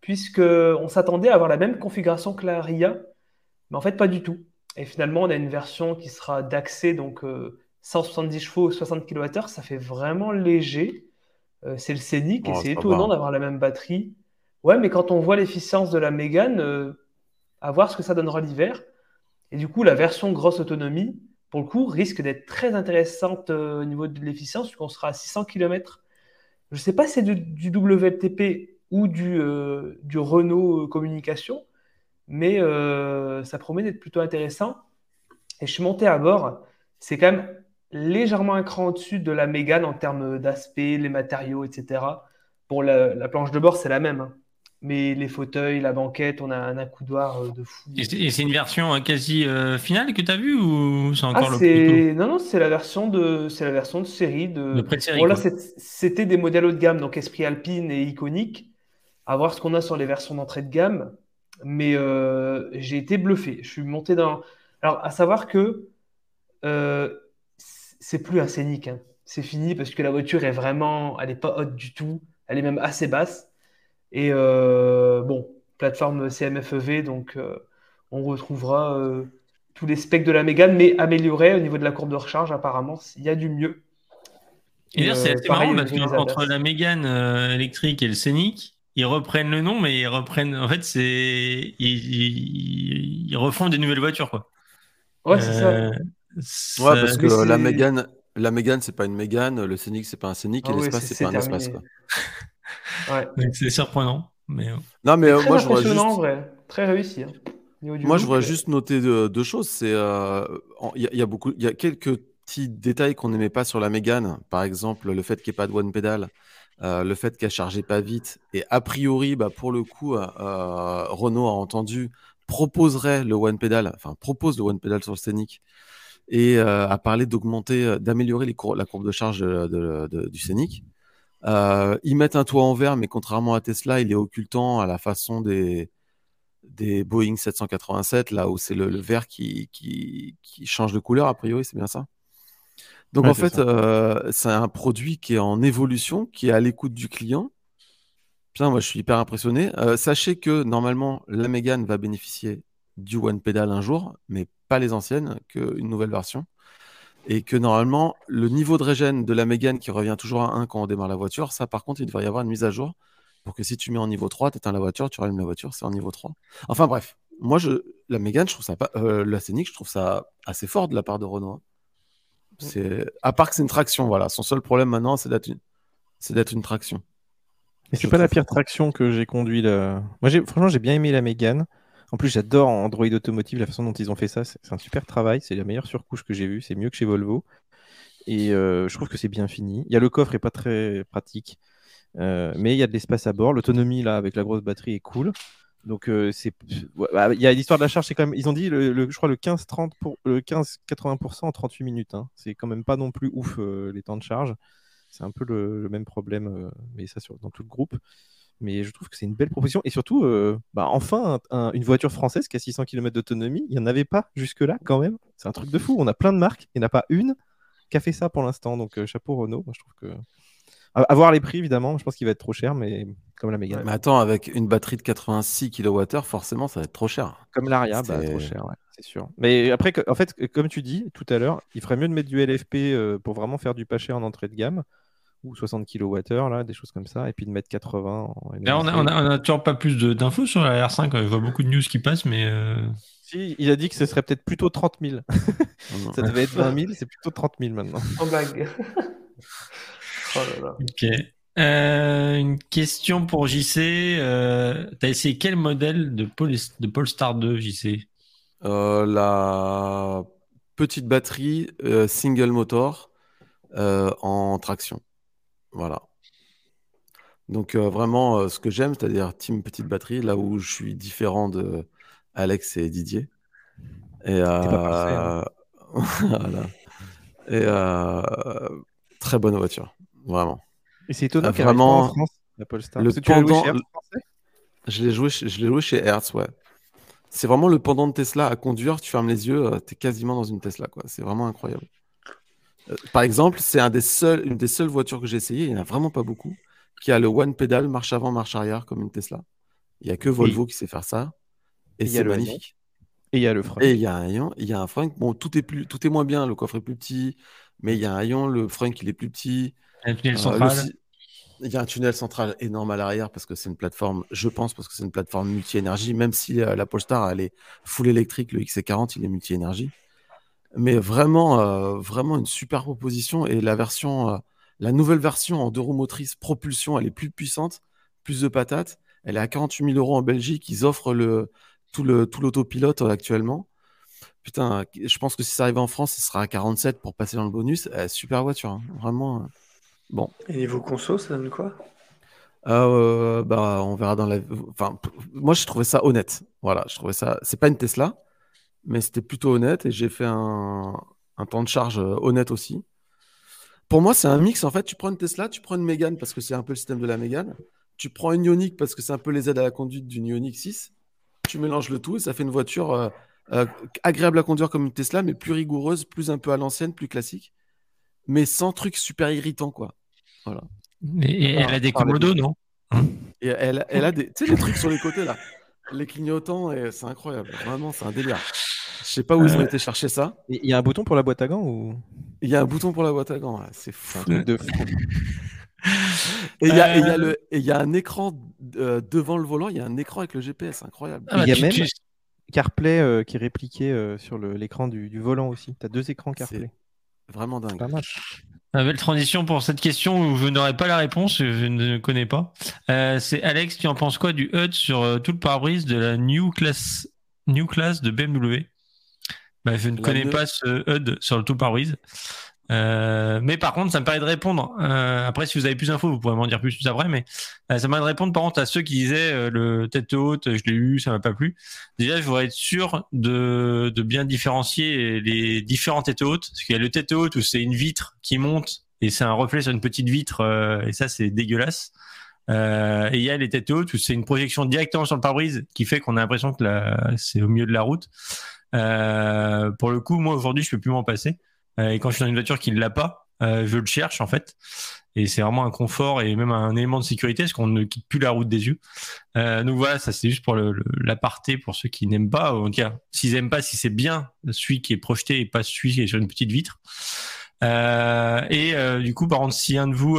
puisque on s'attendait à avoir la même configuration que la Ria, mais en fait, pas du tout. Et finalement, on a une version qui sera d'accès, donc euh, 170 chevaux, 60 kWh, ça fait vraiment léger. Euh, c'est le Scénic et c'est étonnant d'avoir la même batterie. Ouais, mais quand on voit l'efficience de la Mégane, euh, à voir ce que ça donnera l'hiver. Et du coup, la version grosse autonomie, pour le coup, risque d'être très intéressante euh, au niveau de l'efficience, puisqu'on sera à 600 km. Je ne sais pas si c'est du, du WLTP ou du, euh, du Renault Communication, mais ça promet d'être plutôt intéressant. Et je suis monté à bord. C'est quand même légèrement un cran au-dessus de la Mégane en termes d'aspect, les matériaux, etc. Bon, la, la planche de bord, c'est la même. hein. Mais les fauteuils, la banquette, on a un accoudoir euh, de fou. Et c'est une version euh, quasi euh, finale que tu as vue ou c'est Ah, encore le c'est non non c'est la version de c'est la version de série de De pré-série, bon c'était des modèles haut de gamme donc Esprit Alpine et Iconic à voir ce qu'on a sur les versions d'entrée de gamme mais euh, j'ai été bluffé je suis monté dans alors à savoir que euh, c'est plus un Scénic hein. c'est fini parce que la voiture est vraiment elle est pas haute du tout elle est même assez basse et euh, bon plateforme CMFEV donc euh, on retrouvera euh, tous les specs de la Mégane, mais améliorés au niveau de la courbe de recharge, apparemment, il y a du mieux. Et d'ailleurs, c'est assez marrant parce qu'entre la Mégane électrique et le Scénic, ils reprennent le nom, mais ils reprennent. En fait, c'est ils, ils- ils refont des nouvelles voitures, quoi. Ouais, c'est ça. Euh, Ouais, ça- parce que la Mégane, la Mégane, c'est pas une Mégane, le Scénic, c'est pas un Scénic, Ah et oui, l'espace, c'est- c'est pas un espace. Quoi. Ouais. donc c'est surprenant. Mais euh, Non, mais euh, Très moi, je voudrais impressionnant, en juste, vrai. Très réussi. hein. Moi, je voudrais euh, juste noter deux, deux choses. C'est, euh, il y, a- il y a beaucoup, il y a quelques petits détails qu'on n'aimait pas sur la Mégane, par exemple le fait qu'il n'y ait pas de one pedal, euh, le fait qu'elle chargeait pas vite, et a priori, bah, pour le coup, euh, Renault a entendu proposerait le one pedal, enfin propose le one pedal sur le Scénic et a parlé d'augmenter, d'améliorer la courbe de charge du Scénic. ils mettent un toit en verre, mais contrairement à Tesla, il est occultant à la façon des, des Boeing 787, là où c'est le, verre qui, qui, change de couleur, a priori, c'est bien ça? Donc en fait, euh, c'est un produit qui est en évolution, qui est à l'écoute du client. Putain, moi je suis hyper impressionné. Euh, sachez que normalement, la Mégane va bénéficier du One Pedal un jour, mais pas les anciennes, qu'une nouvelle version. Et que normalement, le niveau de régène de la Mégane qui revient toujours à 1 quand on démarre la voiture, ça par contre, il devrait y avoir une mise à jour pour que si tu mets en niveau 3, tu éteins la voiture, tu rallumes la voiture, c'est en niveau 3. Enfin bref, moi, je, la Mégane, je trouve ça pas. Euh, la Scénic, je trouve ça assez fort de la part de Renault. Hein. C'est, à part que c'est une traction, voilà. Son seul problème maintenant, c'est d'être une, c'est d'être une traction. Et c'est pas la pire traction que j'ai conduit. Moi, j'ai, franchement, j'ai bien aimé la Mégane. En plus, j'adore Android Automotive, la façon dont ils ont fait ça. C'est, un super travail. C'est la meilleure surcouche que j'ai vue. C'est mieux que chez Volvo. Et euh, je trouve que c'est bien fini. Il y a le coffre est pas très pratique. Euh, mais il y a de l'espace à bord. L'autonomie là avec la grosse batterie est cool. Donc euh, c'est bah, il y a l'histoire de la charge, c'est quand même ils ont dit le, je crois le 15 30 pour le 15 80% en 38 minutes. Hein. C'est quand même pas non plus ouf les temps de charge. C'est un peu le, même problème, mais ça dans tout le groupe. Mais je trouve que c'est une belle proposition et surtout, bah, enfin une voiture française qui a 600 km d'autonomie. Il n'y en avait pas jusque là quand même. C'est un truc de fou. On a plein de marques, il n'y en a pas une qui a fait ça pour l'instant. Donc chapeau Renault. Moi, je trouve que à, voir les prix, évidemment. Je pense qu'il va être trop cher, mais comme la Mégane. mais attends, avec une batterie de 86 kWh, forcément, ça va être trop cher. Comme l'Aria, bah, trop cher, c'est sûr. Mais après, en fait, comme tu dis tout à l'heure, il ferait mieux de mettre du LFP euh, pour vraiment faire du pas cher en entrée de gamme ou 60 kWh, là, des choses comme ça, et puis de mettre 80 en Là, on n'a toujours pas plus d'infos sur la R5. Je vois beaucoup de news qui passent, mais. Euh, si, il a dit que ce serait peut-être plutôt 30 000. ça devait être 20 000, c'est plutôt 30 000 maintenant. En blague. Oh ok. Euh, une question pour JC. Euh, tu as essayé quel modèle de, de Polestar 2, JC euh, La petite batterie single motor en traction. Voilà. Donc vraiment ce que j'aime, c'est-à-dire team petite batterie, là où je suis différent de Alex et Didier. Et, hein. voilà. et très bonne voiture. Vraiment. Et c'est étonnant qu'elle vraiment en France, la Polestar. Le pendant, je l'ai joué, je l'ai joué chez Hertz, ouais. C'est vraiment le pendant de Tesla à conduire. Tu fermes les yeux, euh, tu es quasiment dans une Tesla, quoi. C'est vraiment incroyable. Euh, par exemple, c'est un des seuls, une des seules voitures que j'ai essayé. Il n'y en a vraiment pas beaucoup qui a le one pedal, marche avant, marche arrière, comme une Tesla. Il n'y a que Volvo qui sait faire ça. Et, c'est magnifique. Et il y a le frein. Et il y a un il y a un frein. Bon, tout est plus, tout est moins bien. Le coffre est plus petit, mais il y a un haillon. Le frein, il est plus petit. Un tunnel euh, central. il y a un tunnel central énorme à l'arrière parce que c'est une plateforme, je pense, parce que c'est une plateforme multi-énergie, même si euh, la Polestar elle est full électrique, le XC40 il est multi-énergie. Mais vraiment, euh, vraiment une super proposition et la version, la nouvelle version en deux roues motrices propulsion, elle est plus puissante, plus de patates. Elle est à 48 000 euros en Belgique. Ils offrent le, tout l'autopilote tout actuellement. Putain, je pense que si ça arrive en France, ce sera à 47 pour passer dans le bonus. super voiture, hein. vraiment. Bon. Et niveau conso, ça donne quoi? Euh, bah, on verra dans la. Enfin, moi, je trouvais ça honnête. Voilà, je trouvais ça. C'est pas une Tesla, mais c'était plutôt honnête et j'ai fait un... un, temps de charge euh, honnête aussi. Pour moi, c'est un mix. En fait, tu prends une Tesla, tu prends une Mégane parce que c'est un peu le système de la Mégane. Tu prends une Ioniq parce que c'est un peu les aides à la conduite d'une Ioniq 6. Tu mélanges le tout et ça fait une voiture euh, agréable à conduire comme une Tesla, mais plus rigoureuse, plus un peu à l'ancienne, plus classique, mais sans truc super irritant, quoi. Voilà. Et, elle a des commodos, non? Et elle, elle, a des, tu sais, les trucs sur les côtés là, les clignotants, et c'est incroyable. Vraiment, c'est un délire. Je sais pas où ils ont euh, été chercher ça. Il y a un bouton pour la boîte à gants ou? Il y a un bouton pour la boîte à gants. C'est fou. de fou. Et il y, a, euh. y, a un écran devant le volant, il y a un écran avec le GPS, incroyable. Ah, il y a même CarPlay qui est répliqué sur l'écran du, du, volant aussi. Tu as deux écrans CarPlay. Vraiment dingue. Pas une belle transition pour cette question où je n'aurai pas la réponse, je ne connais pas. Euh, c'est Alex, tu en penses quoi du HUD sur euh, tout le pare-brise de la New Class, New Class de BMW Bah, je ne La connais pas ce HUD sur le tout pare-brise. Euh, mais par contre, ça me permet de répondre. euh, après, si vous avez plus d'infos, vous pourrez m'en dire plus après. Mais euh, ça me permet de répondre par contre à ceux qui disaient euh, le tête haute, je l'ai eu, ça m'a pas plu. Déjà, je voudrais être sûr de, de bien différencier les différentes têtes hautes. Parce qu'il y a le tête haute où c'est une vitre qui monte et c'est un reflet sur une petite vitre euh, et ça, c'est dégueulasse. Et il y a les têtes hautes où c'est une projection directement sur le pare-brise qui fait qu'on a l'impression que c'est au milieu de la route. Pour le coup, moi aujourd'hui, je peux plus m'en passer. Euh, et quand je suis dans une voiture qui ne l'a pas, euh, je le cherche en fait. Et c'est vraiment un confort et même un élément de sécurité parce qu'on ne quitte plus la route des yeux. Euh, donc voilà, ça c'est juste pour l'aparté pour ceux qui n'aiment pas. En tout cas, s'ils aiment pas, si c'est bien celui qui est projeté et pas celui qui est sur une petite vitre. Et du coup, par contre, si un de vous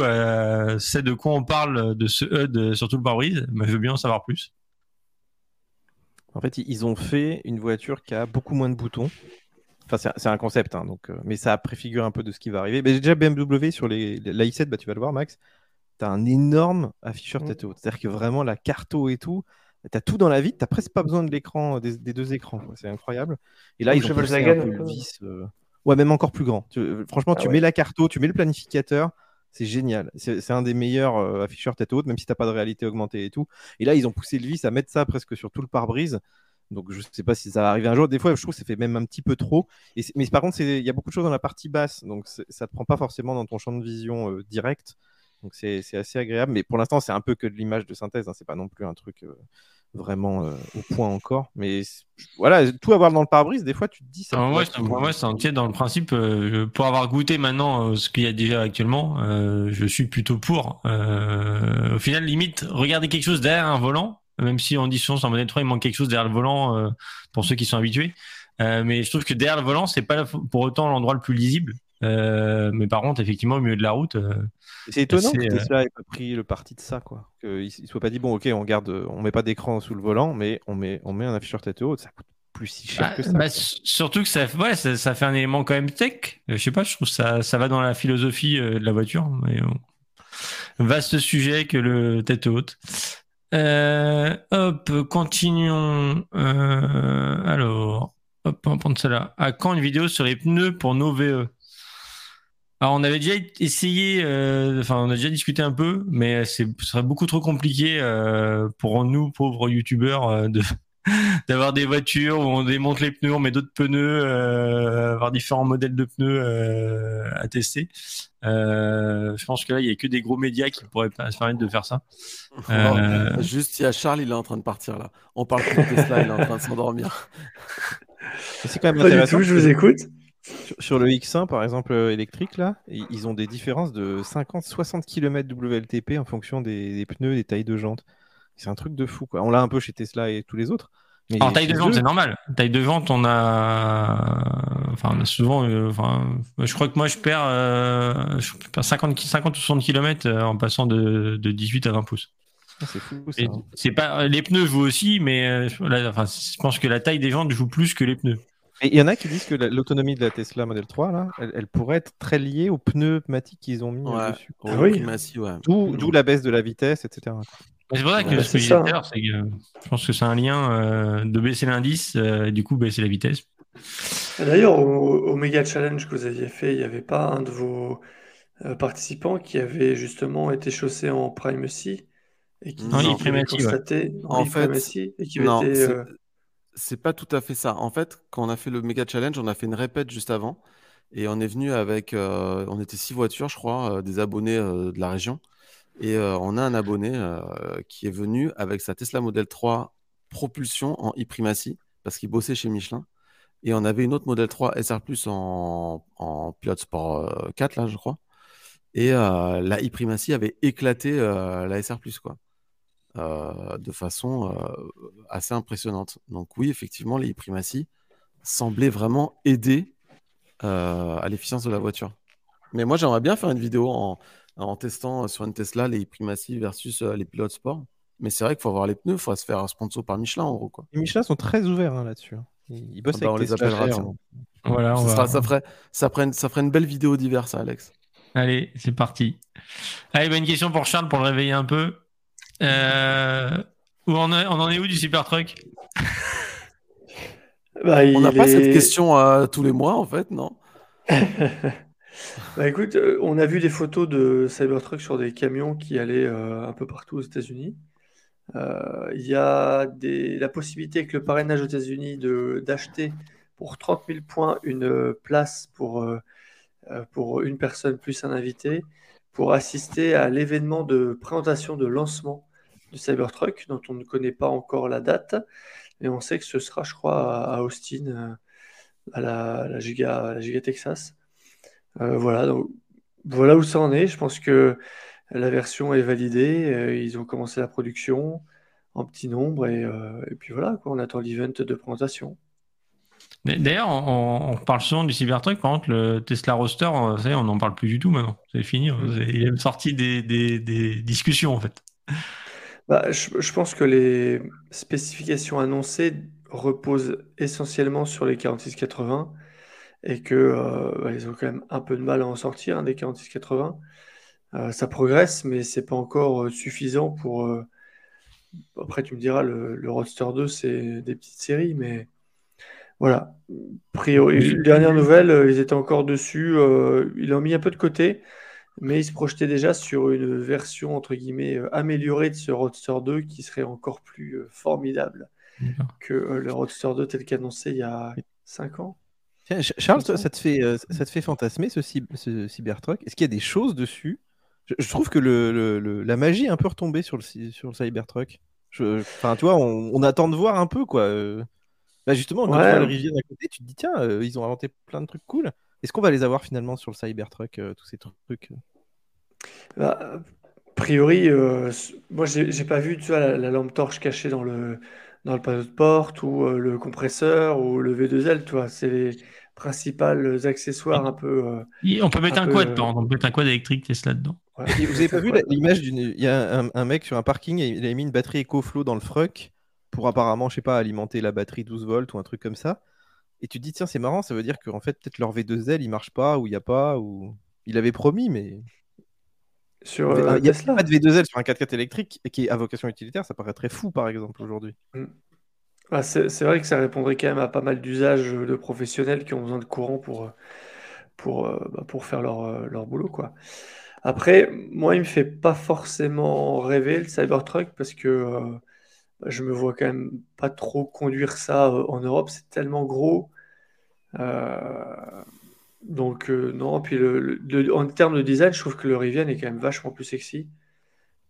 sait de quoi on parle de ce HUD sur tout le pare-brise, bah, je veux bien en savoir plus. En fait, ils ont fait une voiture qui a beaucoup moins de boutons. Enfin, c'est un- concept, hein, donc, euh, mais ça préfigure un peu de ce qui va arriver. Mais déjà, BMW sur les, la i7, bah, tu vas le voir, Max, tu as un énorme afficheur Mm. tête haute. C'est-à-dire que vraiment, la carto et tout, tu as tout dans la vitre, tu presque pas besoin de l'écran, des, des deux écrans. C'est incroyable. Et là, ils ont poussé un peu le vis. euh, Ouais, même encore plus grand. Tu- euh, Franchement, Ah tu ouais. mets la carto, tu mets le planificateur. C'est génial. C'est un des meilleurs euh, afficheurs tête haute, même si tu pas de réalité augmentée et tout. Et là, ils ont poussé le vis à mettre ça presque sur tout le pare-brise. Donc, je sais pas si ça va arriver un jour. Des fois, je trouve que ça fait même un petit peu trop. Et mais par contre, il y a beaucoup de choses dans la partie basse. Donc, ça te prend pas forcément dans ton champ de vision euh, direct. Donc, c'est assez agréable. Mais pour l'instant, c'est un peu que de l'image de synthèse. Hein. C'est pas non plus un truc euh, vraiment euh, au point encore. Mais voilà, tout avoir dans le pare-brise, des fois, tu te dis ça. Alors, moi, c'est entier dans le principe. euh, pour avoir goûté maintenant ce qu'il y a déjà actuellement, je suis plutôt pour. Au final, limite, regarder quelque chose derrière un volant, même si on dit souvent sur modèle 3, il manque quelque chose derrière le volant euh, pour ceux qui sont habitués. Euh, mais je trouve que derrière le volant, c'est pas pour autant l'endroit le plus lisible. Euh, mais par contre, effectivement, au milieu de la route, euh, C'est étonnant que Tesla ait pas pris le parti de ça, quoi. Qu'ils ne soient pas dit, bon, ok, on garde, on met pas d'écran sous le volant, mais on met, on met un afficheur tête haute, ça coûte plus si cher Bah, que ça. bah, surtout que ça, ouais, ça, ça fait un élément quand même tech. Je sais pas, je trouve que ça, ça va dans la philosophie de la voiture. Mais. Vaste sujet que le tête haute. Euh, hop, continuons. Euh, alors, hop, on va prendre cela. À quand une vidéo sur les pneus pour nos VE alors on avait déjà essayé, euh, enfin on a déjà discuté un peu, mais ce serait beaucoup trop compliqué pour nous pauvres youtubeurs de d'avoir des voitures où on démonte les pneus, on met d'autres pneus, euh, avoir différents modèles de pneus euh, à tester. Euh, je pense que là il y a que des gros médias qui pourraient pas se permettre de faire ça. Euh, Juste, il y a Charles, il est en train de partir là. On parle plus de Tesla, il est en train de s'endormir. C'est quand même Pas du intéressant. tout, je vous écoute. Sur, le X1, par exemple, électrique, là, ils ont des différences de 50-60 km WLTP en fonction des, des pneus, des tailles de jantes. C'est un truc de fou, quoi. On l'a un peu chez Tesla et tous les autres. Mais En taille de vente, c'est normal. Taille de vente, on a, enfin, on a souvent, euh, enfin, je crois que moi je perds, euh, je perds 50, 50 ou 60 km en passant de, de 18 à 20 pouces. Ah, C'est fou, ça. Hein. c'est pas, les pneus jouent aussi, mais euh, là, enfin, je pense que la taille des jantes joue plus que les pneus. Et il y en a qui disent que la- l'autonomie de la Tesla Model 3, là, elle, elle pourrait être très liée aux pneus pneumatiques qu'ils ont mis euh, Ouais. dessus. Oh, oui. Ouais. D'où la baisse de la vitesse, etc. C'est ça que Ouais, ce que c'est j'ai dit ça. tout à l'heure, c'est que je pense que c'est un lien euh, de baisser l'indice euh, et du coup baisser la vitesse. D'ailleurs, au, au méga challenge que vous aviez fait, il n'y avait pas un de vos euh, participants qui avait justement été chaussé en primacy et qui Non, primacy, ouais. constaté en En fait, e-primacy et qui avait Non, été. c'est euh, c'est pas tout à fait ça. En fait, quand on a fait le méga challenge, on a fait une répète juste avant et on est venu avec, euh, on était six voitures, je crois, euh, des abonnés euh, de la région. Et euh, on a un abonné euh, qui est venu avec sa Tesla Model 3 propulsion en e-primacy parce qu'il bossait chez Michelin. Et on avait une autre Model 3 SR en, en pilote sport euh, 4, là, je crois. Et euh, la e-primacy avait éclaté euh, la SR quoi. Euh, de façon euh, assez impressionnante. Donc oui, effectivement, les e-primacy semblaient vraiment aider euh, à l'efficience de la voiture. Mais moi, j'aimerais bien faire une vidéo en, en testant sur une Tesla les e-primacy versus euh, les pilotes sport. Mais c'est vrai qu'il faut avoir les pneus, il faut se faire sponsor par Michelin, en gros. Quoi. Les Michelin sont très ouverts hein, là-dessus. hein. Ils, bossent Ah bah, avec les appellera. Voilà, on Ça, va- sera- ça, ferait, ça, ferait une, ça ferait une belle vidéo d'hiver, ça, Alex. Allez, c'est parti. Allez, bah, une question pour Charles pour le réveiller un peu. Euh, où on, en est où du super truck? Bah, On n'a pas cette est- question euh, tous les mois, en fait, non? Bah écoute, euh, on a vu des photos de Cybertruck sur des camions qui allaient euh, un peu partout aux États-Unis. Euh, Il y a la possibilité avec le parrainage aux États-Unis d'acheter pour 30 000 points une place pour, une personne plus un invité pour assister à l'événement de présentation de lancement du Cybertruck dont on ne connaît pas encore la date, mais on sait que ce sera, je crois, à, à Austin, à la, la Giga, la Giga Texas. Euh, voilà, donc voilà où ça en est. Je pense que la version est validée. euh, ils ont commencé la production en petit nombre et, euh, et puis voilà, quoi, on attend l'event de présentation. D'ailleurs, on, on parle souvent du Cybertruck, par contre, le Tesla Roadster, euh, on n'en parle plus du tout maintenant. C'est fini. Mm. C'est- Il est sorti des, des, des discussions, en fait. Bah, je, je pense que les spécifications annoncées reposent essentiellement sur les 4680 et que euh, bah, ils ont quand même un peu de mal à en sortir hein, des 4680. Euh, ça progresse, mais c'est pas encore euh, suffisant pour. euh, Après, tu me diras, le, le Roadster 2, c'est des petites séries, mais voilà. Priori, dernière nouvelle, ils étaient encore dessus. ils l'ont mis un peu de côté, mais ils se projetaient déjà sur une version entre guillemets améliorée de ce Roadster 2 qui serait encore plus formidable que le Roadster 2 tel qu'annoncé il y a 5 ans. Charles, toi, ça. te fait, euh, ça te fait fantasmer ce, cyb- ce Cybertruck? Est-ce qu'il y a des choses dessus? Je, je trouve que le, le- le- la magie est un peu retombée sur le, sur le Cybertruck. Enfin, tu vois, on, on attend de voir un peu, quoi. euh. Bah, justement, quand tu Ouais. vois le Rivian à côté, tu te dis, tiens, euh, ils ont inventé plein de trucs cool. Est-ce qu'on va les avoir finalement sur le Cybertruck, euh, tous ces trucs Bah, a priori, euh, moi j'ai pas vu tu vois, la, la lampe torche cachée dans le, dans le panneau de porte ou le compresseur ou le V2L, tu vois, c'est principales accessoires un peu. euh, On peut mettre Un un, peu, quad euh, dedans. On peut mettre un quad électrique Tesla dedans. Et vous avez pas vu l'image d'une. Il y a un, un mec sur un parking, il a mis une batterie EcoFlow dans le fruck pour apparemment, je sais pas, alimenter la batterie 12 volts ou un truc comme ça. Et tu te dis, tiens, c'est marrant, ça veut dire qu'en fait, peut-être leur V2L il marche pas ou il y a pas, ou. Il avait promis, mais. Sur Il euh, n'y a Tesla. pas de V2L sur un 4x4 électrique et qui est à vocation utilitaire, ça paraît très fou par exemple aujourd'hui. Ah, c'est vrai que ça répondrait quand même à pas mal d'usages de professionnels qui ont besoin de courant pour, euh, pour, euh, bah, pour faire leur, euh, leur boulot, quoi. Après, moi, il me fait pas forcément rêver le Cybertruck parce que euh, bah, je me vois quand même pas trop conduire ça en Europe. C'est tellement gros. Donc, non. Puis, le- en termes de design, je trouve que le Rivian est quand même vachement plus sexy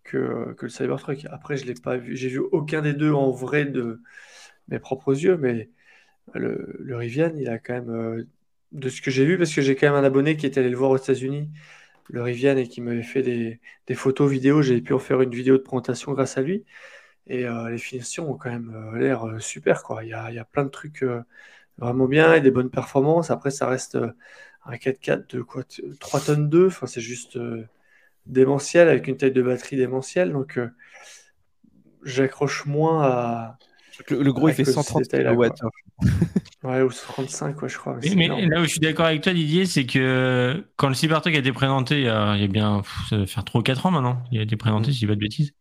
que, que le Cybertruck. Après, je l'ai pas vu. J'ai vu aucun des deux en vrai de mes propres yeux, mais le, Rivian, il a quand même, euh, de ce que j'ai vu, parce que j'ai quand même un abonné qui est allé le voir aux États-Unis, le Rivian, et qui m'avait fait des, photos, vidéos. J'ai pu en faire une vidéo de présentation grâce à lui. Et euh, les finitions ont quand même euh, l'air super, quoi. Il y a, y a plein de trucs vraiment bien et des bonnes performances. Après, ça reste un 4x4 de quoi, t- 3 tonnes 2. Enfin, c'est juste démentiel avec une taille de batterie démentielle. Donc, j'accroche moins à. Le, le gros il fait le 130 détail-là, kWh. Ouais, ou 35, quoi, je crois. mais là où je suis d'accord avec toi, Didier, c'est que quand le Cybertruck a été présenté, il y a, il y a bien, pff, ça doit faire 3 ou 4 ans maintenant, il a été présenté, si je dis pas de bêtises.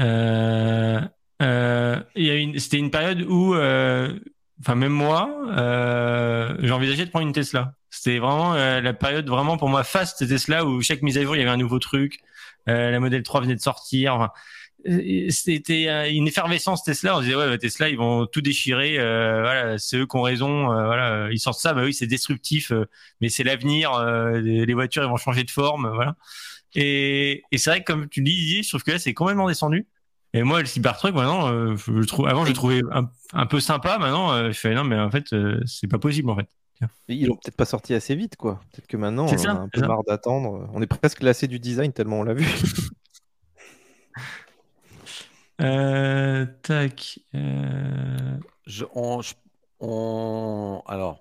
Euh, euh, il y a une, c'était une période où, euh, enfin même moi, euh, j'envisageais de prendre une Tesla. C'était vraiment euh, la période vraiment pour moi fast Tesla où chaque mise à jour il y avait un nouveau truc. Euh, la modèle 3 venait de sortir. Enfin, c'était euh, une effervescence Tesla. On disait ouais bah, Tesla ils vont tout déchirer. euh, voilà, c'est eux qui ont raison. euh, voilà, ils sortent ça. Bah oui c'est destructif, euh, mais c'est l'avenir. les voitures ils vont changer de forme. voilà. Et, et c'est vrai que comme tu le dis, je trouve que là c'est complètement descendu. Et moi le Cybertruck maintenant, je le trouve. Avant je le trouvais un, un peu sympa. Maintenant je fais non mais en fait c'est pas possible en fait. Ils l'ont peut-être pas sorti assez vite, quoi. Peut-être que maintenant, on ça, a un peu ça. marre d'attendre. On est presque lassé du design tellement on l'a vu. Euh, tac. euh, Je- on, je- on- alors,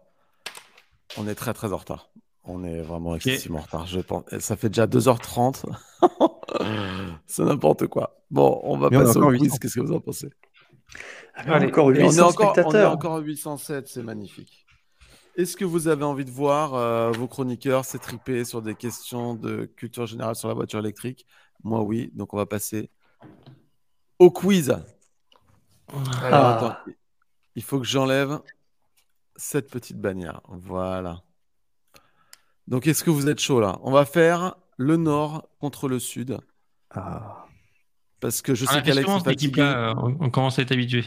on est très très en retard. On est vraiment excessivement en retard. Je pense, ça fait déjà 2h30. C'est n'importe quoi. Bon, on va Mais on passer au quiz. 800. Qu'est-ce que vous en pensez? Ah, encore on, est 800 encore, on est spectateurs. encore à 807, c'est magnifique. Est-ce que vous avez envie de voir euh, vos chroniqueurs s'étriper sur des questions de culture générale sur la voiture électrique? Moi, oui. Donc, on va passer au quiz. Alors, Ah. attends. Il faut que j'enlève cette petite bannière. Voilà. Donc, est-ce que vous êtes chaud là? On va faire le nord contre le sud. Ah. Parce que je Ah, sais qu'Alex est équipe-là, euh, on, commence à être habitué.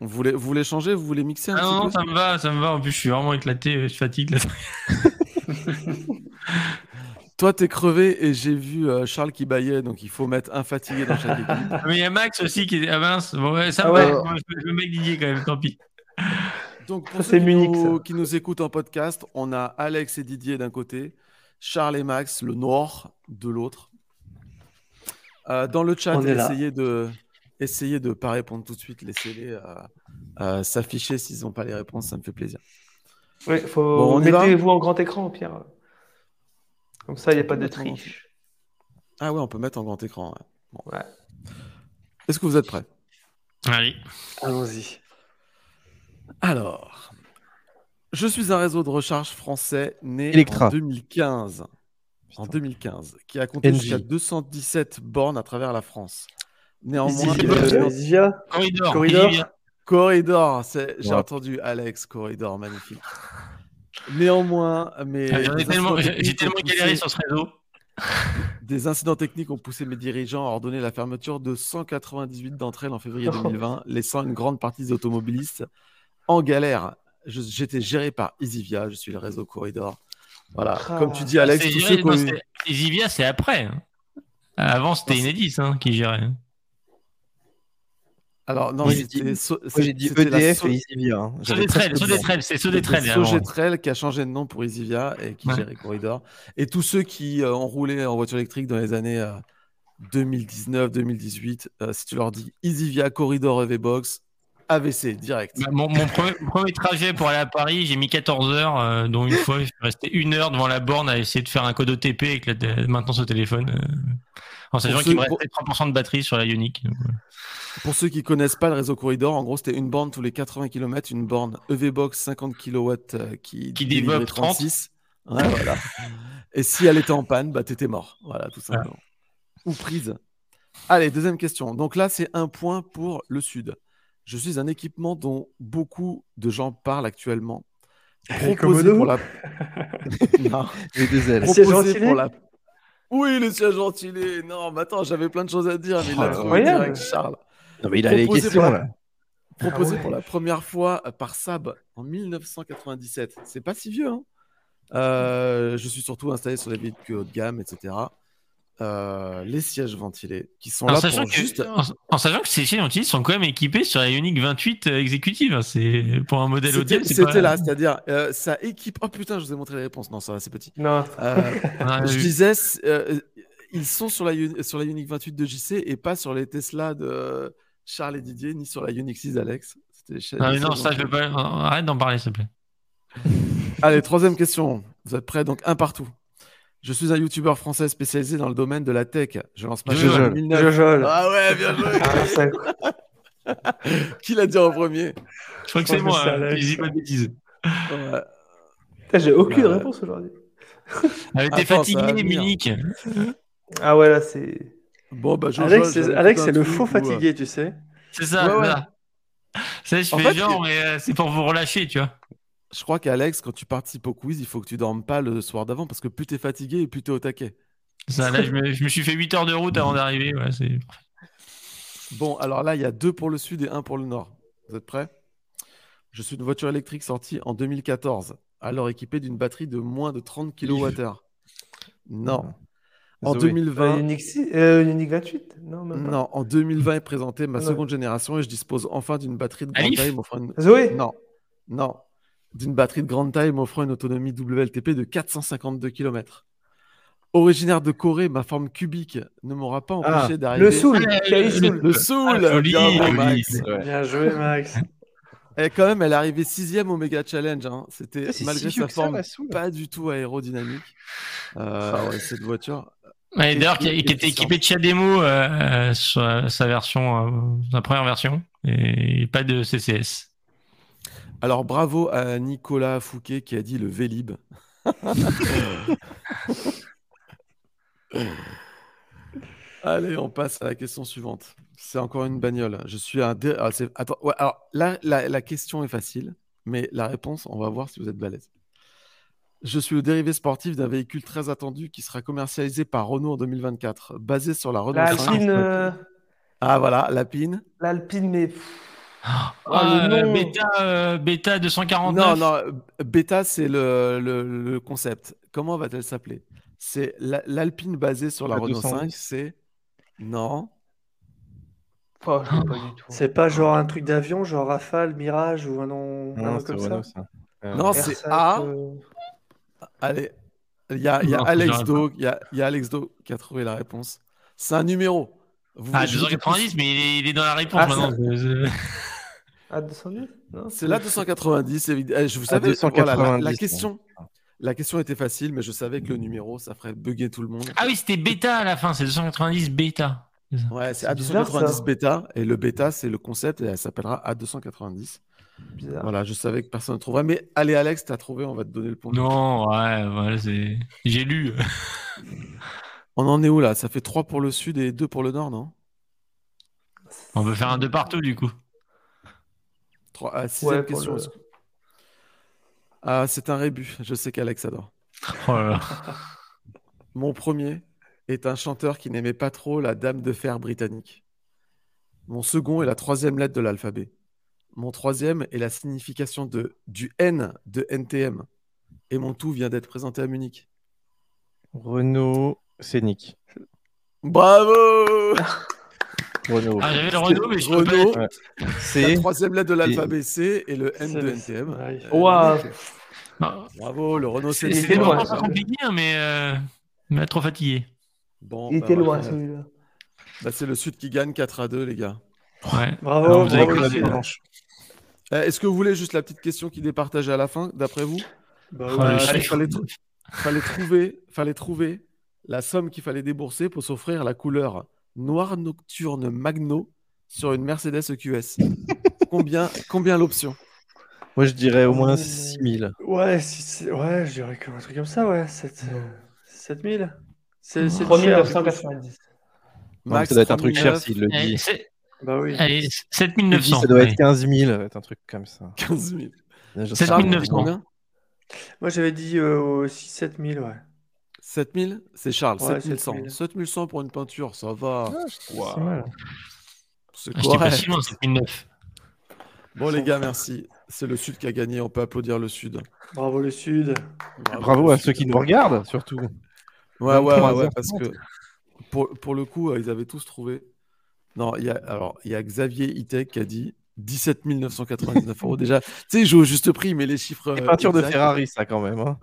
Vous voulez, vous voulez changer? Vous voulez mixer un Ah petit non, peu? ça me va, ça me va. En plus, je suis vraiment éclaté, euh, je fatigue. Là. Toi, t'es crevé et j'ai vu euh, Charles qui baillait, donc il faut mettre un fatigué dans chaque équipe. Mais il y a Max aussi qui est. Ah mince, bon, ouais, ça Ah ouais. va. Je vais mettre Didier quand même, tant pis. Donc, pour Ça, ceux qui Munich, nous, qui nous écoutent en podcast, on a Alex et Didier d'un côté, Charles et Max, le nord, de l'autre. Euh, dans le chat, essayez de essayez de pas répondre tout de suite, laissez-les euh, euh, s'afficher s'ils n'ont pas les réponses, ça me fait plaisir. Oui, faut... Bon, mettez-vous en grand écran, pire. Comme ça, il n'y a pas de triche. Ah ouais, on peut mettre en grand écran. ouais. Bon. Ouais. Est-ce que vous êtes prêts? Allez. Allons-y. Alors, je suis un réseau de recharge français né Electra. en 2015. En 2015, qui a compté jusqu'à 217 bornes à travers la France. Néanmoins, euh. Corridor. Corridor. Corridor, j'ai Ouais. entendu Alex, Corridor, magnifique. Néanmoins, mais Ah, tellement, j'ai tellement ont poussé- galéré sur ce réseau. Des incidents techniques ont poussé mes dirigeants à ordonner la fermeture de 198 d'entre elles en février 2020, laissant une grande partie des automobilistes en galère. Je- J'étais géré par Easyvia, je suis le réseau Corridor. Voilà, Ah. comme tu dis Alex, C'est tous ceux non, Easyvia, c'est après. hein. Avant, c'était Enedis hein, qui gérait. Alors non, j'ai dit- so- dit EDF so- et Easyvia. hein. Sodetrel, dit. Sodetrel, c'est C'était Sodetrel. qui a changé de nom pour Easyvia et qui Ouais. gérait Corridor. Et tous ceux qui euh, ont roulé en voiture électrique dans les années euh, 2019-2018, euh, si tu leur dis Easyvia, Corridor, EVBox, AVC, direct. Bah, Mon, mon premier, trajet pour aller à Paris, j'ai mis 14 heures, euh, dont une fois, je suis resté une heure devant la borne à essayer de faire un code OTP avec la la maintenance au téléphone. euh, en sachant Pour qu'il me restait 30% de batterie sur la Ioniq. donc. Pour ceux qui connaissent pas le réseau Corridor, en gros, c'était une borne tous les 80 km, une borne EVBox 50 kW qui, Qui développe 30. 36. Ouais, voilà. Et si elle était en panne, bah, t'étais mort. Voilà, tout simplement. Ou prise. Allez, deuxième question. Donc là, c'est un point pour le Sud. Je suis un équipement dont beaucoup de gens parlent actuellement. Proposé Komodo pour la... Non. Proposé pour la... Oui, le siège ventilé. Non, mais attends, j'avais plein de choses à dire, mais il Oh, a trouvé incroyable. direct, Charles. Non, mais il a les Proposé questions pour la- là. proposé Ah ouais. pour la première fois par Saab en 1997. C'est pas si vieux. Hein Euh, je suis surtout installé sur les véhicules haut de gamme, etc. Euh, les sièges ventilés qui sont En là sachant, pour que, juste. en, en sachant que ces chaînes utilisées sont quand même équipées sur la Ioniq 28 euh, exécutive. hein. C'est pour un modèle haut C'était pas- là, c'est-à-dire euh, ça équipe. Oh putain, je vous ai montré les réponses. Non, ça va, c'est petit. Non, Euh, Ah, je oui. disais, euh, ils sont sur la, sur la Ioniq 28 de JC et pas sur les Tesla de Charles et Didier, ni sur la Ioniq 6 d'Alex. Ah, non, sièges ça, je veux ventilés. pas. Arrête d'en parler, s'il te plaît. Allez, troisième question. Vous êtes prêts? Donc, un partout. Je suis un youtubeur français spécialisé dans le domaine de la tech. Je lance ma chaîne en Jojol. 2009. Jojol. Ah ouais, bien joué. Ah, Qui l'a dit en premier? Je crois que c'est moi. dis pas bêtises. J'ai aucune réponse aujourd'hui. Elle était fatiguée. Munich. Ah ouais, là, c'est. Bon, bah, Jojol, Alex, c'est le faux fatigué, tu sais. C'est ça, Ouais, ouais. voilà. Ça, je En fais fait, genre, mais euh, c'est pour vous relâcher, tu vois. Je crois qu'Alex, quand tu participes au quiz, il faut que tu dormes pas le soir d'avant parce que plus t'es fatigué et plus t'es au taquet. Ça, là, je me, je me suis fait 8 heures de route avant d'arriver. Ouais. Bon, alors là, il y a deux pour le sud et un pour le nord. Vous êtes prêts? Je suis une voiture électrique sortie en 2014, alors équipée d'une batterie de moins de 30 kWh. Non. En Zoé. 2020, Euh, Unique, six- euh, Unique 28 Non, même pas. non, en 2020 est présentée ma Non. seconde génération et je dispose enfin d'une batterie de grande taille une... Zoé? Non, non, d'une batterie de grande taille m'offrant une autonomie WLTP de 452 km. Originaire de Corée, ma forme cubique ne m'aura pas Ah, empêché d'arriver. Le Soul Ah, Kali le- Soul. Le Soul, Ah, joli, bien joli. Max. Ouais. Bien joué, Max. Et quand même, elle est arrivée sixième au Mega Challenge. hein. C'était Ah, malgré si sa ça, forme pas du tout aérodynamique. Euh, Ah ouais. Cette voiture. Ouais, D'ailleurs, qui, était puissant. équipé de Chademo euh, sur euh, sa version, euh, sa première version, et pas de CCS. Alors bravo à Nicolas Fouquet qui a dit le Vélib. Allez, on passe à la question suivante. C'est encore une bagnole. Je suis un. dé- ah, c'est- Attends, ouais, alors là, la, la question est facile. mais la réponse, on va voir si vous êtes balèze. Je suis le dérivé sportif d'un véhicule très attendu qui sera commercialisé par Renault en 2024, basé sur la Renault 5. L'Alpine, euh, Ah voilà, l'Alpine. l'Alpine, mais Ah, le euh, nom. bêta, euh, bêta 249. Non, non, euh, bêta, c'est le, le- le concept. Comment va-t-elle s'appeler? C'est la- l'Alpine basée sur la La Renault 5, 210. c'est... Non. oh, je l'ai pas du tout. C'est pas genre un truc d'avion, genre Rafale, Mirage ou un nom, un comme ça ça. Euh, Non, R5, c'est A. euh, Allez, il y a, il y a Non, Alex Do, il y a, il y a Alex Do qui a trouvé la réponse. C'est un numéro. Vous Ah, voulez que je vous dise 290, mais il est, il est dans la réponse Ah, maintenant. Je- je- Ah, 210 Non? C'est la 290, évidemment. Eh, Je vous savais, voilà, la, 290, la question, la question était facile, mais je savais que le numéro, ça ferait bugger tout le monde. Ah oui, c'était bêta à la fin, c'est 290 bêta. Ouais, c'est C'est bizarre, A290 ça. bêta, et le bêta, c'est le concept, et elle s'appellera A290. Bizarre. Voilà, je savais que personne ne trouverait. Mais allez, Alex, t'as trouvé, on va te donner le point. Non, ouais, voilà, c'est. J'ai lu. On en est où là? Ça fait 3 pour le sud et 2 pour le nord, non? On peut faire un deux partout du coup. 3, ah, sixième Ouais, question. le- Ah, c'est un rébut. Je sais qu'Alex adore. Oh là là. Mon premier est un chanteur qui n'aimait pas trop la dame de fer britannique. Mon second est la troisième lettre de l'alphabet. Mon troisième est la signification de, du N de NTM. Et mon tout vient d'être présenté à Munich. Renault Scénic. Bravo Renault. Ah, j'avais le Renault, mais je Ouais. la C'est troisième lettre de l'alphabet C et le N C'est de NTM. Non, Bravo, le Renault C'est Il Scénic. était c'est loin, pas compliqué, hein, mais euh, il m'a trop fatigué. Bon, Il bah, était loin celui-là. Bah, c'est le Sud qui gagne 4 à deux, les gars. Ouais. Bravo, Alors, vous avez bravo, blanche. Euh, Est-ce que vous voulez juste la petite question qui départage à la fin, d'après vous? Bah Oh, ouais. Euh, fallait, tr- fallait trouver, fallait trouver la somme qu'il fallait débourser pour s'offrir la couleur noir nocturne Magno sur une Mercedes EQS. combien, combien l'option? Moi, je dirais au moins Euh, 6000. Ouais, si c'est- ouais, je dirais comme un truc comme ça, ouais. 7, euh, 7000. C'est c'est cher, 3990. Non, mais ça doit être un truc cher 3009, s'il le Allez, dit. Bah oui. allez, Il dit, 7900. ça doit allez. être 15 000, ça doit être un truc comme ça. 15 000. Je Sept sais Charles, mille tu neuf dis cents. combien? Moi, j'avais dit euh, 6 7000, ouais. 7000 C'est Charles, Ouais, 7100. 7000. 7100 pour une peinture, ça va. C'est Ah, J'étais pas correct. si loin, 7009. Bon, les gars, merci. C'est le Sud qui a gagné. On peut applaudir le Sud. Bravo le Sud. Bravo le à Sud. ceux qui nous regardent, surtout. Ouais, ouais, ouais, 23 ouais, parce que pour, pour le coup, euh, ils avaient tous trouvé. Non, il y a, alors, il y a Xavier Itek qui a dit 17 999 euros. Déjà, tu sais, il joue au juste prix, mais les chiffres. Les peintures de Ferrari, ça, quand même. hein.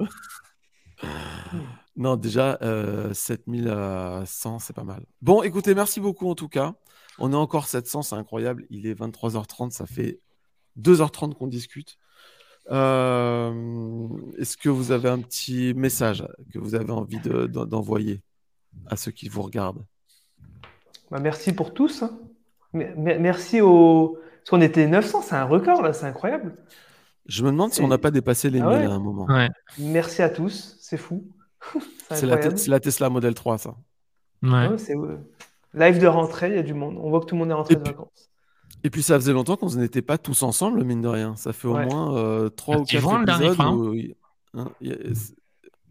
Non, déjà, euh, 7100, c'est pas mal. Bon, écoutez, merci beaucoup en tout cas. On est encore 700, c'est incroyable. Il est 23h30, ça fait 2h30 qu'on discute. Euh, Est-ce que vous avez un petit message que vous avez envie de- d'en- d'envoyer à ceux qui vous regardent? Bah, merci pour tous. hein. Me- me- Merci aux. Parce qu'on était 900, c'est un record là, c'est incroyable. Je me demande si on n'a pas dépassé les Ah 1000 ouais à un moment. Ouais. Merci à tous, c'est fou. C'est la, Tesla Model 3, ça. Ouais. Ouais, c'est euh, live de rentrée, il y a du monde. On voit que tout le monde est rentré Et de puis- vacances. Et puis ça faisait longtemps qu'on n'était pas tous ensemble, mine de rien. Ça fait au Ouais. moins 3 Un ou petit 4 joint, le dernier, épisodes. où il- hein,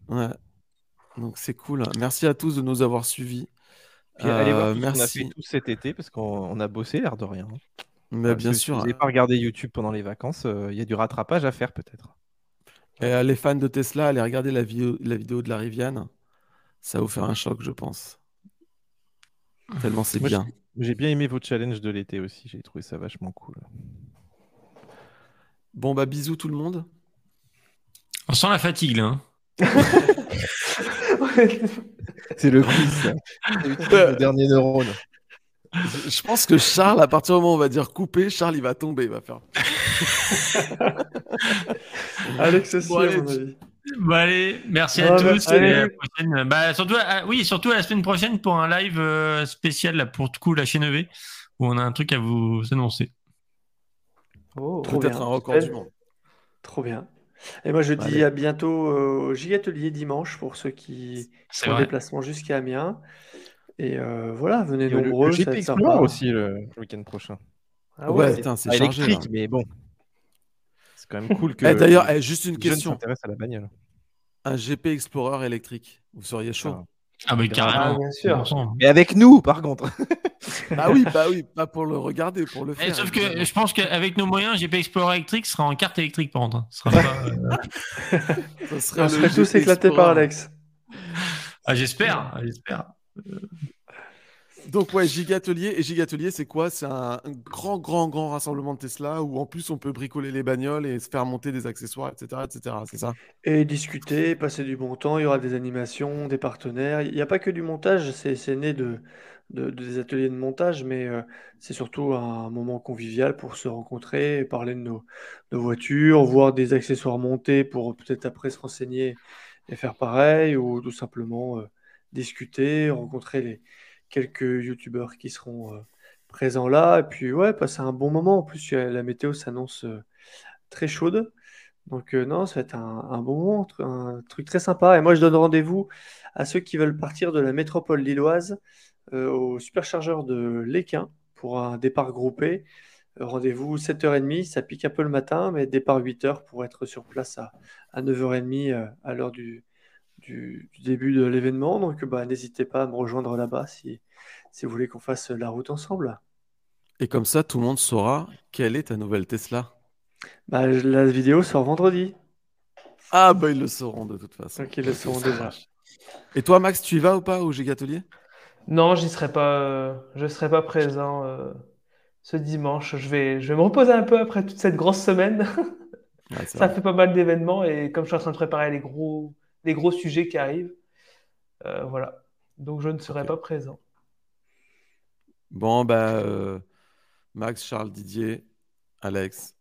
a- Ouais. Donc c'est cool. Merci à tous de nous avoir suivis. Puis allez voir Euh, ce qu'on a merci. fait tout cet été, parce qu'on on a bossé, l'air de rien. hein. Mais bien que Si sûr. vous n'avez pas regardé YouTube pendant les vacances, euh, il y a du rattrapage à faire, peut-être. Et euh, les fans de Tesla, allez regarder la vidéo, la vidéo de la Riviane. Ça va vous faire un choc, je pense. Tellement c'est bien. J'ai bien aimé vos challenges de l'été aussi, j'ai trouvé ça vachement cool. Bon, bah bisous tout le monde. On sent la fatigue là. hein. C'est le quiz, ça. C'est le dernier neurone. Je pense que Charles, à partir du moment où on va dire couper, Charles, il va tomber. Il va faire. Alex aussi, Bon, à allez, mon avis. Bon, allez, merci à bah, tous. et à la prochaine. Bah, surtout, à- oui, surtout à la semaine prochaine pour un live euh, spécial là, pour tout coup la chaîne EV où on a un truc à vous annoncer. Oh, Trop Peut-être bien. un record du monde. Trop bien. Et moi, je Allez. dis à bientôt euh, au Gigatelier dimanche pour ceux qui C'est font le vrai. déplacement jusqu'à Amiens. Et euh, voilà, venez le, nombreux, le ça GP va être Explorer sympa. aussi le, le week-end prochain. Ah Ouais, ouais. putain, c'est Pas chargé. là. mais bon. quand même cool que. Eh, D'ailleurs, eh, juste une question. à la bagnole. Un GP Explorer électrique, vous seriez chaud? Ah, mais Ah, carrément. bien sûr. 100%. Mais avec nous, par contre. Bah oui, bah oui, pas pour le regarder, pour le Eh, faire. sauf que je pense qu'avec nos moyens, GP Explorer électrique sera en carte électrique par contre. Ce sera pas, euh, Ça serait On le serait tous éclatés par. Alex. Ah, j'espère, ah, j'espère. Donc ouais, Gigatelier. Et Gigatelier, c'est quoi? C'est un, grand, grand, grand rassemblement de Tesla où en plus on peut bricoler les bagnoles et se faire monter des accessoires, etc. etc. C'est ça? Et discuter, passer du bon temps, il y aura des animations, des partenaires. Il n'y a pas que du montage, c'est né de, de- de des ateliers de montage, mais euh, c'est surtout un moment convivial pour se rencontrer, parler de nos, nos voitures, voir des accessoires montés pour peut-être après se renseigner et faire pareil, ou tout simplement euh, discuter, rencontrer les quelques youtubeurs qui seront euh, présents là, et puis ouais, passer un bon moment. En plus, la météo s'annonce euh, très chaude. Donc euh, non, ça va être un, bon moment, un truc très sympa. Et moi, je donne rendez-vous à ceux qui veulent partir de la métropole lilloise au superchargeur de l'Équin pour un départ groupé. Rendez-vous 7h30, ça pique un peu le matin, mais départ 8h pour être sur place à, à 9h30 euh, à l'heure du, du- du début de l'événement. Donc bah, n'hésitez pas à me rejoindre là-bas si, si vous voulez qu'on fasse la route ensemble. Et comme ça, tout le monde saura quelle est ta nouvelle Tesla. Bah, la vidéo sort vendredi, Ah bah ils le sauront de toute façon. donc ils le sauront déjà. Et toi, Max, tu y vas ou pas au Gigatelier Non, j'y serai pas, euh, je serai pas présent euh, ce dimanche. Je vais, je vais me reposer un peu après toute cette grosse semaine. Ouais, Ça vrai. fait pas mal d'événements et comme je suis en train de préparer les gros, les gros sujets qui arrivent, euh, voilà. Donc je ne serai pas présent. Bon, bah, euh, Max, Charles, Didier, Alex,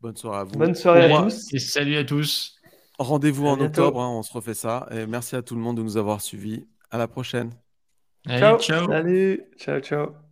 bonne soirée à vous. Bonne soirée à moi, tous. Et salut à tous. Rendez-vous en bientôt. octobre, hein, on se refait ça. Et merci à tout le monde de nous avoir suivis. À la prochaine. Allez, Ciao. ciao. Salut, ciao, ciao.